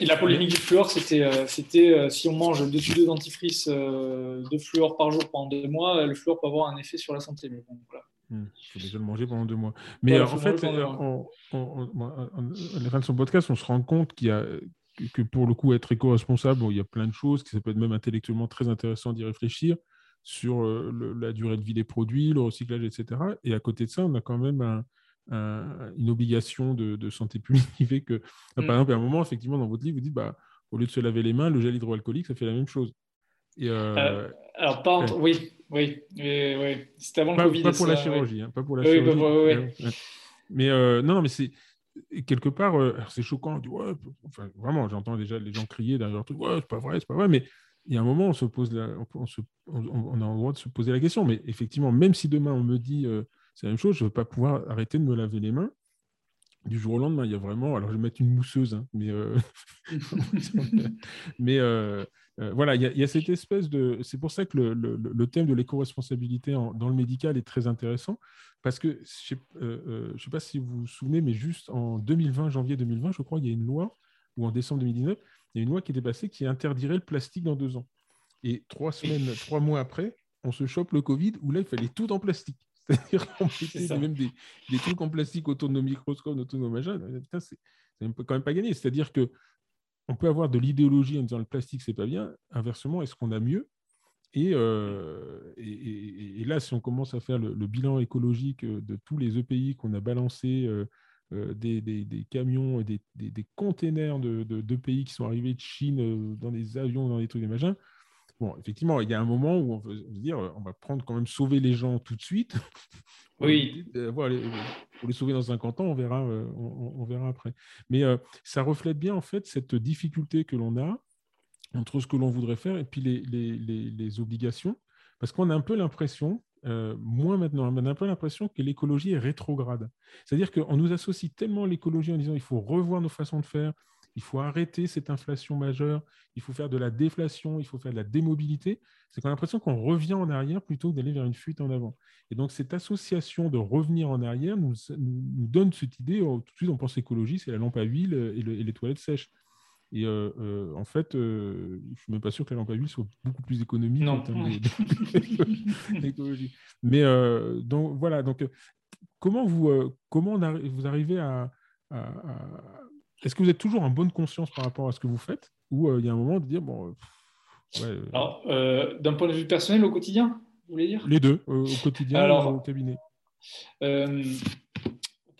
et la polémique du fluor, c'était euh, euh, si on mange deux tubes de dentifrice euh, de fluor par jour pendant deux mois, le fluor peut avoir un effet sur la santé. Mais bon, voilà. Hmm, il faut déjà le manger pendant deux mois. Mais en fait, en, fin de son podcast, on se rend compte qu'il y a que pour le coup, être éco-responsable, il y a plein de choses, que ça peut être même intellectuellement très intéressant d'y réfléchir sur la durée de vie des produits, le recyclage, etc. Et à côté de ça, on a quand même un, une obligation de, santé publique qui (laughs) fait que, par mm. exemple, à un moment, effectivement, dans votre livre, vous dites, bah, au lieu de se laver les mains, le gel hydroalcoolique, ça fait la même chose. Et, euh, alors, pas oui, oui, oui, c'était avant le Covid. Pas pour la chirurgie, hein, pas pour la chirurgie. Mais non, mais c'est quelque part, c'est choquant. On dit, ouais, enfin, vraiment, j'entends déjà les gens crier derrière leur truc, ouais, c'est pas vrai, c'est pas vrai, mais il y a un moment, on, se pose on, on, a le droit de se poser la question. Mais effectivement, même si demain on me dit euh, c'est la même chose, je ne veux pas pouvoir arrêter de me laver les mains du jour au lendemain. Il y a vraiment. Alors, je vais mettre une mousseuse, hein, mais, euh, (laughs) (laughs) (laughs) mais euh, voilà, il y, a, cette espèce de. C'est pour ça que le, le, thème de l'éco-responsabilité dans le médical est très intéressant. Parce que je ne sais pas si vous vous souvenez, mais juste en 2020, janvier 2020, je crois, il y a une loi, ou en décembre 2019, il y a une loi qui était passée qui interdirait le plastique dans deux ans. Et trois semaines, trois mois après, on se chope le Covid où là, il fallait tout en plastique. (laughs) C'est-à-dire qu'on mettait même des, trucs en plastique autour de nos microscopes, autour de nos machins. c'est quand même pas gagné. C'est-à-dire que on peut avoir de l'idéologie en disant le plastique, c'est pas bien. Inversement, est-ce qu'on a mieux? Euh, et, là, si on commence à faire le, bilan écologique de tous les EPI qu'on a balancés euh, euh, des, des, camions, des, des, containers de, de, qui sont arrivés de Chine euh, dans des avions, dans des trucs, des machins. Bon, effectivement, il y a un moment où on veut dire, on va prendre quand même sauver les gens tout de suite. (laughs) Oui. pour les sauver dans 50 ans, on verra, euh, on, verra après. Mais ça reflète bien en fait cette difficulté que l'on a entre ce que l'on voudrait faire et puis les, les, les, les obligations. Parce qu'on a un peu l'impression, euh, moins maintenant. On a un peu l'impression que l'écologie est rétrograde. C'est-à-dire qu'on nous associe tellement l'écologie en disant il faut revoir nos façons de faire, il faut arrêter cette inflation majeure, il faut faire de la déflation, il faut faire de la démobilité. C'est qu'on a l'impression qu'on revient en arrière plutôt que d'aller vers une fuite en avant. Et donc cette association de revenir en arrière nous, nous, donne cette idée, oh, tout de suite on pense écologie, c'est la lampe à huile et les toilettes sèches. Et euh, euh, en fait, euh, je ne suis même pas sûr que la lampe à huile soit beaucoup plus économique non. en termes (laughs) (laughs) d'écologie. Mais donc voilà, donc comment vous, comment vous arrivez à, Est-ce que vous êtes toujours en bonne conscience par rapport à ce que vous faites Ou il y a un moment de dire, bon... Alors, d'un point de vue personnel, au quotidien, vous voulez dire? Les deux, au quotidien alors, au cabinet. au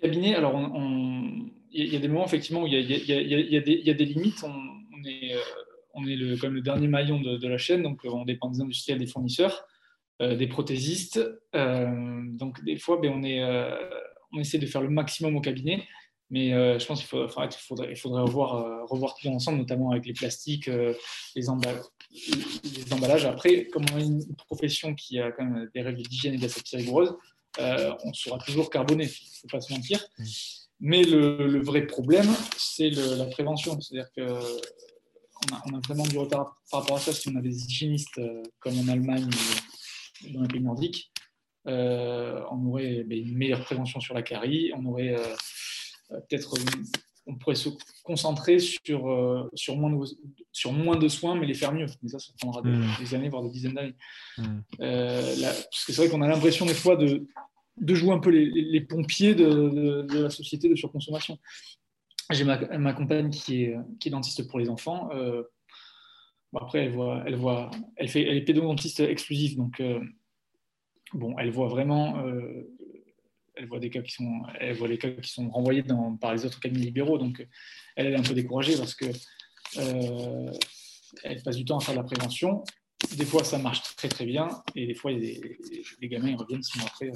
cabinet, alors on il y a des moments effectivement où il y a, des limites. On, est, on est le, comme le dernier maillon de, la chaîne, donc on dépend des industriels, des fournisseurs, euh, des prothésistes. Euh, donc des fois, ben, on, est, euh, on essaie de faire le maximum au cabinet. Mais je pense qu'il faudrait, revoir, revoir tout ensemble, notamment avec les plastiques, les, emballages, les emballages. Après, comme on a une profession qui a quand même des règles d'hygiène et d'asepsie rigoureuses, on sera toujours carboné, il ne faut pas se mentir. Mmh. Mais le, vrai problème, c'est la prévention. C'est-à-dire qu'on a, on a vraiment du retard par rapport à ça. Si on a des hygiénistes euh, comme en Allemagne ou dans les pays nordiques, euh, on aurait ben, une meilleure prévention sur la carie. On aurait euh, peut-être on pourrait se concentrer sur, sur, moins de, sur moins de soins, mais les faire mieux. Mais ça, ça prendra des, hmm. années, voire des dizaines d'années. Hmm. parce que c'est vrai qu'on a l'impression des fois de, de jouer un peu les, pompiers de, la société de surconsommation. J'ai ma, compagne qui est, qui est dentiste pour les enfants. Euh, après, elle voit, elle voit, elle fait, elle est pédodontiste exclusive, donc euh, bon, elle voit vraiment, euh, elle voit des cas qui sont, elle voit les cas qui sont renvoyés dans, par les autres cabinets libéraux, donc elle, est un peu découragée parce que elle passe du temps à faire de la prévention. Des fois, ça marche très très bien, et des fois, les, les gamins ils reviennent six mois après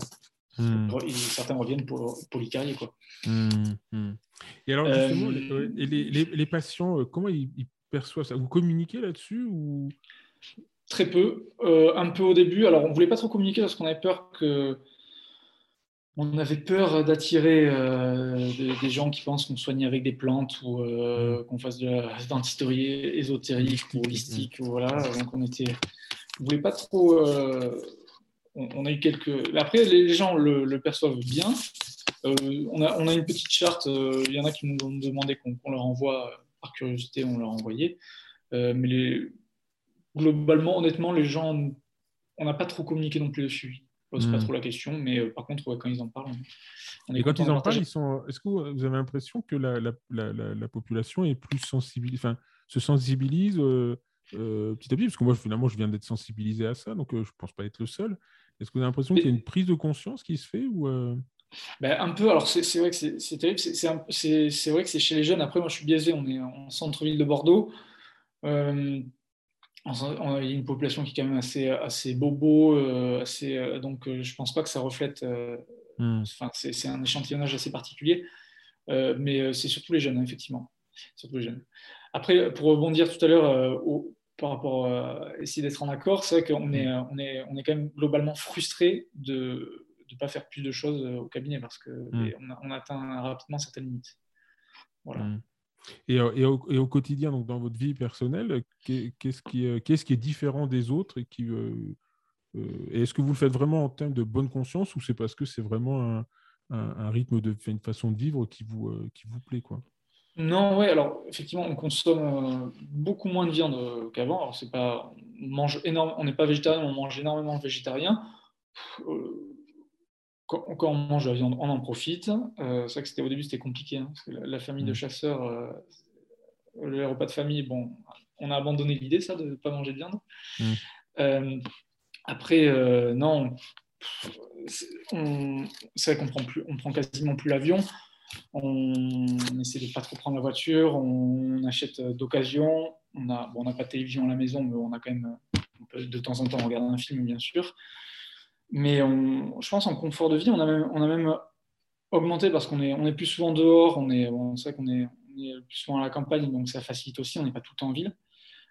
Hmm. certains reviennent pour, pour les Quoi. Hmm, hmm. Et alors, justement, euh, les, les, les, patients, euh, comment ils, perçoivent ça? Vous communiquez là-dessus ou... Très peu. Euh, un peu au début. Alors, on ne voulait pas trop communiquer parce qu'on avait peur que. On avait peur d'attirer des, gens qui pensent qu'on soigne avec des plantes ou qu'on fasse de la dentisterie ésotérique ou holistique. voilà. On était. Voulait pas trop on, a. Après, les gens le, perçoivent bien. Euh, on, a, une petite charte. Euh, il y en a qui nous ont demandé qu'on leur envoie, par curiosité, on leur a envoyé. Euh, mais globalement, honnêtement, les gens, on n'a pas trop communiqué non plus dessus. C'est pas hmm. trop la question, mais par contre, quand ils en parlent, Et quand ils en parlent, ils sont... est-ce que vous avez l'impression que la, population est plus sensible, enfin, se sensibilise petit à petit? Parce que moi, finalement, je viens d'être sensibilisé à ça, donc je ne pense pas être le seul. Est-ce que vous avez l'impression qu'il y a une prise de conscience qui se fait ou euh? Ben, un peu, alors c'est vrai que c'est terrible, c'est vrai que c'est chez les jeunes. Après, moi je suis biaisé, on est en centre-ville de Bordeaux. Euh, il y a une population qui est quand même assez, assez bobo, euh, assez, euh, donc je pense pas que ça reflète. Hmm. C'est un échantillonnage assez particulier, mais c'est surtout les jeunes, effectivement. Surtout les jeunes. Après, pour rebondir tout à l'heure par rapport à essayer d'être en accord, c'est vrai qu'on est, on est, on est quand même globalement frustré de ne pas faire plus de choses euh, au cabinet parce qu'on mm. on, atteint rapidement certaines limites. Voilà. Et, euh, et, au, quotidien, donc dans votre vie personnelle, qu'est-ce qui, euh, qu'est-ce qui est différent des autres et qui, est-ce que vous le faites vraiment en termes de bonne conscience ou c'est parce que c'est vraiment un, rythme de une façon de vivre qui vous, plaît non, oui, alors effectivement, on consomme beaucoup moins de viande qu'avant. C'est pas, on mange énorme, on n'est pas végétarien, on mange énormément végétarien quand, on mange de la viande, on en profite. Euh, c'est vrai que c'était, au début, c'était compliqué. Hein, parce que la, famille de mm. chasseurs, euh, le repas de famille, bon, on a abandonné l'idée, ça, de ne pas manger de viande. Mm. Euh, après, non, c'est vrai qu'on prend, plus, on prend quasiment plus l'avion. On, essaie de ne pas trop prendre la voiture. On, achète d'occasion. On n'a bon, pas de télévision à la maison, mais on a quand même, de temps en temps, regarder un film, bien sûr. Mais on, je pense en confort de vie, on a même, on a même augmenté parce qu'on est, on est plus souvent dehors, on est, bon, c'est vrai qu'on est, on est, plus souvent à la campagne, donc ça facilite aussi, on n'est pas tout le temps en ville.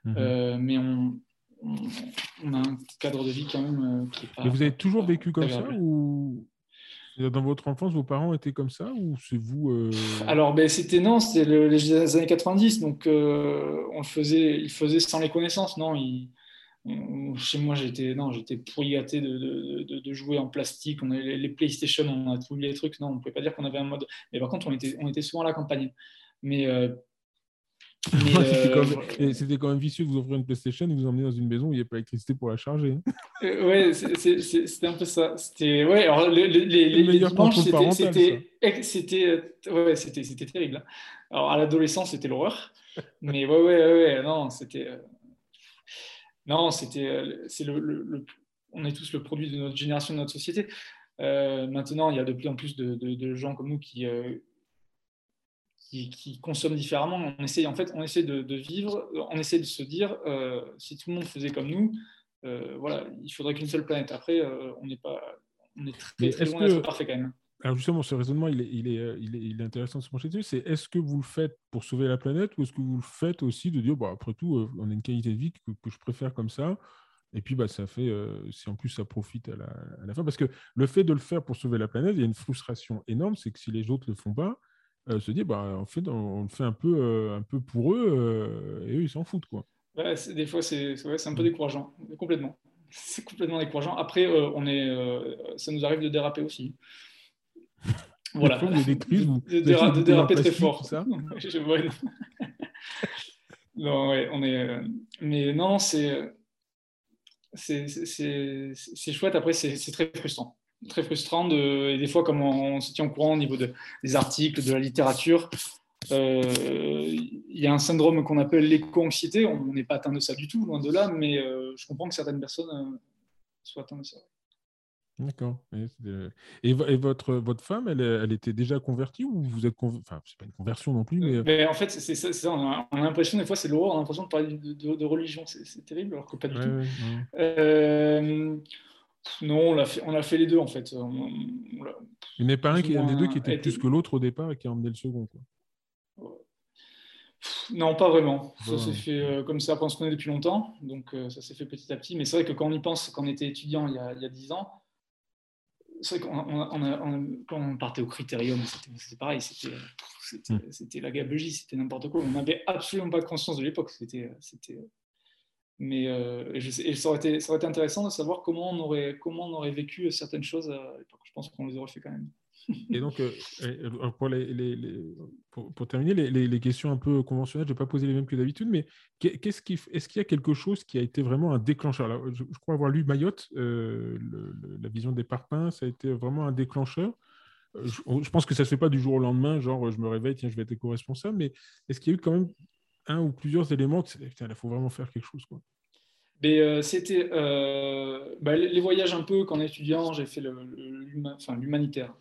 Mhm. Euh, mais on, on, a un cadre de vie quand même euh, qui est pas. Et vous avez toujours vécu comme ça ou dans votre enfance, vos parents étaient comme ça ou c'est vous euh, Alors, ben, c'était non, c'était les années 90, donc on le faisait, ils faisaient sans les connaissances, non ils, chez moi, j'étais non, j'étais pourri gâté de, de, de, jouer en plastique. On avait les, PlayStation, on a trouvé les trucs. Non, on ne pouvait pas dire qu'on avait un mode. Mais par contre, on était, on était souvent à la campagne. Mais, euh, (laughs) euh, c'était quand, même vicieux de vous offrir une PlayStation et vous emmener dans une maison où il n'y a pas d'électricité pour la charger. Hein. Euh, ouais, c'était un peu ça. C'était ouais. Alors les, les, les, les dimanches, c'était c'était ouais, c'était terrible. Hein. Alors à l'adolescence, c'était l'horreur. Mais ouais, ouais, ouais, non, c'était non, c'était, euh, c'est le, on est tous le produit de notre génération, de notre société. Euh, maintenant, il y a de plus en plus de, gens comme nous euh, qui, qui, consomment différemment. On essaie, en fait, on essaie de, vivre, on essaie de se dire, si tout le monde faisait comme nous, voilà, il faudrait qu'une seule planète. Après, on n'est pas, on est très, très loin d'être parfait quand même. Alors justement, ce raisonnement, il est, il est, euh, il est, il est intéressant de se pencher dessus. C'est est-ce que vous le faites pour sauver la planète ou est-ce que vous le faites aussi de dire, bah, après tout, euh, on a une qualité de vie que, que je préfère comme ça et puis, bah, ça fait, euh, si en plus ça profite à la, à la, fin, parce que le fait de le faire pour sauver la planète, il y a une frustration énorme, c'est que si les autres ne le font pas, se dire, bah, en fait, on, le fait un peu, un peu pour eux, et eux, ils s'en foutent. Quoi. des fois, c'est un peu mm. décourageant, complètement. (laughs) C'est complètement décourageant. Après, on est, ça nous arrive de déraper aussi. Voilà. de, déraper très fort. Ça (laughs) non, ouais, on est. Euh, mais non, c'est. C'est chouette. Après, c'est très frustrant. Très frustrant. De, et des fois, comme on, se tient au courant au niveau de, des articles, de la littérature, euh, il y a un syndrome qu'on appelle l'éco-anxiété. On n'est pas atteint de ça du tout, loin de là, mais euh, je comprends que certaines personnes soient atteintes de ça. D'accord. Et, votre, votre femme, elle, elle, était déjà convertie ou vous êtes Enfin, c'est pas une conversion non plus, mais. mais en fait, c'est ça. On a, l'impression des fois, c'est l'horreur. On a l'impression de parler de, religion. C'est terrible, alors que pas du tout. Euh, non, on a, fait, on a fait les deux en fait. il n'est pas un, qui, des deux qui était plus que l'autre au départ et qui a emmené le second. Quoi. Non, pas vraiment. Ça s'est fait euh, comme ça, on se connaît depuis longtemps, donc euh, ça s'est fait petit à petit. Mais c'est vrai que quand on y pense, quand on était étudiant il y a, il y a 10 ans, c'est vrai qu'on quand on partait au critérium, c'était pareil, hmm. c'était la gabegie, c'était n'importe quoi. On n'avait absolument pas conscience de l'époque. C'était, mais euh, je ça, aurait été, ça aurait été intéressant de savoir comment on aurait, comment on aurait vécu certaines choses Je pense qu'on les aurait fait quand même. Et donc, euh, euh, pour, terminer, les, questions un peu conventionnelles, je ne vais pas poser les mêmes que d'habitude, mais qu'est-ce qui, est-ce qu'il y a quelque chose qui a été vraiment un déclencheur? Je, crois avoir lu Mayotte, euh, la vision des parpaings, ça a été vraiment un déclencheur. Je, pense que ça ne se fait pas du jour au lendemain, genre je me réveille, tiens, je vais être éco-responsable, mais est-ce qu'il y a eu quand même un ou plusieurs éléments il faut vraiment faire quelque chose quoi? Mais euh, c'était euh, bah, les voyages un peu quand étudiant, j'ai fait l'humanitaire.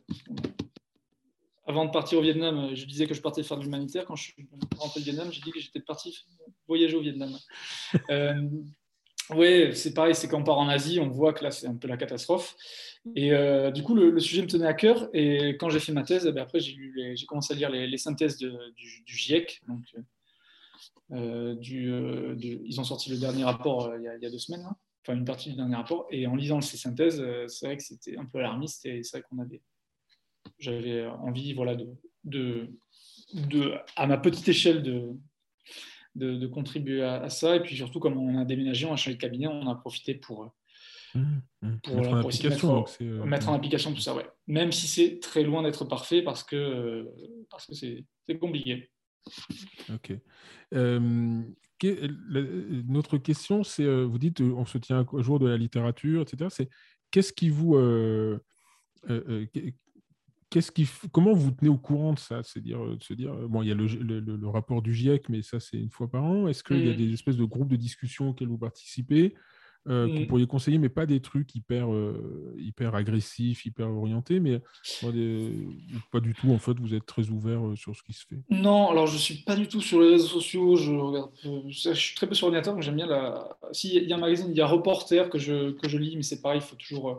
Avant de partir au Vietnam, je disais que je partais faire de l'humanitaire. Quand je suis rentré au Vietnam, j'ai dit que j'étais parti voyager au Vietnam. (laughs) Euh, ouais, c'est pareil, c'est quand on part en Asie, on voit que là, c'est un peu la catastrophe. Et euh, du coup, le, le sujet me tenait à cœur. Et quand j'ai fait ma thèse, eh ben, après, j'ai commencé à lire les, les synthèses de- du, du GIEC. Donc, euh, du, euh, ils ont sorti le dernier rapport euh, il, y a, il y a deux semaines, enfin une partie du dernier rapport. Et en lisant ces synthèses, c'est vrai que c'était un peu alarmiste et c'est vrai qu'on avait, j'avais envie, voilà, de, de, de, à ma petite échelle, de, de, de contribuer à, à ça. Et puis surtout, comme on a déménagé, on a changé de cabinet, on a profité pour, Mmh, mmh. Pour, Mettre en pour de application. mettre- donc c'est, euh, mettre en application tout ça, ouais. Même si c'est très loin d'être parfait parce que euh, parce que c'est c'est compliqué. Ok. Euh, que- la- notre question, c'est, euh, vous dites, euh, on se tient au jour de la littérature, etc. C'est qu'est-ce qui vous, euh, qu'est- qu'est-ce qui, comment vous tenez au courant de ça? C'est-à-dire, euh, de se dire, bon, il y a le, le- le- le rapport du GIEC, mais ça, c'est une fois par an. Est-ce qu'il y a Mm. des espèces de groupes de discussion auxquels vous participez? Euh, que vous Mm. pourriez conseiller, mais pas des trucs hyper, euh, hyper agressifs, hyper orientés, mais des- pas du tout. En fait, vous êtes très ouvert euh, sur ce qui se fait. Non, alors je suis pas du tout sur les réseaux sociaux. Je regarde, je suis très peu sur ordinateur, donc j'aime bien la. Si il y a un magazine, il y a Reporter que je que je lis, mais c'est pareil, il faut toujours. euh,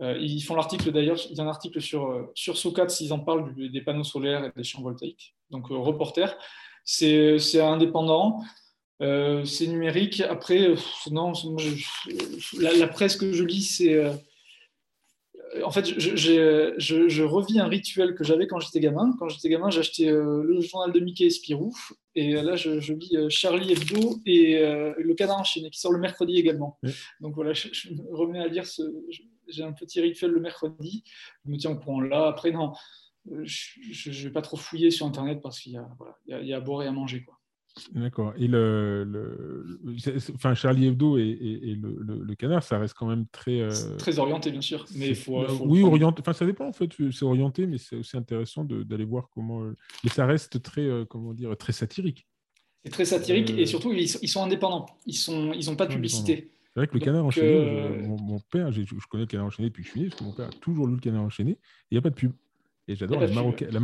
euh, ils font l'article d'ailleurs. Il y a un article sur euh, sur Socrates, ils en parlent du- des panneaux solaires et des champs voltaïques. Donc euh, Reporter, c'est c'est indépendant. Euh, c'est numérique. Après, euh, non, je- la, la presse que je lis, c'est. euh, en fait, je, je- je- revis un rituel que j'avais quand j'étais gamin. Quand j'étais gamin, j'achetais le journal de Mickey et Spirou. Et là, je, lis Charlie Hebdo et Le Canard enchaîné, qui sort le mercredi également. Oui. Donc voilà, je, me remets à lire ce. J'ai un petit rituel le mercredi. Je me tiens au courant là. Après, non, je ne vais pas trop fouiller sur Internet parce qu'il y, a, voilà, il y, a, il y a à boire et à manger. Quoi. D'accord. Et le, enfin, Charlie Hebdo et, et- et le, le- le canard, ça reste quand même très. euh, très orienté, bien sûr. Mais faut, bah, faut- oui, orienté. Enfin, ça dépend en fait. C'est orienté, mais c'est aussi intéressant d'aller voir comment. euh, Mais ça reste très, euh, comment dire, très satirique. C'est très satirique Euh, et surtout, ils, sont- ils sont indépendants. Ils n'ont ils ont pas de sont publicité. C'est vrai que le Donc, canard enchaîné, je- mon, mon père, je connais le canard enchaîné depuis que je suis né, parce que mon père a toujours lu le canard enchaîné. Il n'y a pas de pub. Et j'adore la, ca- la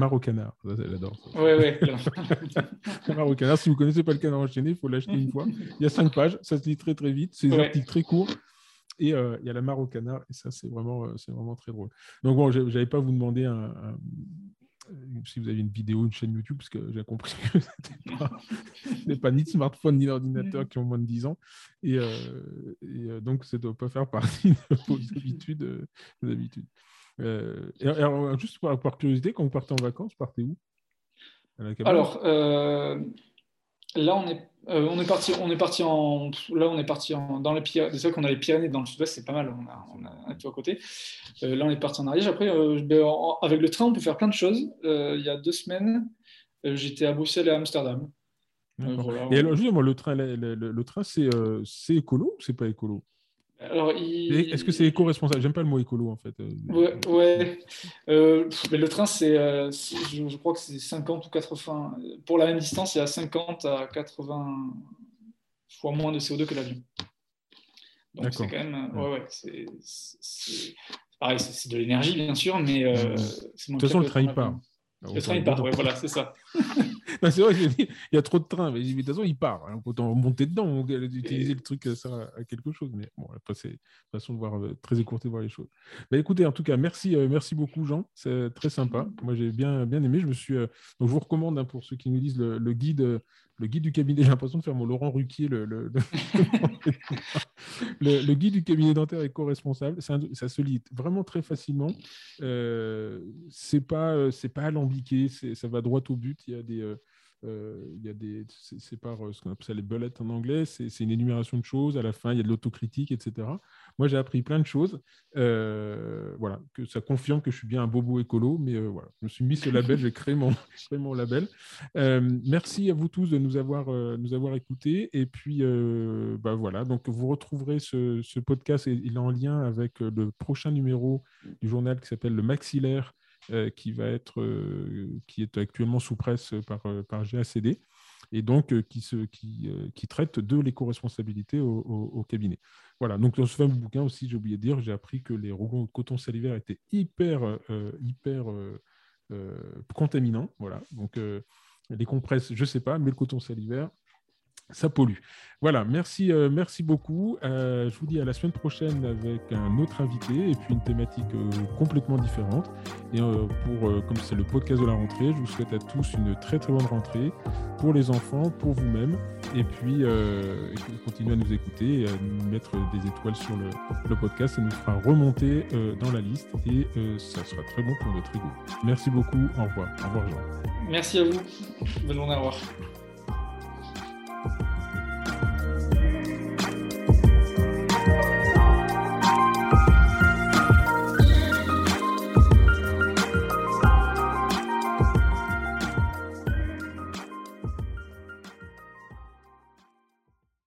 ça, j'adore. ça. Ouais, ouais. (laughs) La si vous ne connaissez pas le canard enchaîné, il faut l'acheter une fois. Il y a cinq pages, ça se lit très très vite. C'est des Ouais. articles très courts. Et euh, il y a la mare au canard, et ça, c'est vraiment, euh, c'est vraiment très drôle. Donc, bon, je n'allais pas vous demander un- un- si vous avez une vidéo, une chaîne YouTube, parce que j'ai compris que (laughs) c'était pas, c'était pas ni de smartphone ni d'ordinateur qui ont moins de 10 ans. Et, euh, et, euh, donc, ça ne doit pas faire partie de vos habitudes. euh, vos habitudes. Euh, alors, juste par, par curiosité, quand vous partez en vacances, partez où? Alors, euh, là, on est, euh, on est parti, on est parti en, là, on est parti en, dans les Pyrénées. C'est vrai qu'on a les Pyrénées dans le sud-ouest, c'est pas mal. On a, on a tout à côté. Là, on est parti en Ariège. Après, en- avec le train, on peut faire plein de choses. Il y a deux semaines, j'étais à Bruxelles et à Amsterdam. Voilà, Et alors, justement, le train, le, le- le train c'est c'est écolo ou c'est pas écolo? Alors, il- Et Est-ce que c'est éco-responsable? J'aime pas le mot écolo, en fait. Ouais, ouais. Euh, mais le train, c'est, euh, je, je crois que c'est 50 ou 80. Pour la même distance, il y a 50 à 80 fois moins de CO2 que l'avion. Donc c'est quand même. euh, Ouais, ouais. C'est, pareil, c'est, de l'énergie, bien sûr, mais. euh, De toute façon, le train, il part. Le train, il part, ouais, voilà, c'est ça. (laughs) Non, c'est vrai, j'ai dit, il y a trop de trains. Mais de toute façon, il part. Alors, autant remonter dedans, utiliser le truc, ça sert à, quelque chose. Mais bon, après, c'est une façon de voir euh, très écourté de voir les choses. Bah, écoutez, en tout cas, merci, euh, merci beaucoup, Jean. C'est très sympa. Moi, j'ai bien, bien aimé. Je me suis, euh, donc, je vous recommande, hein, pour ceux qui nous lisent, le, guide, euh, le guide du cabinet. (laughs) J'ai l'impression de faire mon Laurent Ruquier, le, le, (laughs) guide du cabinet dentaire éco-responsable. C'est un- Ça se lit vraiment très facilement. Euh, c'est pas, euh, c'est pas alambiqué. Ça va droit au but. Il y a des. euh, euh, il y a des, c'est par euh, ce qu'on appelle ça les bullets en anglais, c'est une énumération de choses. À la fin, il y a de l'autocritique, etc. Moi, j'ai appris plein de choses. Euh, voilà, que ça confirme que je suis bien un bobo écolo, mais euh, voilà, je me suis mis ce label, j'ai créé mon, (laughs) label. Euh, merci à vous tous de nous avoir, euh, nous avoir écoutés. Et puis, euh, bah voilà, donc vous retrouverez ce, podcast, il est en lien avec euh, le prochain numéro du journal qui s'appelle Le Maxillaire euh, qui va être, euh, qui est actuellement sous presse par, euh, par GACD. et donc qui, se, qui, qui traite de l'éco-responsabilité au, au, cabinet. Voilà, donc dans ce fameux bouquin aussi, j'ai oublié de dire, j'ai appris que les rougons de coton salivaire étaient hyper, hyper contaminants. Voilà, donc les compresses, je ne sais pas, mais le coton salivaire, ça pollue. Voilà, merci, euh, merci beaucoup. Euh, je vous dis à la semaine prochaine avec un autre invité et puis une thématique euh, complètement différente. Et pour, comme c'est le podcast de la rentrée, je vous souhaite à tous une très très bonne rentrée pour les enfants, pour vous-même. Et puis, continuez à nous écouter et à mettre des étoiles sur le, le podcast. Ça nous fera remonter dans la liste et ça sera très bon pour notre ego. Merci beaucoup. Au revoir. Au revoir, Jean. Merci à vous. Bonne journée. Au revoir. Thank you.